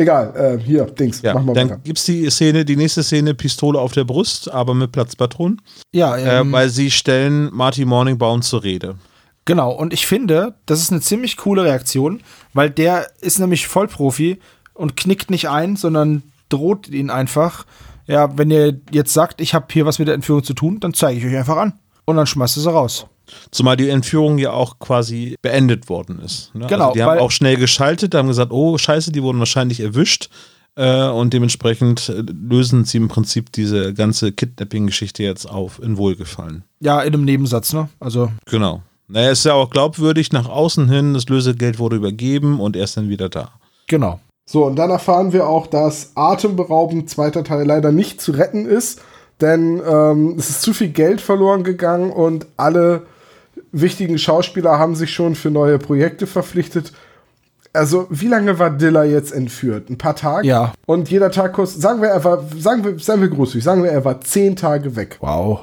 Speaker 5: Egal, äh, hier, Dings,
Speaker 3: ja, mach mal Dann gibt es die Szene, die nächste Szene, Pistole auf der Brust, aber mit Platzpatronen.
Speaker 2: Ja,
Speaker 3: äh, ähm, äh, weil sie stellen Marty Morningbaum zur Rede.
Speaker 2: Genau, und ich finde, das ist eine ziemlich coole Reaktion, weil der ist nämlich Vollprofi und knickt nicht ein, sondern droht ihn einfach. Ja, wenn ihr jetzt sagt, ich habe hier was mit der Entführung zu tun, dann zeige ich euch einfach an. Und dann schmeißt er sie raus.
Speaker 3: Zumal die Entführung ja auch quasi beendet worden ist. Ne? Also genau. Also die haben auch schnell geschaltet, haben gesagt, oh scheiße, die wurden wahrscheinlich erwischt. Äh, und dementsprechend äh, lösen sie im Prinzip diese ganze Kidnapping-Geschichte jetzt auf in Wohlgefallen.
Speaker 2: Ja, in einem Nebensatz, ne? Also.
Speaker 3: Genau. Naja, ist ja auch glaubwürdig nach außen hin, das Lösegeld wurde übergeben und er ist dann wieder da.
Speaker 2: Genau.
Speaker 5: So, und dann erfahren wir auch, dass atemberaubend zweiter Teil leider nicht zu retten ist, denn ähm, es ist zu viel Geld verloren gegangen und alle wichtigen Schauspieler haben sich schon für neue Projekte verpflichtet. Also, wie lange war Dilla jetzt entführt? Ein paar Tage?
Speaker 2: Ja.
Speaker 5: Und jeder Tag kostet, sagen wir, er war, sagen wir, seien wir großzügig, sagen wir, er war zehn Tage weg.
Speaker 2: Wow.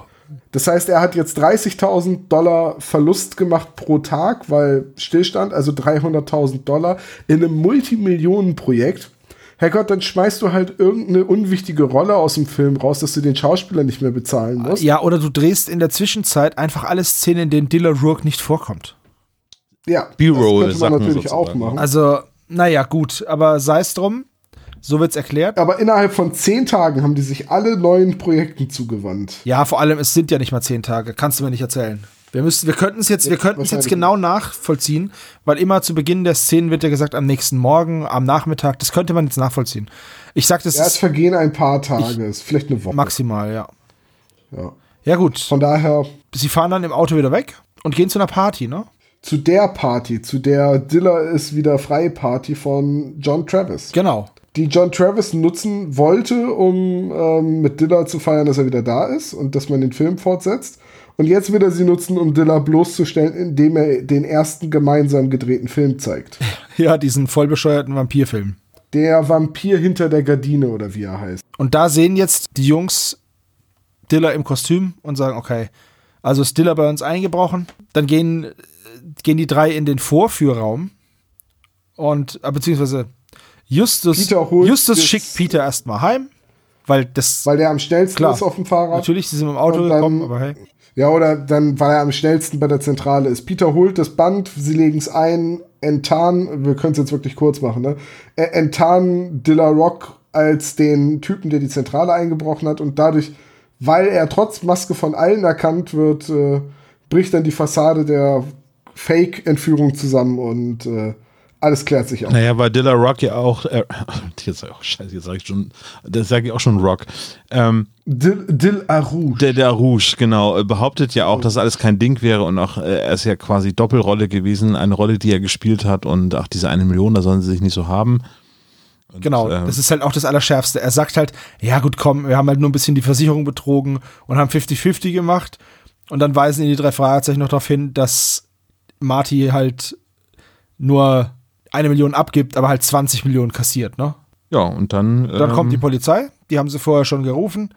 Speaker 5: Das heißt, er hat jetzt 30.000 Dollar Verlust gemacht pro Tag, weil Stillstand, also 300.000 Dollar in einem Multimillionenprojekt. Herrgott, dann schmeißt du halt irgendeine unwichtige Rolle aus dem Film raus, dass du den Schauspieler nicht mehr bezahlen musst.
Speaker 2: Ja, oder du drehst in der Zwischenzeit einfach alle Szenen, in denen Dilla Rourke nicht vorkommt.
Speaker 5: Ja,
Speaker 3: B-Roll,
Speaker 5: das könnte man natürlich auch machen.
Speaker 2: Also, naja, gut, aber sei es drum. So wird's erklärt.
Speaker 5: Aber innerhalb von zehn Tagen haben die sich alle neuen Projekten zugewandt.
Speaker 2: Ja, vor allem, es sind ja nicht mal zehn Tage. Kannst du mir nicht erzählen. Wir, müssen, wir könnten es jetzt, wir könnten es jetzt genau nachvollziehen, weil immer zu Beginn der Szenen wird ja gesagt, am nächsten Morgen, am Nachmittag, das könnte man jetzt nachvollziehen. Ich sag, das
Speaker 5: ja, es vergehen ein paar Tage, ist vielleicht eine Woche.
Speaker 2: Maximal, ja.
Speaker 5: Ja.
Speaker 2: Ja, gut.
Speaker 5: Von daher.
Speaker 2: Sie fahren dann im Auto wieder weg und gehen zu einer Party, ne?
Speaker 5: Zu der Party, zu der Diller ist wieder frei Party von John Travis.
Speaker 2: Genau.
Speaker 5: Die John Travis nutzen wollte, um ähm, mit Diller zu feiern, dass er wieder da ist und dass man den Film fortsetzt. Und jetzt will er sie nutzen, um Dilla bloßzustellen, indem er den ersten gemeinsam gedrehten Film zeigt.
Speaker 2: Ja, diesen vollbescheuerten Vampirfilm.
Speaker 5: Der Vampir hinter der Gardine oder wie er heißt.
Speaker 2: Und da sehen jetzt die Jungs Dilla im Kostüm und sagen, okay, also ist Dilla bei uns eingebrochen. Dann gehen, gehen die drei in den Vorführraum und, äh, beziehungsweise Justus, Justus schickt Peter erstmal heim, weil das.
Speaker 5: Weil der am schnellsten klar, ist auf dem Fahrrad.
Speaker 2: Natürlich, sie sind im Auto gekommen, aber hey.
Speaker 5: Ja, oder dann, weil er am schnellsten bei der Zentrale ist. Peter holt das Band, sie legen es ein, enttarnen, wir können es jetzt wirklich kurz machen, ne? Enttarnen Dilla Rock als den Typen, der die Zentrale eingebrochen hat und dadurch, weil er trotz Maske von allen erkannt wird, äh, bricht dann die Fassade der Fake-Entführung zusammen und äh, alles klärt sich
Speaker 3: auch. Naja, weil Dilla Rock ja auch, äh, jetzt, oh, scheiße, jetzt sage ich schon, das sage ich auch schon Rock. Ähm,
Speaker 5: Dil, Dil Arouche.
Speaker 3: Der, der Arouche, genau, behauptet ja auch, dass alles kein Ding wäre und auch, äh, er ist ja quasi Doppelrolle gewesen, eine Rolle, die er gespielt hat und ach, diese eine Million, da sollen sie sich nicht so haben.
Speaker 2: Und, genau, äh, das ist halt auch das Allerschärfste. Er sagt halt, ja gut, komm, wir haben halt nur ein bisschen die Versicherung betrogen und haben 50-50 gemacht Und dann weisen die drei Fragezeichen noch darauf hin, dass Marty halt nur eine Million abgibt, aber halt 20 Millionen kassiert, ne?
Speaker 3: Ja, und dann.
Speaker 2: Dann
Speaker 3: ähm,
Speaker 2: kommt die Polizei, die haben sie vorher schon gerufen.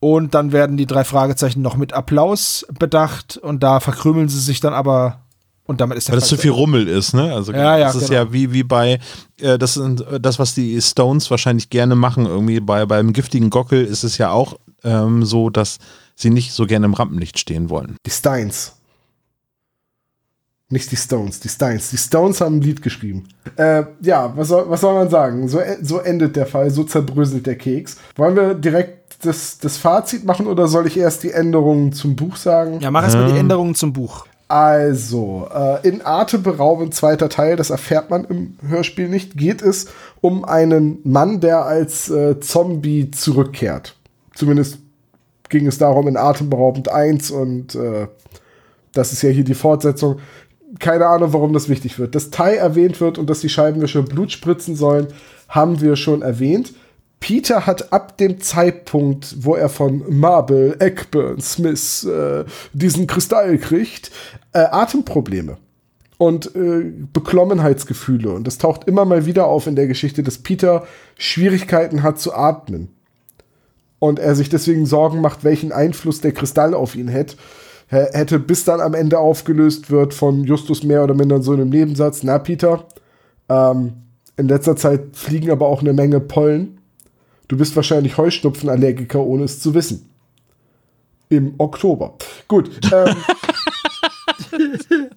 Speaker 2: Und dann werden die drei Fragezeichen noch mit Applaus bedacht und da verkrümeln sie sich dann aber und damit ist der
Speaker 3: Weil das zu viel Rummel ist, ne? Also
Speaker 2: Ja, ja,
Speaker 3: das ist
Speaker 2: genau.
Speaker 3: ja wie, wie bei, äh, das sind äh, das, was die Stones wahrscheinlich gerne machen. Irgendwie bei beim giftigen Gockel ist es ja auch ähm, so, dass sie nicht so gerne im Rampenlicht stehen wollen.
Speaker 5: Die Steins. Nicht die Stones, die Steins. Die Stones haben ein Lied geschrieben. Äh, ja, was soll, was soll man sagen? So, e- so endet der Fall, so zerbröselt der Keks. Wollen wir direkt das, das Fazit machen oder soll ich erst die Änderungen zum Buch sagen?
Speaker 2: Ja, mach erstmal die Änderungen zum Buch.
Speaker 5: Also, äh, in Atemberaubend zweiter Teil, das erfährt man im Hörspiel nicht, geht es um einen Mann, der als äh, Zombie zurückkehrt. Zumindest ging es darum in Atemberaubend 1 und äh, das ist ja hier die Fortsetzung. Keine Ahnung, warum das wichtig wird. Dass Tai erwähnt wird und dass die Scheibenwischer Blut spritzen sollen, haben wir schon erwähnt. Peter hat ab dem Zeitpunkt, wo er von Marble, Eckburn, Smith äh, diesen Kristall kriegt, äh, Atemprobleme und äh, Beklommenheitsgefühle. Und das taucht immer mal wieder auf in der Geschichte, dass Peter Schwierigkeiten hat zu atmen. Und er sich deswegen Sorgen macht, welchen Einfluss der Kristall auf ihn hätte, hätte bis dann am Ende aufgelöst wird von Justus mehr oder minder so einem Nebensatz. Na, Peter, ähm, in letzter Zeit fliegen aber auch eine Menge Pollen. Du bist wahrscheinlich Heuschnupfenallergiker, ohne es zu wissen. Im Oktober. Gut. Ähm,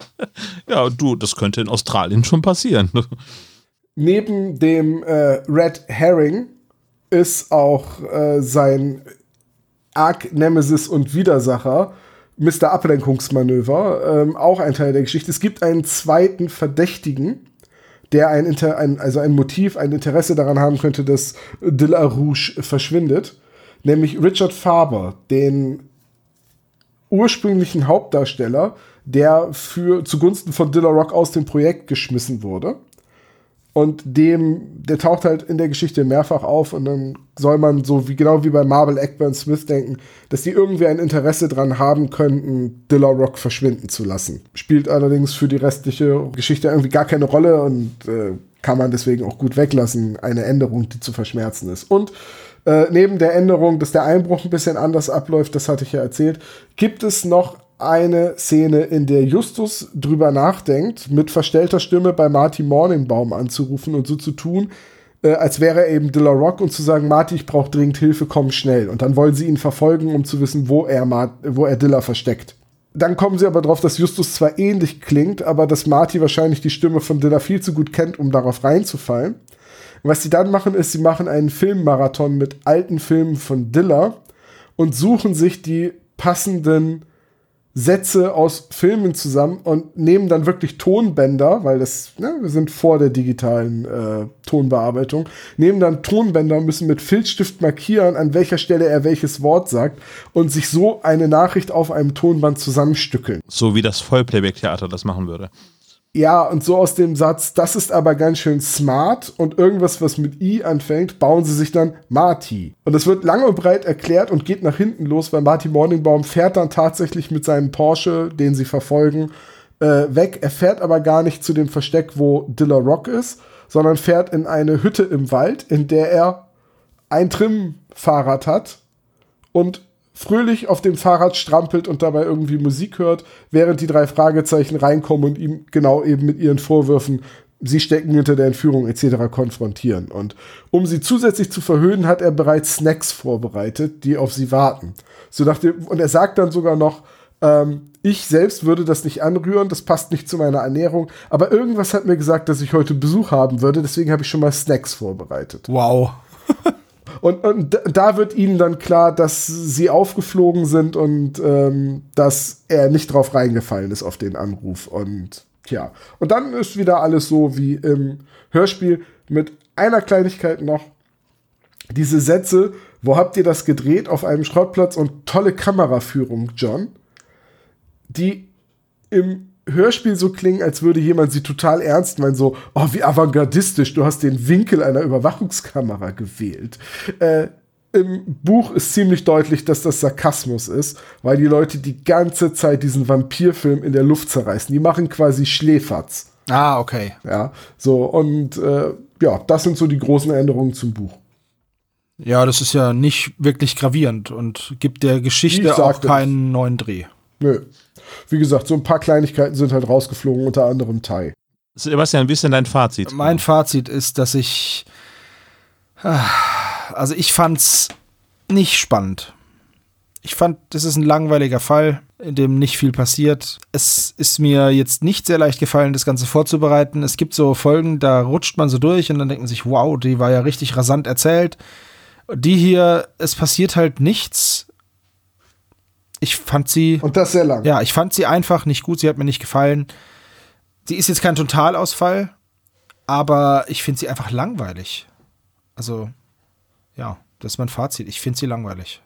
Speaker 3: Ja, du, das könnte in Australien schon passieren.
Speaker 5: neben dem äh, Red Herring ist auch äh, sein Arc-Nemesis und Widersacher Mr. Ablenkungsmanöver ähm, auch ein Teil der Geschichte. Es gibt einen zweiten Verdächtigen, der ein, Inter ein, also ein Motiv, ein Interesse daran haben könnte, dass De La Rouge verschwindet, nämlich Richard Faber, den ursprünglichen Hauptdarsteller, der für zugunsten von Dilla Rock aus dem Projekt geschmissen wurde. Und dem, der taucht halt in der Geschichte mehrfach auf und dann soll man so wie genau wie bei Marvel Eckburn Smith denken, dass die irgendwie ein Interesse dran haben könnten, Dilla Rock verschwinden zu lassen. Spielt allerdings für die restliche Geschichte irgendwie gar keine Rolle und äh, kann man deswegen auch gut weglassen. Eine Änderung, die zu verschmerzen ist. Und äh, neben der Änderung, dass der Einbruch ein bisschen anders abläuft, das hatte ich ja erzählt, gibt es noch eine Szene, in der Justus drüber nachdenkt, mit verstellter Stimme bei Marty Morningbaum anzurufen und so zu tun, äh, als wäre er eben Dilla Rock und zu sagen, Marty, ich brauche dringend Hilfe, komm schnell. Und dann wollen sie ihn verfolgen, um zu wissen, wo er, Mar wo er Dilla versteckt. Dann kommen sie aber drauf, dass Justus zwar ähnlich klingt, aber dass Marty wahrscheinlich die Stimme von Dilla viel zu gut kennt, um darauf reinzufallen. Was sie dann machen, ist, sie machen einen Filmmarathon mit alten Filmen von Dilla und suchen sich die passenden Sätze aus Filmen zusammen und nehmen dann wirklich Tonbänder, weil das, ne, wir sind vor der digitalen äh, Tonbearbeitung, nehmen dann Tonbänder und müssen mit Filzstift markieren, an welcher Stelle er welches Wort sagt und sich so eine Nachricht auf einem Tonband zusammenstückeln.
Speaker 3: so wie das Vollplayback-Theater das machen würde.
Speaker 5: Ja, und so aus dem Satz, das ist aber ganz schön smart und irgendwas, was mit I anfängt, bauen sie sich dann Marty. Und das wird lang und breit erklärt und geht nach hinten los, weil Marty Morningbaum fährt dann tatsächlich mit seinem Porsche, den sie verfolgen, äh, weg. Er fährt aber gar nicht zu dem Versteck, wo Dilla Rock ist, sondern fährt in eine Hütte im Wald, in der er ein Trim-Fahrrad hat und fröhlich auf dem Fahrrad strampelt und dabei irgendwie Musik hört, während die drei Fragezeichen reinkommen und ihm genau eben mit ihren Vorwürfen, sie stecken hinter der Entführung etc. konfrontieren. Und um sie zusätzlich zu verhöhnen, hat er bereits Snacks vorbereitet, die auf sie warten. So dachte, und er sagt dann sogar noch, ähm, ich selbst würde das nicht anrühren, das passt nicht zu meiner Ernährung, aber irgendwas hat mir gesagt, dass ich heute Besuch haben würde, deswegen habe ich schon mal Snacks vorbereitet.
Speaker 2: Wow.
Speaker 5: Und, und da- wird ihnen dann klar, dass sie aufgeflogen sind und ähm, dass er nicht drauf reingefallen ist auf den Anruf. Und ja, und dann ist wieder alles so wie im Hörspiel mit einer Kleinigkeit noch. Diese Sätze, wo habt ihr das gedreht? Auf einem Schrottplatz und tolle Kameraführung, John. Die im Hörspiel so klingen, als würde jemand sie total ernst meinen, so, oh, wie avantgardistisch, du hast den Winkel einer Überwachungskamera gewählt. Äh, im Buch ist ziemlich deutlich, dass das Sarkasmus ist, weil die Leute die ganze Zeit diesen Vampirfilm in der Luft zerreißen. Die machen quasi Schläferz.
Speaker 2: Ah, okay.
Speaker 5: Ja, so und äh, ja, das sind so die großen Änderungen zum Buch.
Speaker 2: Ja, das ist ja nicht wirklich gravierend und gibt der
Speaker 5: Ich
Speaker 2: Geschichte auch keinen neuen Dreh.
Speaker 5: Nö. Wie gesagt, so ein paar Kleinigkeiten sind halt rausgeflogen, unter anderem Tai.
Speaker 3: Sebastian, wie ist denn dein Fazit?
Speaker 2: Mein Fazit ist, dass ich. ah, Also ich fand's nicht spannend. Ich fand, das ist ein langweiliger Fall, in dem nicht viel passiert. Es ist mir jetzt nicht sehr leicht gefallen, das Ganze vorzubereiten. Es gibt so Folgen, da rutscht man so durch und dann denkt man sich, wow, die war ja richtig rasant erzählt. Die hier, es passiert halt nichts. Ich fand sie.
Speaker 5: Und das sehr lang.
Speaker 2: Ja, ich fand sie einfach nicht gut, sie hat mir nicht gefallen. Sie ist jetzt kein Totalausfall, aber ich finde sie einfach langweilig. Also, ja, das ist mein Fazit. Ich finde sie langweilig.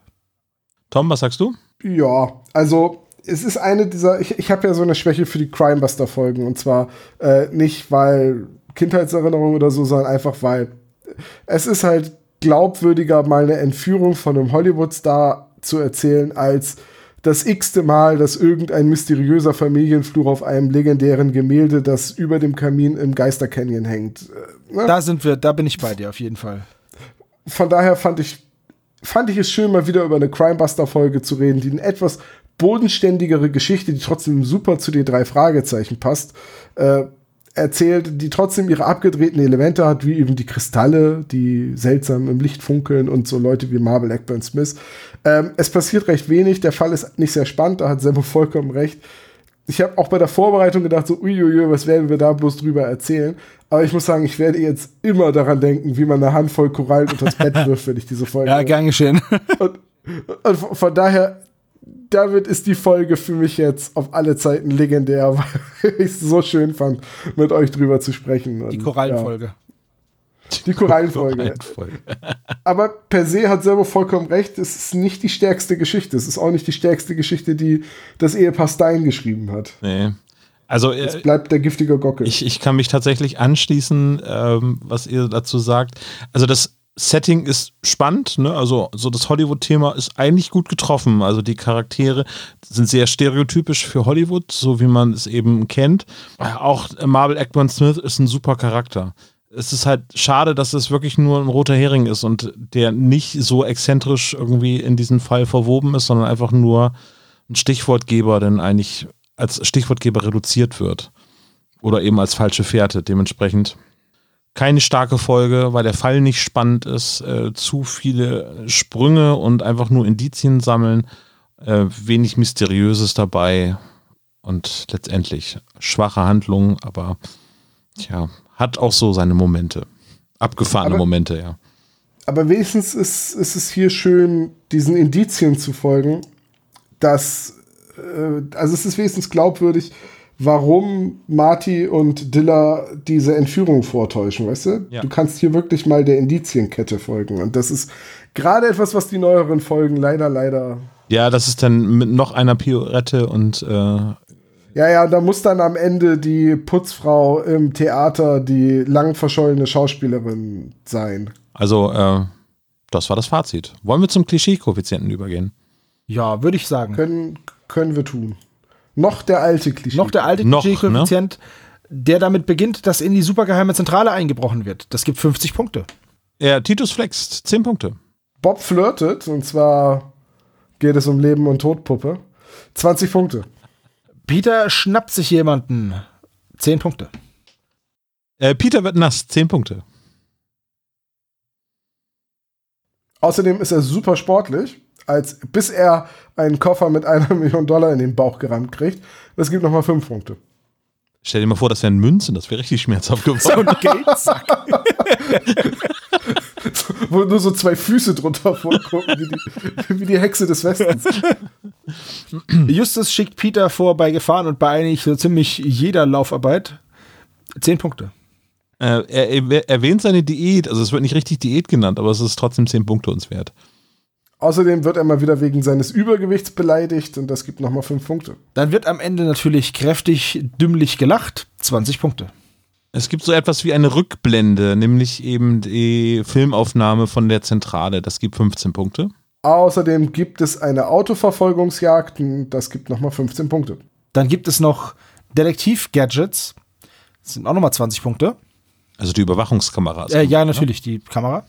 Speaker 3: Tom, was sagst du?
Speaker 5: Ja, also es ist eine dieser, ich, ich habe ja so eine Schwäche für die Crimebuster-Folgen und zwar äh, nicht, weil Kindheitserinnerung oder so, sondern einfach, weil es ist halt glaubwürdiger, mal eine Entführung von einem Hollywood-Star zu erzählen, als das x-te Mal, dass irgendein mysteriöser Familienfluch auf einem legendären Gemälde, das über dem Kamin im Geister Canyon hängt. Äh, ne?
Speaker 2: Da sind wir, da bin ich bei dir auf jeden Fall.
Speaker 5: von daher fand ich, fand ich es schön, mal wieder über eine Crimebuster-Folge zu reden, die eine etwas bodenständigere Geschichte, die trotzdem super zu den drei Fragezeichen passt, äh, erzählt, die trotzdem ihre abgedrehten Elemente hat, wie eben die Kristalle, die seltsam im Licht funkeln und so Leute wie Marvel Eckburn Smith. Ähm, es passiert recht wenig, der Fall ist nicht sehr spannend, da hat Semmo vollkommen recht. Ich habe auch bei der Vorbereitung gedacht, so, uiuiui, was werden wir da bloß drüber erzählen? Aber ich muss sagen, ich werde jetzt immer daran denken, wie man eine Handvoll Korallen unter das Bett wirft, wenn ich diese Folge
Speaker 2: Ja, gern geschehen.
Speaker 5: und, und von von daher, damit ist die Folge für mich jetzt auf alle Zeiten legendär, weil ich es so schön fand, mit euch drüber zu sprechen. Und,
Speaker 2: Die Korallenfolge.
Speaker 5: Ja, die Korallenfolge. Aber per se hat selber vollkommen recht, es ist nicht die stärkste Geschichte. Es ist auch nicht die stärkste Geschichte, die das Ehepaar Stein geschrieben hat.
Speaker 3: Nee. Also,
Speaker 5: Es
Speaker 3: äh,
Speaker 5: bleibt der giftige Gockel.
Speaker 3: ich, ich kann mich tatsächlich anschließen, ähm, was ihr dazu sagt. Also, das Setting ist spannend, ne? Also, so das Hollywood-Thema ist eigentlich gut getroffen. Also, die Charaktere sind sehr stereotypisch für Hollywood, so wie man es eben kennt. Auch Marvel Eckman Smith ist ein super Charakter. Es ist halt schade, dass es wirklich nur ein roter Hering ist und der nicht so exzentrisch irgendwie in diesen Fall verwoben ist, sondern einfach nur ein Stichwortgeber, denn eigentlich als Stichwortgeber reduziert wird. Oder eben als falsche Fährte. Dementsprechend keine starke Folge, weil der Fall nicht spannend ist, äh, zu viele Sprünge und einfach nur Indizien sammeln, äh, wenig Mysteriöses dabei und letztendlich schwache Handlungen, aber tja, hat auch so seine Momente. Abgefahrene
Speaker 5: Aber-
Speaker 3: Momente, ja.
Speaker 5: Aber wenigstens ist, ist es hier schön, diesen Indizien zu folgen, dass, äh, also es ist wenigstens glaubwürdig, warum Marty und Dilla diese Entführung vortäuschen, weißt du?
Speaker 3: Ja.
Speaker 5: Du kannst hier wirklich mal der Indizienkette folgen. Und das ist gerade etwas, was die neueren Folgen leider, leider.
Speaker 3: Ja, das ist dann mit noch einer Piorette und äh,
Speaker 5: Ja, ja, da muss dann am Ende die Putzfrau im Theater die lang verschollene Schauspielerin sein.
Speaker 3: also äh, das war das Fazit. Wollen wir zum Klischee-Koeffizienten übergehen?
Speaker 2: Ja, würde ich sagen.
Speaker 5: Können, können wir tun. Noch der alte Klischee.
Speaker 2: Noch der alte
Speaker 3: Noch,
Speaker 2: Klischee-Koeffizient, der damit beginnt, dass in die supergeheime Zentrale eingebrochen wird. Das gibt 50 Punkte.
Speaker 3: Ja, Titus flext, 10 Punkte.
Speaker 5: Bob flirtet, und zwar geht es um Leben und Todpuppe. 20 Punkte.
Speaker 2: Peter schnappt sich jemanden. 10 Punkte.
Speaker 3: Äh, Peter wird nass, 10 Punkte.
Speaker 5: Außerdem ist er super sportlich, als bis er einen Koffer mit einer Million Dollar in den Bauch gerammt kriegt. Das gibt nochmal 5 Punkte.
Speaker 3: Stell dir mal vor, das wären Münzen, das wäre richtig schmerzhaft geworden.
Speaker 2: Geldsack.
Speaker 5: Wo nur so zwei Füße drunter vorgucken, wie die, wie die Hexe des Westens.
Speaker 2: Justus schickt Peter vor bei Gefahren und bei eigentlich so ziemlich jeder Laufarbeit. 10 Punkte.
Speaker 3: Äh, er er erwähnt seine Diät, also es wird nicht richtig Diät genannt, aber es ist trotzdem 10 Punkte uns wert.
Speaker 5: Außerdem wird er mal wieder wegen seines Übergewichts beleidigt und das gibt nochmal 5 Punkte.
Speaker 2: Dann wird am Ende natürlich kräftig dümmlich gelacht. 20 Punkte.
Speaker 3: Es gibt so etwas wie eine Rückblende, nämlich eben die Filmaufnahme von der Zentrale. Das gibt 15 Punkte.
Speaker 5: Außerdem gibt es eine Autoverfolgungsjagd, und das gibt nochmal 15 Punkte.
Speaker 2: Dann gibt es noch Detektiv-Gadgets. Das sind auch nochmal 20 Punkte.
Speaker 3: Also die Überwachungskameras.
Speaker 2: Äh, ja, natürlich, die Kamera.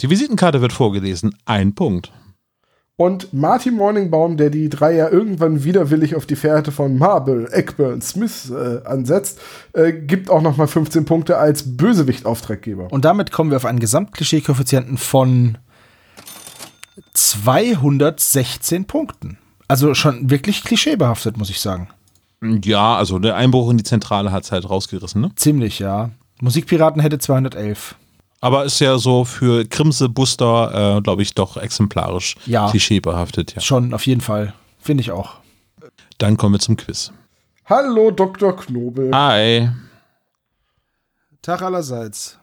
Speaker 3: Die Visitenkarte wird vorgelesen. Ein Punkt.
Speaker 5: Und Martin Morningbaum, der die drei ja irgendwann widerwillig auf die Fährte von Marble, Eckburn, Smith äh, ansetzt, äh, gibt auch nochmal 15 Punkte als Bösewicht-Auftraggeber.
Speaker 2: Und damit kommen wir auf einen Gesamtklischee-Koeffizienten von 216 Punkten. Also schon wirklich klischeebehaftet, muss ich sagen.
Speaker 3: Ja, also der Einbruch in die Zentrale hat es halt rausgerissen, ne?
Speaker 2: Ziemlich, ja. Musikpiraten hätte 211.
Speaker 3: Aber ist ja so für Krimse Buster, äh, glaube ich, doch exemplarisch
Speaker 2: Ja.
Speaker 3: klischeebehaftet, ja.
Speaker 2: Schon, auf jeden Fall. Finde ich auch.
Speaker 3: Dann kommen wir zum Quiz.
Speaker 5: Hallo, Dr. Knobel.
Speaker 3: Hi.
Speaker 2: Tag allerseits.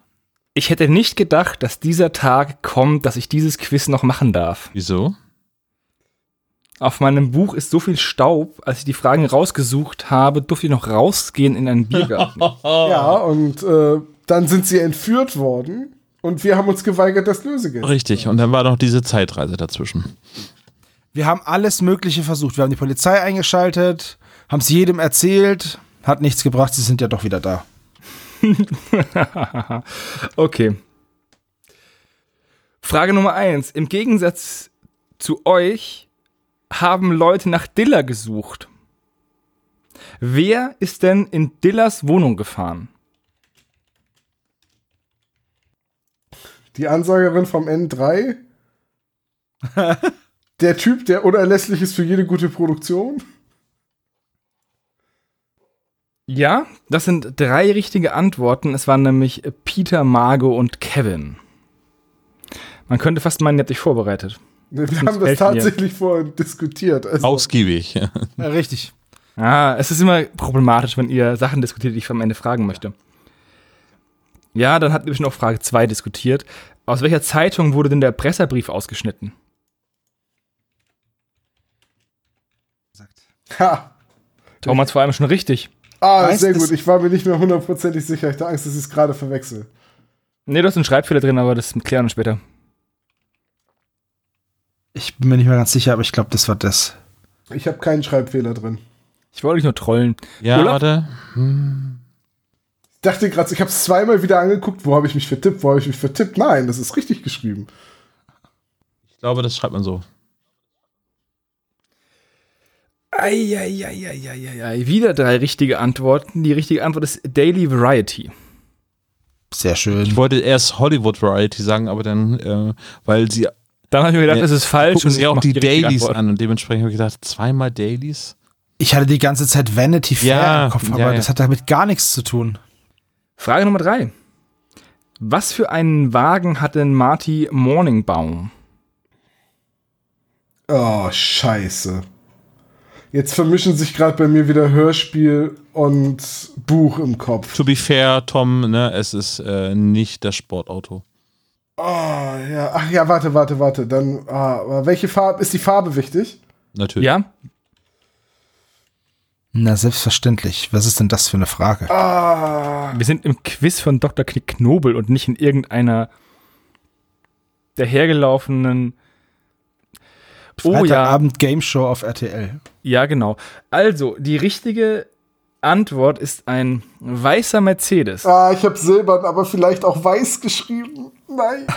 Speaker 6: Ich hätte nicht gedacht, dass dieser Tag kommt, dass ich dieses Quiz noch machen darf.
Speaker 3: Wieso?
Speaker 6: Auf meinem Buch ist so viel Staub, als ich die Fragen rausgesucht habe, durfte ich noch rausgehen in einen Biergarten.
Speaker 5: Ja, und äh, dann sind sie entführt worden und wir haben uns geweigert, das Lösegeld.
Speaker 3: Richtig. Und dann war noch diese Zeitreise dazwischen.
Speaker 2: Wir haben alles Mögliche versucht. Wir haben die Polizei eingeschaltet, haben es jedem erzählt, hat nichts gebracht, sie sind ja doch wieder da.
Speaker 6: okay. Frage Nummer eins. Im Gegensatz zu euch haben Leute nach Diller gesucht. Wer ist denn in Dillers Wohnung gefahren?
Speaker 5: Die Ansagerin vom N3. der Typ, der unerlässlich ist für jede gute Produktion.
Speaker 6: Ja, das sind drei richtige Antworten. Es waren nämlich Peter, Margot und Kevin. Man könnte fast meinen, ihr habt euch vorbereitet.
Speaker 5: Wir haben das tatsächlich vorhin diskutiert. Also,
Speaker 3: Ausgiebig.
Speaker 2: Ja, richtig.
Speaker 6: Ah, es ist immer problematisch, wenn ihr Sachen diskutiert, die ich am Ende fragen möchte. Ja, dann hatten wir schon auf Frage 2 diskutiert. Aus welcher Zeitung wurde denn der Pressebrief ausgeschnitten?
Speaker 5: ha.
Speaker 6: Thomas vor allem schon richtig.
Speaker 5: Ah,
Speaker 2: Weißt
Speaker 5: sehr
Speaker 2: es-
Speaker 5: gut. Ich war mir nicht mehr hundertprozentig sicher. Ich hatte Angst, dass ich es gerade verwechsel.
Speaker 6: Nee, du hast einen Schreibfehler drin, aber das klären wir später.
Speaker 2: Ich bin mir nicht mehr ganz sicher, aber ich glaube, das war das.
Speaker 5: Ich habe keinen Schreibfehler drin.
Speaker 6: Ich wollte dich nur trollen.
Speaker 3: Ja,
Speaker 6: Olaf?
Speaker 3: warte.
Speaker 5: Ich dachte gerade, ich habe es zweimal wieder angeguckt. Wo habe ich mich vertippt? Wo habe ich mich vertippt? Nein, das ist richtig geschrieben.
Speaker 3: Ich glaube, das schreibt man so.
Speaker 6: Eieieiei. Wieder drei richtige Antworten. Die richtige Antwort ist Daily Variety.
Speaker 2: Sehr schön.
Speaker 3: Ich wollte erst Hollywood Variety sagen, aber dann, äh, weil sie
Speaker 6: Dann habe ich mir gedacht,
Speaker 3: Ja,
Speaker 6: das ist falsch. und ich
Speaker 3: auch
Speaker 6: mach
Speaker 3: die Dailies an und dementsprechend habe ich gedacht, zweimal Dailies?
Speaker 2: Ich hatte die ganze Zeit Vanity Fair
Speaker 3: Ja,
Speaker 2: im Kopf, aber
Speaker 3: ja, ja.
Speaker 2: das hat damit gar nichts zu tun.
Speaker 6: Frage Nummer drei. Was für einen Wagen hat denn Marty Morningbaum?
Speaker 5: Oh, scheiße. Jetzt vermischen sich gerade bei mir wieder Hörspiel und Buch im Kopf.
Speaker 3: To be fair, Tom, ne, es ist äh, nicht das Sportauto.
Speaker 5: Oh, ja. Ach ja, warte, warte, warte. Dann, ah, welche Farbe, ist die Farbe wichtig?
Speaker 3: Natürlich.
Speaker 6: Ja?
Speaker 2: Na, selbstverständlich. Was ist denn das für eine Frage?
Speaker 5: Ah,
Speaker 6: Wir sind im Quiz von Dr. Knick Knobel und nicht in irgendeiner dahergelaufenen. Oh ja,
Speaker 2: Freitagabend Game Show auf RTL.
Speaker 6: ja, genau. Also, die richtige Antwort ist ein weißer Mercedes.
Speaker 5: ah ich habe silbern, aber vielleicht auch weiß geschrieben. Nein.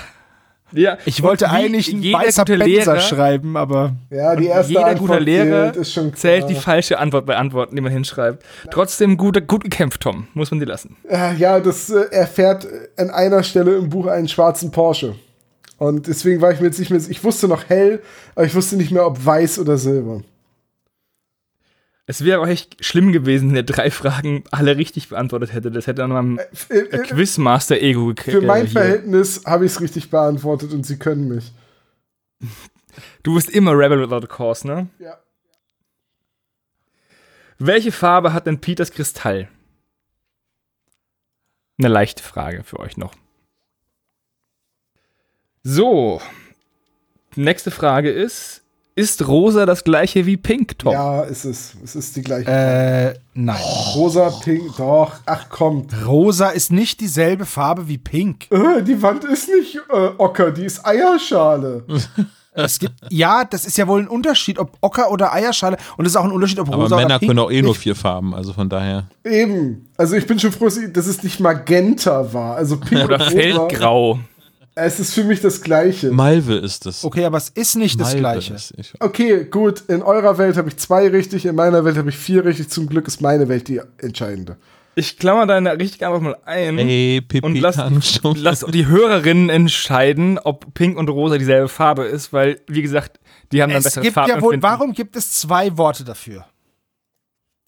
Speaker 6: Ja,
Speaker 2: Ich wollte eigentlich ein weißer
Speaker 6: gute Lehrer
Speaker 2: schreiben, aber
Speaker 5: Ja, die erste
Speaker 6: jeder
Speaker 5: Antwort
Speaker 6: guter Lehrer
Speaker 5: zählt, ist schon klar.
Speaker 6: zählt die falsche Antwort bei Antworten, die man hinschreibt. Trotzdem gut, gut gekämpft, Tom. Muss man dir lassen.
Speaker 5: Ja, ja, das, äh, er fährt an einer Stelle im Buch einen schwarzen Porsche. Und deswegen war ich mir jetzt nicht mehr, ich wusste noch hell, aber ich wusste nicht mehr, ob weiß oder silber.
Speaker 6: Es wäre auch echt schlimm gewesen, wenn er drei Fragen alle richtig beantwortet hätte. Das hätte dann meinem
Speaker 5: Äh, äh,
Speaker 6: Quizmaster-Ego gekriegt.
Speaker 5: für mein Verhältnis habe ich es richtig beantwortet und sie können mich.
Speaker 6: Du bist immer Rebel without a cause, ne?
Speaker 5: Ja.
Speaker 6: Welche Farbe hat denn Peters Kristall? Eine leichte Frage für euch noch. So. Nächste Frage ist: Ist rosa das gleiche wie pink, Tom?
Speaker 5: Ja, ist es. Es ist die gleiche.
Speaker 2: Äh, nein.
Speaker 5: Rosa, pink, doch. Ach, kommt.
Speaker 2: Rosa ist nicht dieselbe Farbe wie Pink.
Speaker 5: Äh, die Wand ist nicht äh, Ocker, die ist Eierschale.
Speaker 2: Es gibt, ja, das ist ja wohl ein Unterschied, ob Ocker oder Eierschale. Und es ist auch ein Unterschied, ob
Speaker 3: Aber
Speaker 2: rosa
Speaker 3: Männer
Speaker 2: oder pink.
Speaker 3: können auch eh nur vier Farben, also von daher.
Speaker 5: Eben. Also ich bin schon froh, dass es nicht Magenta war. Also pink
Speaker 6: Oder feldgrau.
Speaker 5: Es ist für mich das Gleiche.
Speaker 3: Malve ist es.
Speaker 2: Okay, aber es ist nicht das
Speaker 3: Malve
Speaker 2: Gleiche.
Speaker 3: ist- ich-
Speaker 5: Okay, gut. In eurer Welt habe ich zwei richtig, in meiner Welt habe ich vier richtig. Zum Glück ist meine Welt die entscheidende.
Speaker 6: Ich klammer deine richtige Antwort mal ein.
Speaker 3: Ey, Pipi
Speaker 6: und lass, lass die Hörerinnen entscheiden, ob Pink und Rosa dieselbe Farbe ist, weil, wie gesagt, die haben dann
Speaker 2: Es
Speaker 6: besseres
Speaker 2: gibt ja wohl, warum gibt es zwei Worte dafür?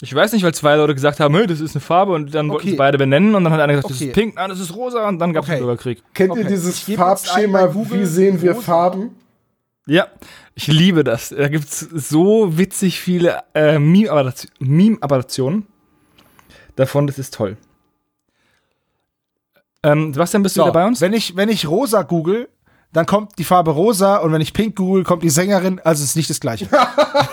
Speaker 6: Ich weiß nicht, weil zwei Leute gesagt haben, hey, das ist eine Farbe und dann wollten
Speaker 2: Okay.
Speaker 6: sie beide benennen und dann hat einer gesagt, das
Speaker 2: Okay.
Speaker 6: ist pink, nein, das ist rosa und dann gab es
Speaker 2: Okay.
Speaker 6: einen Bürgerkrieg.
Speaker 5: Kennt
Speaker 2: Okay,
Speaker 5: ihr dieses Farbschema, wie sehen wir
Speaker 2: rosa.
Speaker 5: Farben?
Speaker 6: Ja, ich liebe das. Da gibt es so witzig viele äh, Meme-Adaption- Meme-Adaptionen davon, das ist toll. Ähm, Sebastian, bist du
Speaker 2: So,
Speaker 6: wieder bei uns?
Speaker 2: Wenn ich, wenn ich rosa google, dann kommt die Farbe rosa und wenn ich pink google, kommt die Sängerin, also es ist nicht das gleiche.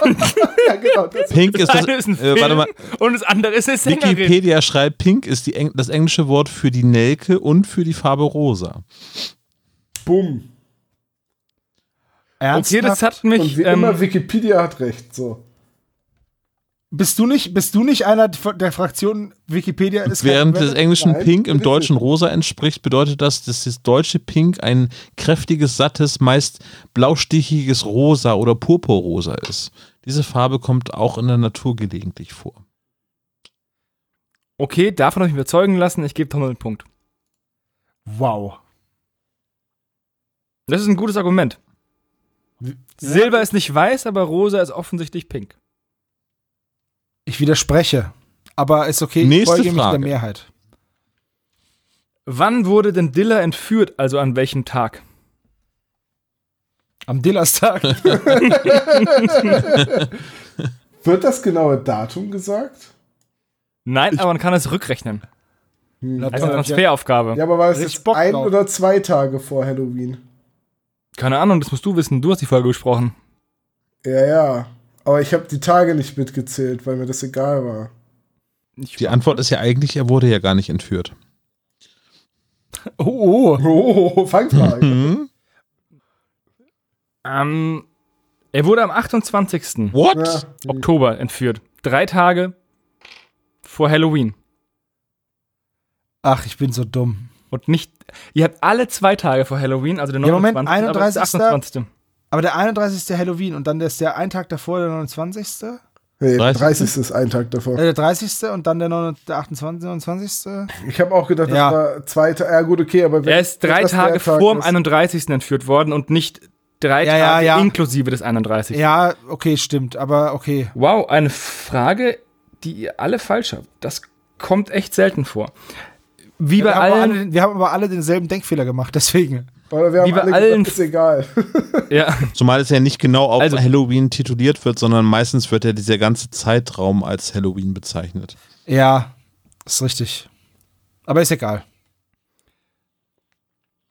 Speaker 5: Ja, genau. Das
Speaker 3: Pink ist
Speaker 6: Das ist ein
Speaker 3: Äh, warte mal.
Speaker 6: und das andere ist eine Sängerin.
Speaker 3: Wikipedia schreibt, Pink ist die Eng das englische Wort für die Nelke und für die Farbe rosa.
Speaker 5: Bumm.
Speaker 6: Okay, das hat
Speaker 5: Und
Speaker 6: mich.
Speaker 5: wie
Speaker 6: Ähm,
Speaker 5: immer, Wikipedia hat recht. So.
Speaker 2: Bist du nicht, bist du nicht einer der Fraktion Wikipedia ist
Speaker 3: Während des englischen
Speaker 5: Nein,
Speaker 3: Pink im deutschen rosa entspricht, bedeutet das, dass das deutsche Pink ein kräftiges, sattes, meist blaustichiges Rosa oder Purpurrosa ist. Diese Farbe kommt auch in der Natur gelegentlich vor.
Speaker 6: okay, davon habe ich mich überzeugen lassen. Ich gebe Tom einen Punkt.
Speaker 2: Wow.
Speaker 6: Das ist ein gutes Argument. Silber ist nicht weiß, aber rosa ist offensichtlich pink.
Speaker 2: Ich widerspreche. Aber ist okay,
Speaker 3: Nächste
Speaker 2: ich mich
Speaker 3: Frage.
Speaker 2: der Mehrheit.
Speaker 6: Wann wurde denn Dilla entführt, also an welchem Tag?
Speaker 2: Am Dillerstag.
Speaker 5: Wird das genaue Datum gesagt?
Speaker 6: Nein, aber man kann es rückrechnen.
Speaker 5: Hm.
Speaker 6: Als eine Transferaufgabe.
Speaker 5: Ja, aber war es jetzt
Speaker 2: Bock
Speaker 5: ein
Speaker 2: drauf.
Speaker 5: oder zwei Tage vor Halloween?
Speaker 6: Keine Ahnung, das musst du wissen. Du hast die Folge besprochen.
Speaker 5: Ja, ja. Aber ich habe die Tage nicht mitgezählt, weil mir das egal war.
Speaker 6: Ich
Speaker 3: Die Antwort ist ja eigentlich, er wurde ja gar nicht entführt.
Speaker 2: Oh, oh.
Speaker 5: Oh, Fangfrage.
Speaker 3: Hm?
Speaker 6: ähm, er wurde am 28.
Speaker 3: What?
Speaker 5: ja.
Speaker 6: Oktober entführt. Drei Tage vor Halloween.
Speaker 2: Ach, ich bin so dumm.
Speaker 6: Und nicht. Ihr habt alle zwei Tage vor Halloween, also der
Speaker 2: Ja, Moment,
Speaker 6: 29. aber es ist
Speaker 2: 31..
Speaker 6: 28.
Speaker 2: Aber der 31. ist der Halloween und dann ist der ein Tag davor der 29.
Speaker 5: Nee,
Speaker 3: 30.
Speaker 5: 30. ist ein Tag davor.
Speaker 2: Äh, der 30. und dann der, 9, der 28. 29.
Speaker 5: Ich habe auch gedacht, das
Speaker 2: Ja.
Speaker 5: war zwei Tage. Ja, gut, okay, aber wenn
Speaker 6: Er ist drei Tage
Speaker 5: Tag
Speaker 6: vor dem
Speaker 5: ist-
Speaker 6: 31. entführt worden und nicht drei
Speaker 2: Ja,
Speaker 6: Tage
Speaker 2: ja.
Speaker 6: inklusive des 31.
Speaker 2: Ja, okay, stimmt, aber okay.
Speaker 6: Wow, eine Frage, die ihr alle falsch habt. Das kommt echt selten vor. Wie bei
Speaker 2: wir, haben
Speaker 6: allen.
Speaker 2: alle, wir haben aber alle denselben Denkfehler gemacht, deswegen.
Speaker 5: Oder wir haben
Speaker 6: Wie bei
Speaker 5: alle
Speaker 6: allen-
Speaker 5: gesagt, ist egal.
Speaker 6: Ja,
Speaker 3: Zumal es ja nicht genau auf
Speaker 6: Also-
Speaker 3: Halloween tituliert wird, sondern meistens wird ja dieser ganze Zeitraum als Halloween bezeichnet.
Speaker 2: Ja, ist richtig. Aber ist egal.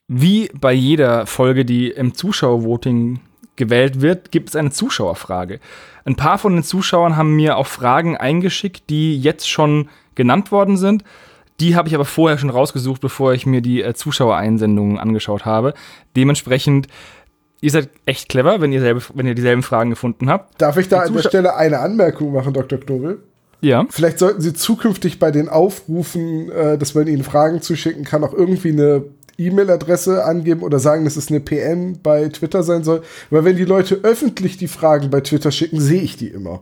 Speaker 6: wie bei jeder Folge, die im Zuschauervoting gewählt wird, gibt es eine Zuschauerfrage. Ein paar von den Zuschauern haben mir auch Fragen eingeschickt, die jetzt schon genannt worden sind. Die habe ich aber vorher schon rausgesucht, bevor ich mir die äh, Zuschauereinsendungen angeschaut habe. Dementsprechend, ihr seid echt clever, wenn ihr, selbe, wenn ihr dieselben Fragen gefunden habt.
Speaker 5: Darf ich da
Speaker 6: Die
Speaker 5: an der
Speaker 6: Zuschau-
Speaker 5: Stelle eine Anmerkung machen, Dr. Knobel?
Speaker 6: Ja.
Speaker 5: Vielleicht sollten Sie zukünftig bei den Aufrufen, äh, dass man Ihnen Fragen zuschicken kann, auch irgendwie eine E-Mail-Adresse angeben oder sagen, dass es eine PM bei Twitter sein soll. Weil wenn die Leute öffentlich die Fragen bei Twitter schicken, sehe ich die immer.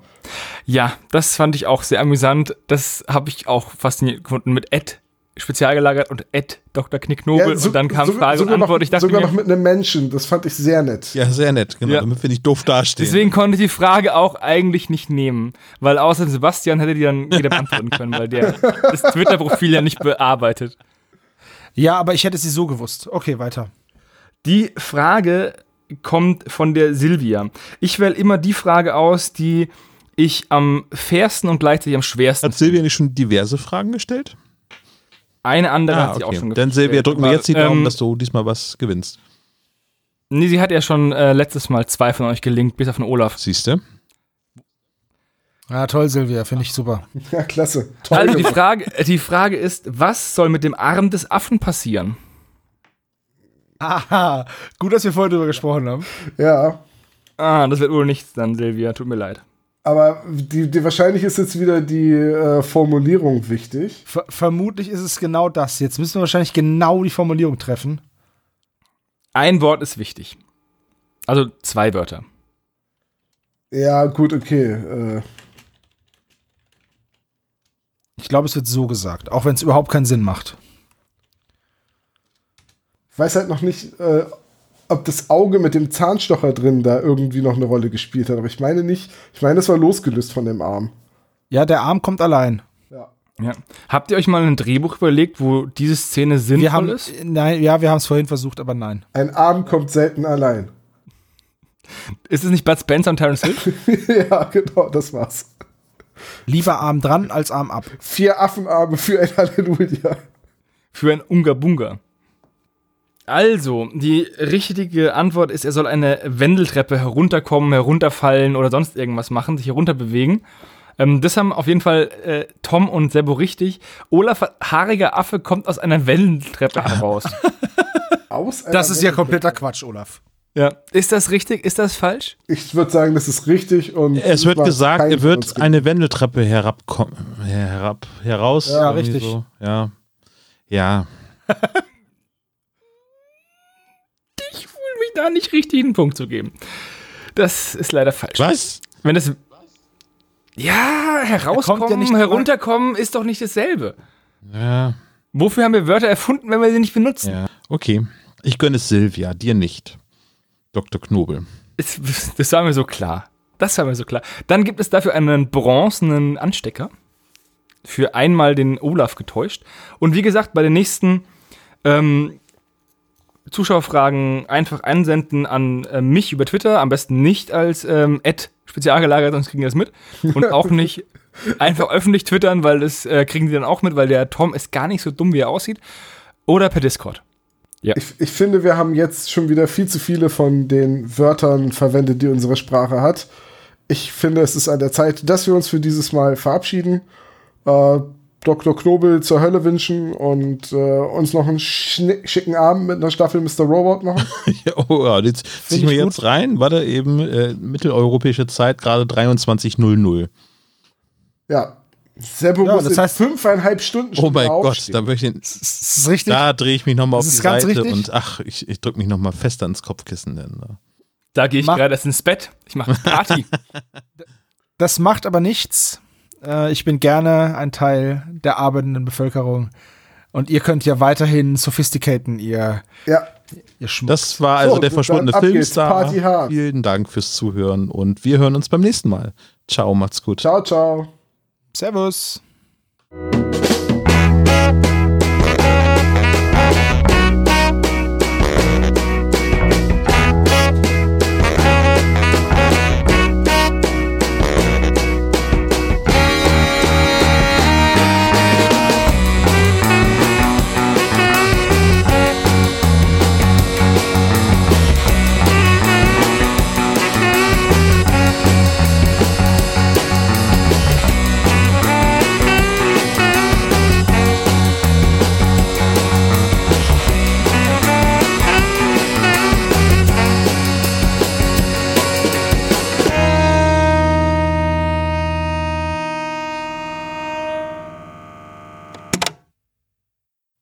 Speaker 6: Ja, das fand ich auch sehr amüsant. Das habe ich auch faszinierend gefunden mit Ed spezial gelagert und Ed Dr. Knicknobel
Speaker 5: so-
Speaker 6: und dann kam
Speaker 5: so-
Speaker 6: Frage
Speaker 5: sogar
Speaker 6: und Antwort.
Speaker 5: Noch,
Speaker 6: Ich dachte
Speaker 5: sogar
Speaker 6: mir,
Speaker 5: noch mit einem Menschen. Das fand ich sehr nett.
Speaker 3: Ja, sehr nett, genau,
Speaker 6: Ja.
Speaker 3: damit wir nicht doof dastehen.
Speaker 6: deswegen konnte ich die Frage auch eigentlich nicht nehmen, weil außer Sebastian hätte die dann jeder beantworten können, weil der das Twitter-Profil ja nicht bearbeitet.
Speaker 2: Ja, aber ich hätte sie so gewusst. Okay, weiter.
Speaker 6: Die Frage kommt von der Silvia. Ich wähle immer die Frage aus, die ich am fairsten und gleichzeitig am schwersten.
Speaker 3: Hat Silvia nicht schon diverse Fragen gestellt?
Speaker 6: Eine andere hat sie auch schon
Speaker 3: Dann
Speaker 6: gestellt.
Speaker 3: Silvia, drücken wir jetzt die Daumen,
Speaker 6: ähm,
Speaker 3: dass du diesmal was gewinnst.
Speaker 6: Nee, sie hat ja schon äh, letztes Mal zwei von euch gelinkt, bis auf den Olaf.
Speaker 3: Siehst du?
Speaker 2: Ja, toll, Silvia, finde ich super.
Speaker 5: Ja, klasse. Toll
Speaker 6: Also die. Frage, die Frage ist, was soll mit dem Arm des Affen passieren?
Speaker 2: Aha, gut, dass wir vorher drüber gesprochen haben.
Speaker 5: Ja,
Speaker 6: Ah, das wird wohl nichts dann, Silvia. Tut mir leid.
Speaker 5: aber die, die, wahrscheinlich ist jetzt wieder die äh, Formulierung wichtig.
Speaker 2: Ver vermutlich ist es genau das. Jetzt müssen wir wahrscheinlich genau die Formulierung treffen.
Speaker 6: Ein Wort ist wichtig. Also zwei Wörter.
Speaker 5: Ja, gut, okay. Äh,
Speaker 2: Ich glaube, es wird so gesagt, auch wenn es überhaupt keinen Sinn macht.
Speaker 5: ich weiß halt noch nicht, äh, ob das Auge mit dem Zahnstocher drin da irgendwie noch eine Rolle gespielt hat. Aber ich meine nicht. Ich meine, das war losgelöst von dem Arm.
Speaker 2: Ja, der Arm kommt allein.
Speaker 5: Ja.
Speaker 6: Ja. Habt ihr euch mal ein Drehbuch überlegt, wo diese Szene sinnvoll
Speaker 2: Wir haben,
Speaker 6: ist?
Speaker 2: nein, ja, wir haben es vorhin versucht, aber nein.
Speaker 5: Ein Arm kommt selten allein.
Speaker 6: Ist es nicht Bud Spencer und Terence Hill?
Speaker 5: ja, genau, das war's.
Speaker 2: Lieber Arm dran als Arm ab.
Speaker 5: Vier Affenarme für ein Halleluja.
Speaker 6: Für ein Unga Bunga. Also, die richtige Antwort ist, er soll eine Wendeltreppe herunterkommen, herunterfallen oder sonst irgendwas machen, sich herunterbewegen. Ähm, das haben auf jeden Fall äh, Tom und Sebo richtig. Olaf, haariger Affe, kommt aus einer Wendeltreppe heraus.
Speaker 5: Aus einer
Speaker 2: Das ist ja kompletter Quatsch, Olaf.
Speaker 6: Ja. Ist das richtig? Ist das falsch?
Speaker 5: Ich würde sagen, das ist richtig. Und
Speaker 3: Es wird gesagt, er wird eine Wendeltreppe herabkommen. Herab, heraus.
Speaker 2: Ja, richtig.
Speaker 3: So. Ja. Ja.
Speaker 6: Ich fühle mich da nicht richtig einen Punkt zu geben. Das ist leider falsch.
Speaker 3: Was?
Speaker 6: Wenn es. Ja, herauskommen,
Speaker 2: ja nicht-
Speaker 6: herunterkommen ist doch nicht dasselbe.
Speaker 3: Ja.
Speaker 6: Wofür haben wir Wörter erfunden, wenn wir sie nicht benutzen?
Speaker 3: Ja. Okay. Ich gönne es Silvia, dir nicht. Dr. Knobel.
Speaker 6: Es- Das war mir so klar. Das war mir so klar. Dann gibt es dafür einen bronzenen Anstecker. Für einmal den Olaf getäuscht. Und wie gesagt, bei den nächsten ähm, Zuschauerfragen einfach einsenden an äh, mich über Twitter. Am besten nicht als ähm, Ad spezialgelagert, sonst kriegen die das mit. Und auch nicht einfach öffentlich twittern, weil das äh, kriegen die dann auch mit, weil der Tom ist gar nicht so dumm, wie er aussieht. Oder per Discord.
Speaker 5: Ich, ich finde, wir haben jetzt schon wieder viel zu viele von den Wörtern verwendet, die unsere Sprache hat. Ich finde, es ist an der Zeit, dass wir uns für dieses Mal verabschieden. Äh, Dr. Knobel zur Hölle wünschen und äh, uns noch einen schni- schicken Abend mit einer Staffel Mr. Robot machen.
Speaker 3: Ja, oh ja, jetzt ziehen wir jetzt rein. Warte eben, äh, mitteleuropäische Zeit, gerade 23.00.
Speaker 5: Ja. Sebo
Speaker 2: Ja,
Speaker 5: muss
Speaker 2: das heißt-
Speaker 5: fünfeinhalb Stunden
Speaker 3: Oh mein Gott, da, möchte ich,
Speaker 2: Das ist richtig.
Speaker 3: da drehe ich mich nochmal auf die Seite
Speaker 2: richtig.
Speaker 3: und ach, ich, ich drücke mich nochmal fester ins Kopfkissen. Denn, äh,
Speaker 6: Da gehe ich
Speaker 2: Mach-
Speaker 6: gerade erst ins Bett. Ich mache Party.
Speaker 2: Das macht aber nichts. Äh, ich bin gerne ein Teil der arbeitenden Bevölkerung. Und ihr könnt ja weiterhin sophisticaten, ihr,
Speaker 5: Ja,
Speaker 2: ihr Schmuck.
Speaker 3: Das war also
Speaker 5: So,
Speaker 3: der verschwundene. Filmstar. Vielen Dank fürs Zuhören und wir hören uns beim nächsten Mal. Ciao, macht's gut.
Speaker 5: ciao, ciao.
Speaker 2: Servus.